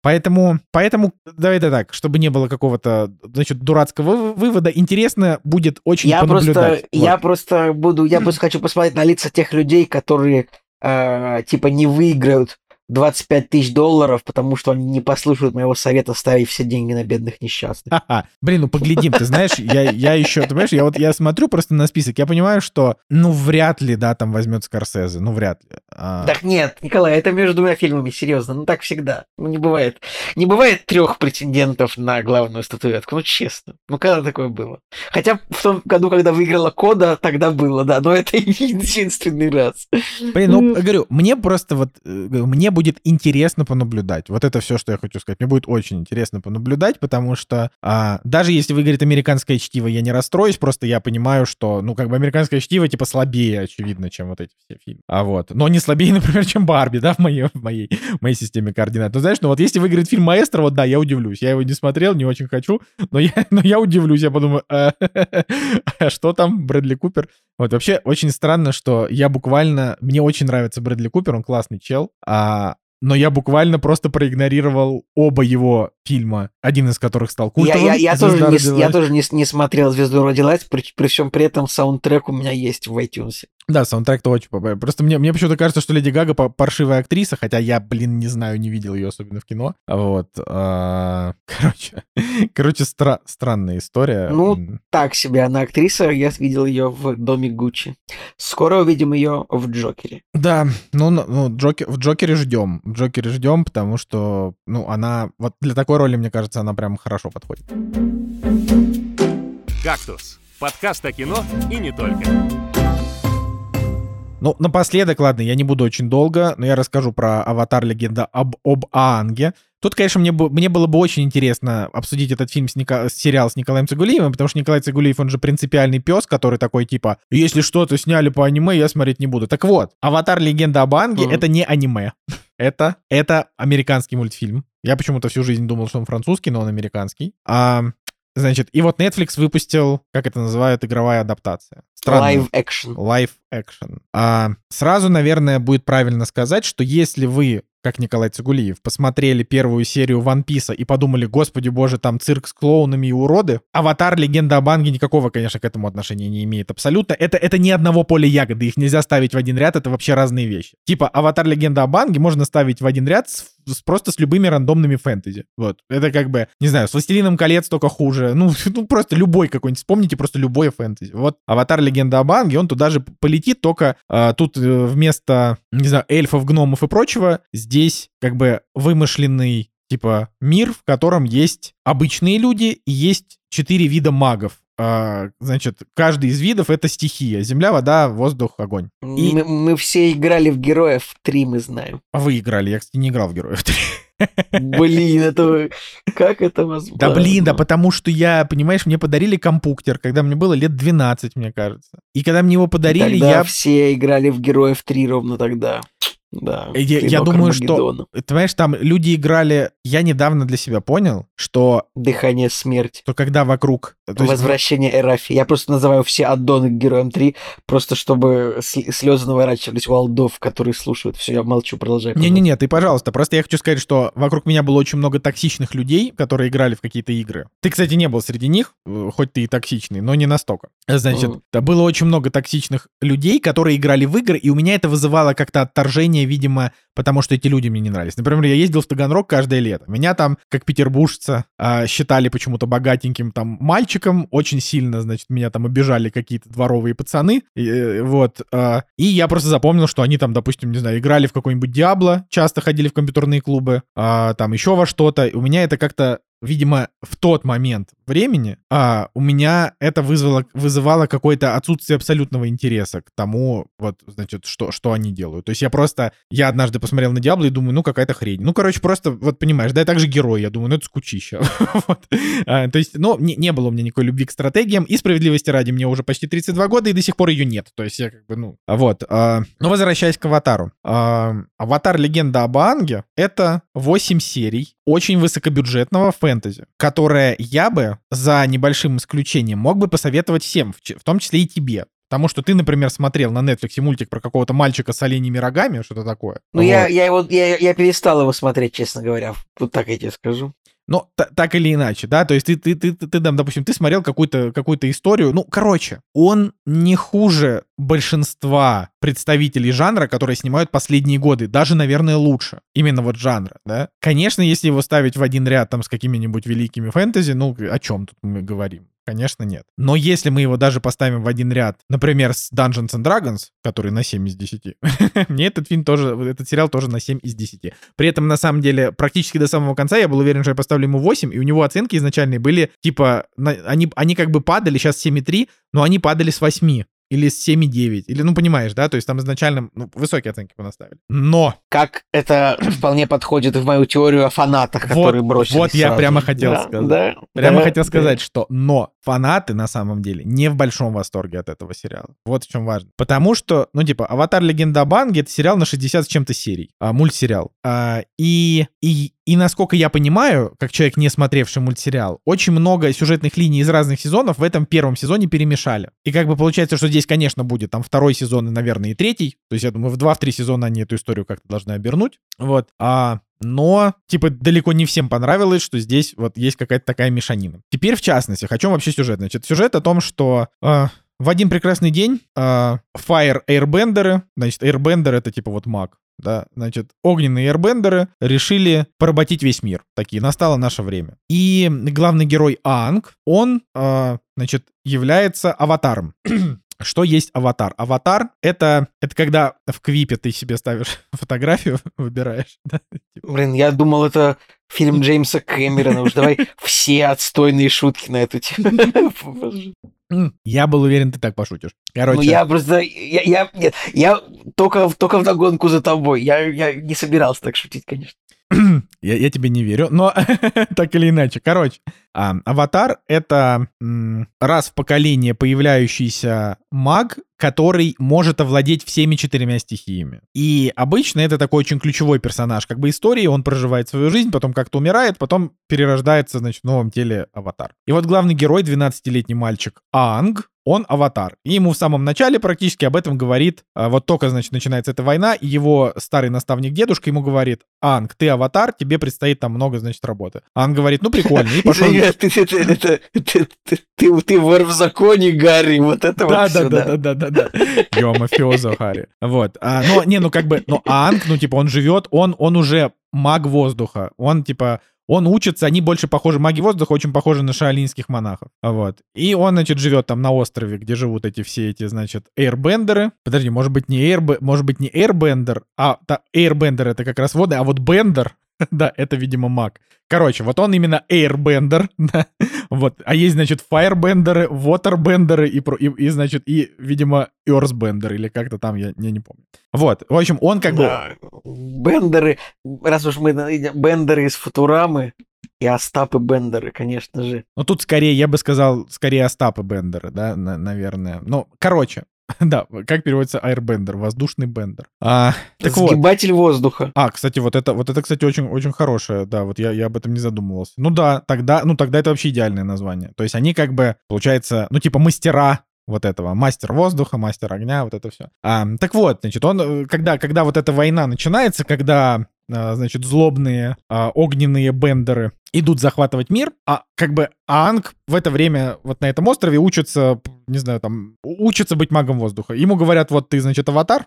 Поэтому, поэтому давай это так, чтобы не было какого-то, значит, дурацкого вы- вывода, интересно будет очень
Я просто,
понаблюдать.
я
Вот.
просто буду, я просто хочу посмотреть на лица тех людей, которые э, типа не выиграют 25 тысяч долларов, потому что они не послушают моего совета ставить все деньги на бедных несчастных.
Ха-ха. Блин, ну поглядим, ты знаешь, я, я еще, ты понимаешь, я вот я смотрю просто на список, я понимаю, что, ну, вряд ли, да, там возьмет Скорсезе, ну, вряд ли. А,
Так нет, Николай, это между двумя фильмами, серьезно, ну так всегда. Ну не бывает. Не бывает трех претендентов на главную статуэтку, ну честно. Ну когда такое было? Хотя в том году, когда выиграла Кода, тогда было, да, но это единственный раз.
Блин, ну, говорю, мне просто вот, э, мне будет интересно понаблюдать. Вот это все, что я хочу сказать. Мне будет очень интересно понаблюдать, потому что а, даже если выиграет американское чтиво, я не расстроюсь, просто я понимаю, что, ну, как бы американское чтиво, типа, слабее, очевидно, чем вот эти все фильмы. А вот. Но не слабее, например, чем Барби, да, в моей, в моей, в моей системе координат. Ну, знаешь, ну вот если выиграет фильм Маэстро, вот да, я удивлюсь. Я его не смотрел, не очень хочу, но я, но я удивлюсь. Я подумаю, «А, а что там, Брэдли Купер? Вот вообще очень странно, что я буквально... Мне очень нравится Брэдли Купер, он классный чел, а, но я буквально просто проигнорировал оба его фильма, один из которых стал
Я,
культовым.
я, я тоже,
«Звезда
не, я
родилась».
тоже не, не смотрел «Звезду родилась», при, при всем при этом саундтрек у меня есть в iTunes.
Да, саундтрек-то очень. Просто мне, мне почему-то кажется, что Леди Гага паршивая актриса, хотя я, блин, не знаю, не видел ее особенно в кино. Вот. а, Короче, короче стра- странная история.
Ну, Так себе она актриса, я видел ее в «Доме Гуччи». Скоро увидим ее в «Джокере».
Да, ну, ну, ну, Джокер, в Джокере ждем. В Джокере ждем, потому что, ну, она, вот для такой роли, мне кажется, она прям хорошо подходит.
«Кактус» — подкаст о кино и не только.
Ну, напоследок, ладно, я не буду очень долго, но я расскажу про «Аватар. Легенда об, об Аанге». Тут, конечно, мне, бы- мне было бы очень интересно обсудить этот фильм, с Ника- сериал с Николаем Цигулиевым, потому что Николай Цигулиев, он же принципиальный пес, который такой, типа, если что-то сняли по аниме, я смотреть не буду. Так вот, «Аватар. Легенда об Аанге»
Мгм.
это не аниме. Это, это американский мультфильм. Я почему-то всю жизнь думал, что он французский, но он американский. А, значит, и вот Netflix выпустил, как это называют, игровая адаптация. Странная.
Live action.
Live action. А, сразу, наверное, будет правильно сказать, что если вы, как Николай Цигулиев, посмотрели первую серию One Piece и подумали, господи боже, там цирк с клоунами и уроды, Аватар, Легенда об Анге никакого, конечно, к этому отношения не имеет абсолютно. Это, это не одного поля ягоды, их нельзя ставить в один ряд, это вообще разные вещи. Типа Аватар, Легенда об Анге можно ставить в один ряд с, с- просто с любыми рандомными фэнтези. Вот. Это как бы, не знаю, с Властелином колец только хуже. Ну, ну просто любой какой-нибудь, вспомните просто любое фэнтези. Вот Аватар, Легенда об Анге, он туда же полетит, только а, тут э, вместо, не знаю, эльфов, гномов и прочего, здесь как бы вымышленный типа мир, в котором есть обычные люди и есть четыре вида магов. А, значит, каждый из видов это стихия. Земля, вода, воздух, огонь. И-
Мы, мы все играли в героев, три мы знаем.
А вы играли? Я, кстати, не играл в Героев 3.
Блин, это... Как это возможно?
Да блин, да потому что я, понимаешь, мне подарили компьютер, когда мне было лет 12, мне кажется. И когда мне его подарили,
Тогда
я...
все играли в героев 3 ровно тогда. Да.
Я- я думаю, что-. Ты понимаешь, там люди играли... Я недавно для себя понял, что,
Дыхание смерти.
что когда вокруг... то есть-
Возвращение Эрафи. Я просто называю все аддоны к героям 3, просто чтобы слезы наворачивались у алдов, которые слушают. Все, я молчу, продолжай.
Не-не-не, ты, пожалуйста, просто я хочу сказать, что вокруг меня было очень много токсичных людей, которые играли в какие-то игры. Ты, кстати, не был среди них, э, хоть ты и токсичный, но не настолько. Значит, да, было очень много токсичных людей, которые играли в игры, и у меня это вызывало как-то отторжение, видимо, потому что эти люди мне не нравились. Например, я ездил в Таганрог каждое лето. Меня там, как петербуржца, а, считали почему-то богатеньким там мальчиком. Очень сильно, значит, меня там обижали какие-то дворовые пацаны. Э, вот. а, И я просто запомнил, что они там, допустим, не знаю, играли в какой-нибудь Диабло, часто ходили в компьютерные клубы, а, там еще во что-то. У меня это как-то видимо, в тот момент времени а, у меня это вызвало, вызывало какое-то отсутствие абсолютного интереса к тому, вот, значит, что, что они делают. То есть я просто, я однажды посмотрел на Диабло и думаю, ну, какая-то хрень. Ну, короче, просто, вот, понимаешь, да, я также герой, я думаю, ну, это скучища. а, то есть, ну, не, не было у меня никакой любви к стратегиям, и справедливости ради, мне уже почти 32 года, и до сих пор ее нет. То есть я как бы, ну, вот. А, но возвращаясь к Аватару. А, Аватар Легенда об Аанге — это 8 серий очень высокобюджетного фэнтези, которое я бы за небольшим исключением мог бы посоветовать всем, в том числе и тебе. Потому что ты, например, смотрел на Netflix мультик про какого-то мальчика с оленями рогами, что-то такое.
Ну, вот. я, я, его, я, я перестал его смотреть, честно говоря. Вот так я тебе скажу.
Но так или иначе, да, то есть ты, ты, ты, ты, ты там, допустим, ты смотрел какую-то какую историю, ну, короче, он не хуже большинства представителей жанра, которые снимают последние годы, даже, наверное, лучше. Именно вот жанра, да. Конечно, если его ставить в один ряд там с какими-нибудь великими фэнтези, ну, о чем тут мы говорим? Конечно, нет. Но если мы его даже поставим в один ряд, например, с Dungeons and Dragons, который на 7 из 10, мне этот фильм тоже, этот сериал тоже на 7 из 10. При этом, на самом деле, практически до самого конца я был уверен, что я поставлю ему 8, и у него оценки изначальные были, типа, они, они как бы падали, сейчас 7,3, но они падали с 8 или с 7,9. Или, ну, понимаешь, да? То есть там изначально ну, высокие оценки понаставили. Но...
Как это вполне подходит в мою теорию о фанатах, которые
вот,
бросились
Вот я
сразу.
прямо хотел
да,
сказать.
Да,
прямо
да,
хотел
да.
сказать, что но фанаты на самом деле не в большом восторге от этого сериала. Вот в чем важно. Потому что, ну, типа, «Аватар. Легенда об Аанге» — это сериал на 60 с чем-то серий. А, мультсериал. А, и, и и насколько я понимаю, как человек, не смотревший мультсериал, очень много сюжетных линий из разных сезонов в этом первом сезоне перемешали. И как бы получается, что здесь, конечно, будет там второй сезон и, наверное, и третий. То есть, я думаю, в два-три сезона они эту историю как-то должны обернуть. Вот. А но, типа, далеко не всем понравилось, что здесь вот есть какая-то такая мешанина. Теперь, в частности, о чем вообще сюжет? Значит, сюжет о том, что э, в один прекрасный день э, Fire Airbendеры, значит, Airbender это типа вот маг, да, значит, огненные эрбендеры решили поработить весь мир. Такие, настало наше время. И главный герой Анг, он, э, значит, является аватаром. Что есть аватар? Аватар — это, это когда в Квипе ты себе ставишь фотографию, выбираешь. Да?
Блин, я думал, это фильм Джеймса Кэмерона. Уж давай все отстойные шутки на эту тему.
Я был уверен, ты так пошутишь. Короче.
Ну, я просто... Я, я, нет, я только, только в догонку за тобой. Я, я не собирался так шутить, конечно.
я, я тебе не верю, но так или иначе. Короче, а, аватар — это м, раз в поколение появляющийся маг, который может овладеть всеми четырьмя стихиями. И обычно это такой очень ключевой персонаж как бы истории, он проживает свою жизнь, потом как-то умирает, потом перерождается, значит, в новом теле аватар. И вот главный герой, 12-летний мальчик Анг, он аватар. И ему в самом начале практически об этом говорит, а, вот только, значит, начинается эта война, и его старый наставник дедушка ему говорит, Анг, ты аватар, тебе предстоит там много, значит, работы. Анг говорит, ну прикольно, и пошел...
Ты вор в законе, Гарри, вот это вот
Да, да, да, да, да. Йо, мафиозо, Гарри. Вот. А, ну, не, ну как бы, ну Анг, ну типа он живет, он, он уже маг воздуха. Он типа он учится, они больше похожи, маги воздуха очень похожи на шаолинских монахов. Вот. И он, значит, живет там на острове, где живут эти все эти, значит, эйрбендеры. Подожди, может быть, не эйрб... может быть, не эйрбендер, а та... эйрбендер это как раз водный, а вот бендер, да, это, видимо, маг. Короче, вот он именно airbender, да, вот. А есть, значит, firebender, waterbender и, и, и значит, и, видимо, earthbender или как-то там, я, я не помню. Вот, в общем, он как
да. бы... Бендеры, раз уж мы бендеры из Футурамы, и Остапы Бендеры, конечно же.
Ну, тут скорее, я бы сказал, скорее Остапы Бендеры, да, на, наверное. Ну, короче, Да, как переводится airbender, воздушный бендер. А,
так Сгибатель вот. воздуха.
А, кстати, вот это, вот это, кстати, очень, очень хорошее, да, вот я, я об этом не задумывался. Ну да, тогда, ну тогда это вообще идеальное название. То есть они как бы, получается, ну типа мастера вот этого, мастер воздуха, мастер огня, вот это все. А, так вот, значит, он, э, когда, когда вот эта война начинается, когда значит, злобные а, огненные бендеры идут захватывать мир, а как бы Анг в это время вот на этом острове учится, не знаю, там, учится быть магом воздуха. Ему говорят, вот ты, значит, аватар.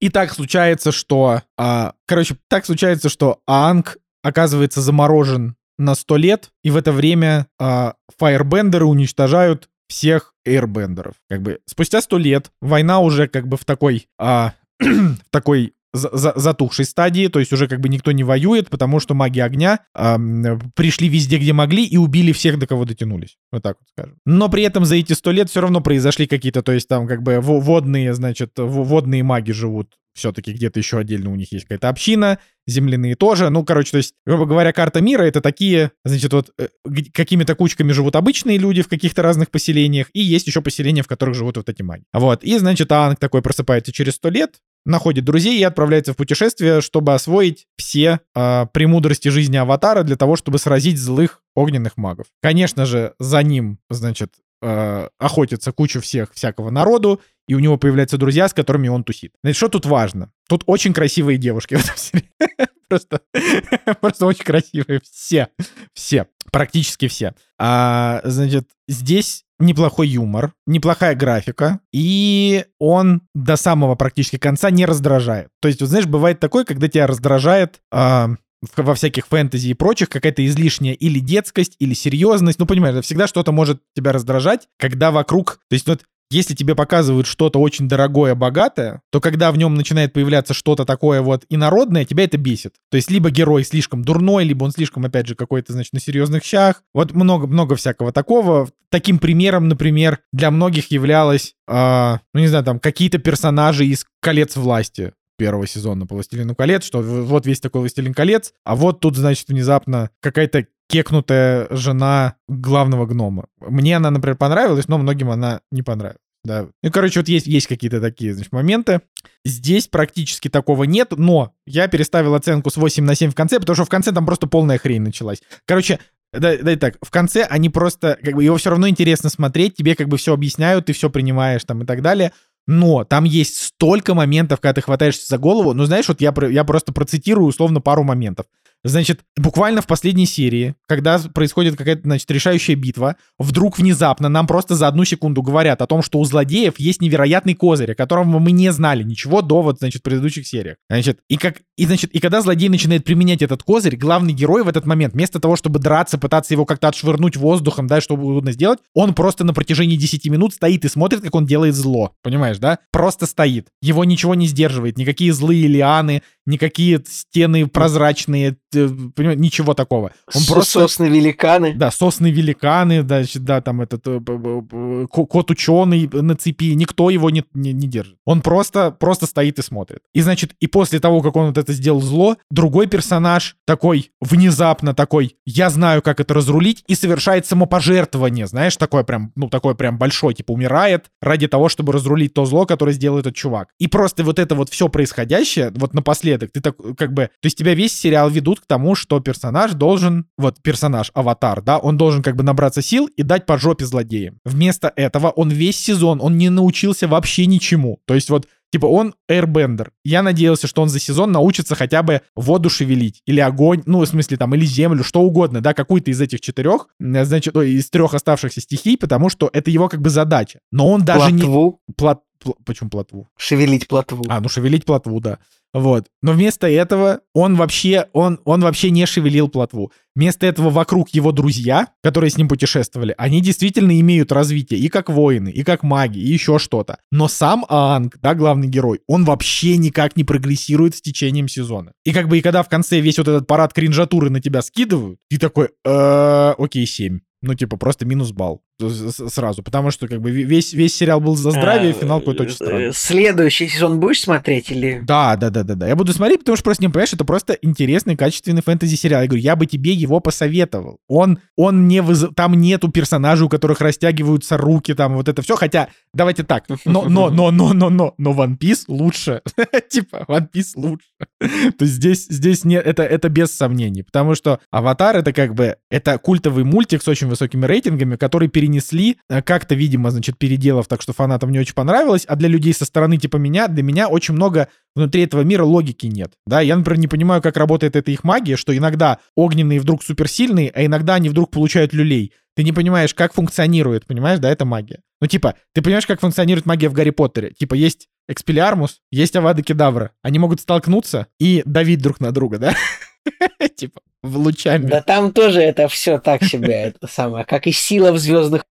И так случается, что, а, короче, так случается, что Анг оказывается заморожен на 100 лет, и в это время а, фаербендеры уничтожают всех эйрбендеров. Как бы спустя 100 лет война уже как бы в такой, а, в такой за- за- затухшей стадии, то есть уже как бы никто не воюет, потому что маги огня ам, пришли везде, где могли, и убили всех, до кого дотянулись. Вот так вот скажем. Но при этом за эти сто лет все равно произошли какие-то, то есть там как бы во- водные, значит, водные маги живут все-таки где-то еще отдельно у них есть какая-то община, земляные тоже. Ну, короче, то есть, грубо говоря, карта мира — это такие, значит, вот э, какими-то кучками живут обычные люди в каких-то разных поселениях, и есть еще поселения, в которых живут вот эти маги. Вот, и, значит, Анг такой просыпается через сто лет, находит друзей и отправляется в путешествие, чтобы освоить все э, премудрости жизни Аватара для того, чтобы сразить злых огненных магов. Конечно же, за ним, значит, э, охотится куча всех всякого народу, и у него появляются друзья, с которыми он тусит. Значит, что тут важно? Тут очень красивые девушки в этом сериале. Просто, просто очень красивые все. Все. Практически все. А, значит, здесь неплохой юмор, неплохая графика, и он до самого практически конца не раздражает. То есть, вот знаешь, бывает такое, когда тебя раздражает а, во всяких фэнтези и прочих какая-то излишняя или детскость, или серьезность. Ну, понимаешь, всегда что-то может тебя раздражать, когда вокруг... То есть вот если тебе показывают что-то очень дорогое, богатое, то когда в нем начинает появляться что-то такое вот инородное, тебя это бесит. То есть либо герой слишком дурной, либо он слишком, опять же, какой-то, значит, на серьезных щах. Вот много-много всякого такого. Таким примером, например, для многих являлось, а, ну не знаю, там, какие-то персонажи из «Колец власти» первого сезона по «Властелину колец», что вот весь такой «Властелин колец», а вот тут, значит, внезапно какая-то кекнутая жена главного гнома. Мне она, например, понравилась, но многим она не понравилась. Да. Ну, короче, вот есть, есть какие-то такие, значит, моменты. Здесь практически такого нет, но я переставил оценку с 8 на 7 в конце, потому что в конце там просто полная хрень началась. Короче, да, да так, в конце они просто, как бы, его все равно интересно смотреть, тебе как бы все объясняют, ты все принимаешь там и так далее. Но там есть столько моментов, когда ты хватаешься за голову. Ну, знаешь, вот я, я просто процитирую условно пару моментов. Значит, буквально в последней серии, когда происходит какая-то, значит, решающая битва, вдруг внезапно нам просто за одну секунду говорят о том, что у злодеев есть невероятный козырь, о котором мы не знали ничего до вот, значит, предыдущих сериях. Значит, и как, и, значит, и когда злодей начинает применять этот козырь, главный герой в этот момент, вместо того, чтобы драться, пытаться его как-то отшвырнуть воздухом, да, что угодно сделать, он просто на протяжении 10 минут стоит и смотрит, как он делает зло. Понимаешь, да? Просто стоит. Его ничего не сдерживает. Никакие злые лианы, никакие стены прозрачные, э, понимаешь, ничего такого. Он
С-
просто...
Сосны великаны.
Да, сосны великаны, да, да, там этот э, б- б- б- ко- кот ученый на цепи, никто его не, не, не держит. Он просто, просто стоит и смотрит. И значит, и после того, как он вот это сделал зло, другой персонаж такой внезапно такой, я знаю, как это разрулить, и совершает самопожертвование, знаешь, такое прям, ну, такое прям большое, типа умирает ради того, чтобы разрулить то зло, которое сделал этот чувак. И просто вот это вот все происходящее, вот напоследок, ты так, как бы, то есть тебя весь сериал ведут к тому, что персонаж должен, вот персонаж, аватар, да, он должен как бы набраться сил и дать по жопе злодеям. Вместо этого он весь сезон, он не научился вообще ничему. То есть вот Типа он airbender. Я надеялся, что он за сезон научится хотя бы воду шевелить. Или огонь, ну, в смысле, там, или землю, что угодно, да, какую-то из этих четырех, м, значит, из трех оставшихся стихий, потому что это его как бы задача. Но он даже не...
Плотву.
Плат... Почему плотву?
Шевелить плотву.
А, ну шевелить плотву, да. Вот. Но вместо этого он вообще, он, он вообще не шевелил плотву. Вместо этого вокруг его друзья, которые с ним путешествовали, они действительно имеют развитие и как воины, и как маги, и еще что-то. Но сам Аанг, да, главный герой, он вообще никак не прогрессирует с течением сезона. И как бы и когда в конце весь вот этот парад кринжатуры на тебя скидывают, ты такой, «Э, окей, 7. Ну, типа, просто минус балл сразу. Потому что, как бы, весь, весь сериал был за здравие,
А,
финал какой-то очень
э,
странный.
Следующий сезон будешь смотреть или...
Да, да, да, да, да. Я буду смотреть, потому что просто не понимаешь, это просто интересный, качественный фэнтези-сериал. Я говорю, я бы тебе его посоветовал. Он, он не выз... там нету персонажей, у которых растягиваются руки, там вот это все. Хотя, давайте так. Но, но, но, но, но, но, но One Piece лучше. типа, One Piece лучше. То есть здесь, здесь не, это, это без сомнений. Потому что Аватар это как бы, это культовый мультик с очень высокими рейтингами, который перенесли, э, как-то, видимо, значит, переделав так, что фанатам не очень понравилось, а для людей со стороны типа меня, для меня очень много внутри этого мира логики нет. Да, я, например, не понимаю, как работает эта их магия, что иногда огненные вдруг суперсильные, а иногда они вдруг получают люлей. Ты не понимаешь, как функционирует, понимаешь, да, эта магия. Ну, типа, ты понимаешь, как функционирует магия в Гарри Поттере? Типа, есть Экспелиармус, есть Авада Кедавра. Они могут столкнуться и давить друг на друга, да? Типа, в лучами.
Да там тоже это все так себе, это самое, как и сила в звездных...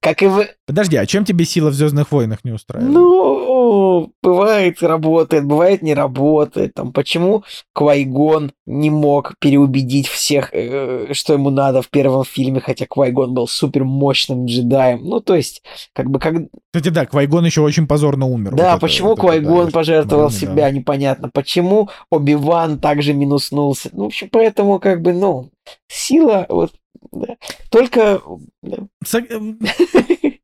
Как и вы...
Подожди, а чем тебе сила в Звездных войнах не устраивает?
Ну, бывает работает, бывает не работает. Там, почему Квайгон не мог переубедить всех, э, что ему надо в первом фильме, хотя Квайгон был супер мощным джедаем. Ну, то есть, как бы как...
Кстати, да, Квайгон еще очень позорно умер.
Да,
Вот это-
почему
вот это,
Квайгон
да,
пожертвовал
войны, да.
себя, непонятно. Почему Оби-Ван также минуснулся. Ну, в общем, поэтому, как бы, ну, сила, вот, да. Только... да.
Э,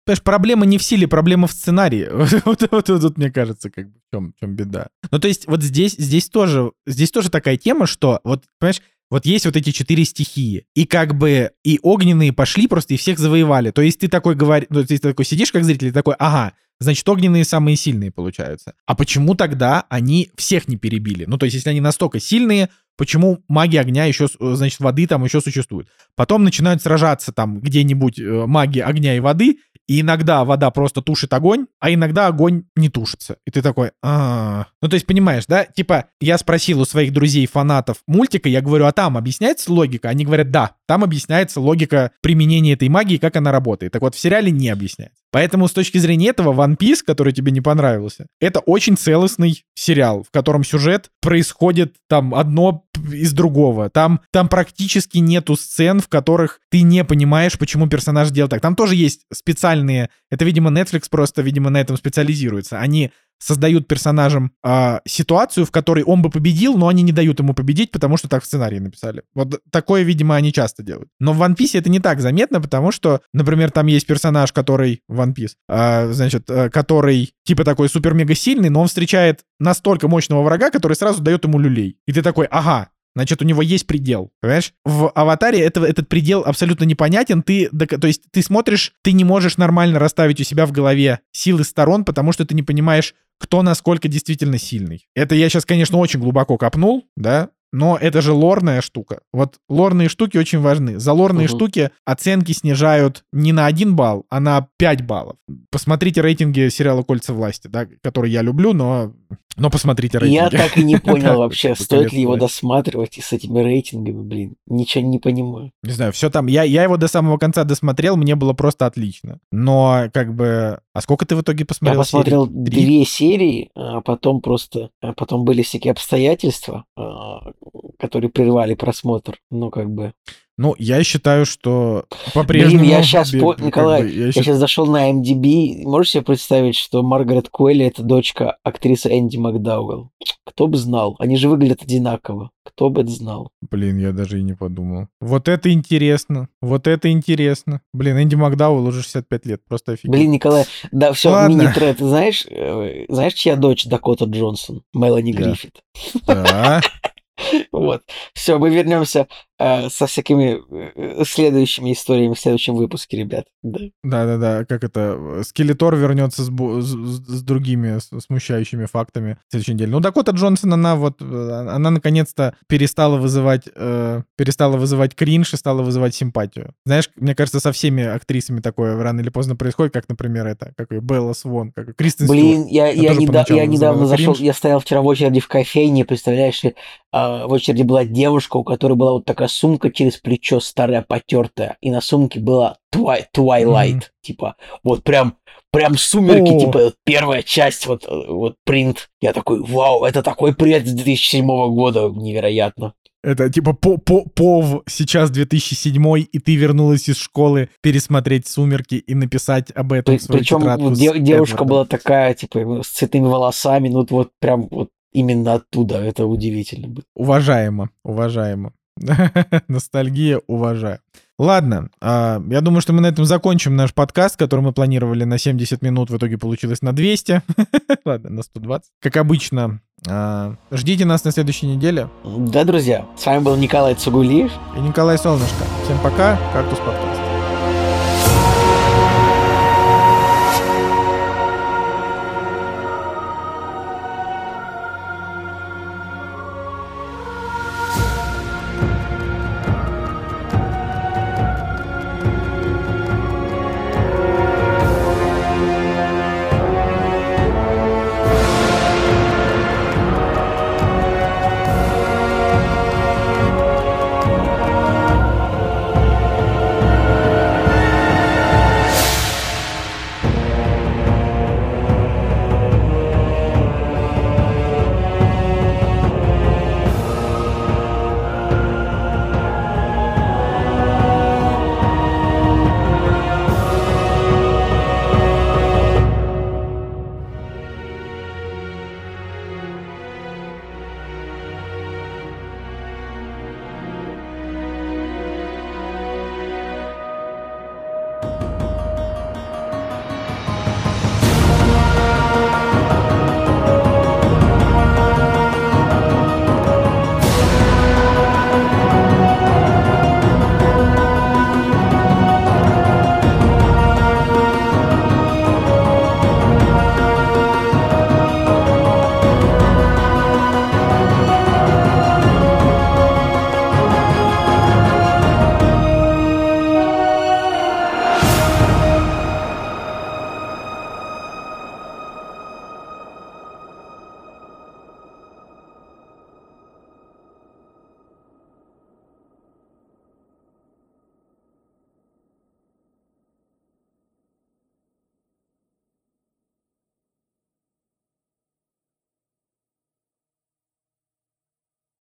Понимаешь, проблема не в силе, проблема в сценарии. Вот, вот- вот мне кажется, как бы в чем, в чем беда. Ну, то есть, вот здесь, здесь тоже, здесь тоже такая тема, что, вот, понимаешь, вот есть вот эти четыре стихии, и как бы и огненные пошли просто и всех завоевали. То есть ты такой говоришь, ну, ты такой сидишь как зритель, и такой, ага, значит, огненные самые сильные получаются. А почему тогда они всех не перебили? Ну, то есть если они настолько сильные, почему маги огня еще, э, значит, воды там еще существуют? Потом начинают сражаться там где-нибудь э, маги огня и воды, и иногда вода просто тушит огонь, а иногда огонь не тушится. И ты такой, а Ну, то есть, понимаешь, да? Типа, я спросил у своих друзей-фанатов мультика, я говорю, а там объясняется логика? Они говорят, да, там объясняется логика применения этой магии, как она работает. Так вот, в сериале не объясняется. Поэтому с точки зрения этого One Piece, который тебе не понравился, это очень целостный сериал, в котором сюжет происходит там одно из другого. Там, там практически нету сцен, в которых ты не понимаешь, почему персонаж делал так. Там тоже есть специальные... Это, видимо, Netflix просто, видимо, на этом специализируется. Они создают персонажам а, ситуацию, в которой он бы победил, но они не дают ему победить, потому что так в сценарии написали. Вот такое, видимо, они часто делают. Но в One Piece это не так заметно, потому что, например, там есть персонаж, который в One Piece, а, значит, а, который типа такой супер-мега сильный, но он встречает настолько мощного врага, который сразу дает ему люлей. И ты такой, ага, Значит, у него есть предел, понимаешь? В аватаре это, этот предел абсолютно непонятен. Ты, то есть ты смотришь, ты не можешь нормально расставить у себя в голове силы сторон, потому что ты не понимаешь, кто насколько действительно сильный. Это я сейчас, конечно, очень глубоко копнул, да, но это же лорная штука. Вот лорные штуки очень важны. За лорные
Мгм.
штуки оценки снижают не на 1 балл, а на 5 баллов. Посмотрите рейтинги сериала «Кольца власти», да, который я люблю, но, но посмотрите рейтинги.
Я так и не понял вообще, стоит ли его досматривать и с этими рейтингами, блин. Ничего не понимаю.
Не знаю, все там. Я, я его до самого конца досмотрел, мне было просто отлично. Но как бы... А сколько ты в итоге
Я
посмотрел?
посмотрел
серий? Три?
две серии, а потом просто, а потом были всякие обстоятельства, а, которые прервали просмотр. Ну, как бы.
Ну, я считаю, что по-прежнему...
Блин, я сейчас, по...
как бы,
Николай,
я
я сейчас зашел на MDB. Можешь себе представить, что Маргарет Куэлли это дочка актрисы Энди Макдауэлл? Кто бы знал? Они же выглядят одинаково. Кто бы это знал?
Блин, я даже и не подумал. Вот это интересно. Вот это интересно. Блин, Энди Макдауэлл уже 65 лет. Просто офигеть.
Блин, Николай, да, все, мини-тред. Знаешь, э, знаешь, чья дочь Дакота Джонсон? Мелани
Да.
Гриффит.
Да.
Вот. Все, мы вернемся со всякими э, следующими историями в следующем выпуске, ребят. Да.
Да-да-да, как это, Скелетор вернется с, с- с- другими смущающими фактами в следующей неделе. Ну, Дакота Джонсон, она вот, э, она наконец-то перестала вызывать, э, перестала вызывать кринж и стала вызывать симпатию. Знаешь, мне кажется, со всеми актрисами такое рано или поздно происходит, как, например, это, как и Белла Свон, как и Кристен
Блин, я,
Я
я, неда- я недавно зашел,
кринж.
я стоял вчера в очереди в кофейне, представляешь а, в очереди была девушка, у которой была вот такая сумка через плечо, старая, потертая, и на сумке была Twi- Twilight,
Мгм.
типа, вот прям, прям сумерки,
О.
типа, вот первая часть, вот, э, вот принт. Я такой, вау, это такой привет с 2007 года, невероятно.
Это типа по по пов сейчас 2007 и ты вернулась из школы пересмотреть «Сумерки» и написать об этом в свою
Причем де- девушка
Эдвардом.
была такая, типа, с цветными волосами, ну вот прям вот именно оттуда, это удивительно.
Уважаемо, уважаемо. Ностальгия, уважаю. Ладно, а, я думаю, что мы на этом закончим наш подкаст, который мы планировали на 70 минут, в итоге получилось на 200. Ладно, на 120. Как обычно, а, ждите нас на следующей неделе.
Да, друзья, с вами был Николай Цугулиев.
И Николай Солнышко. Всем пока, Кактус подкаст.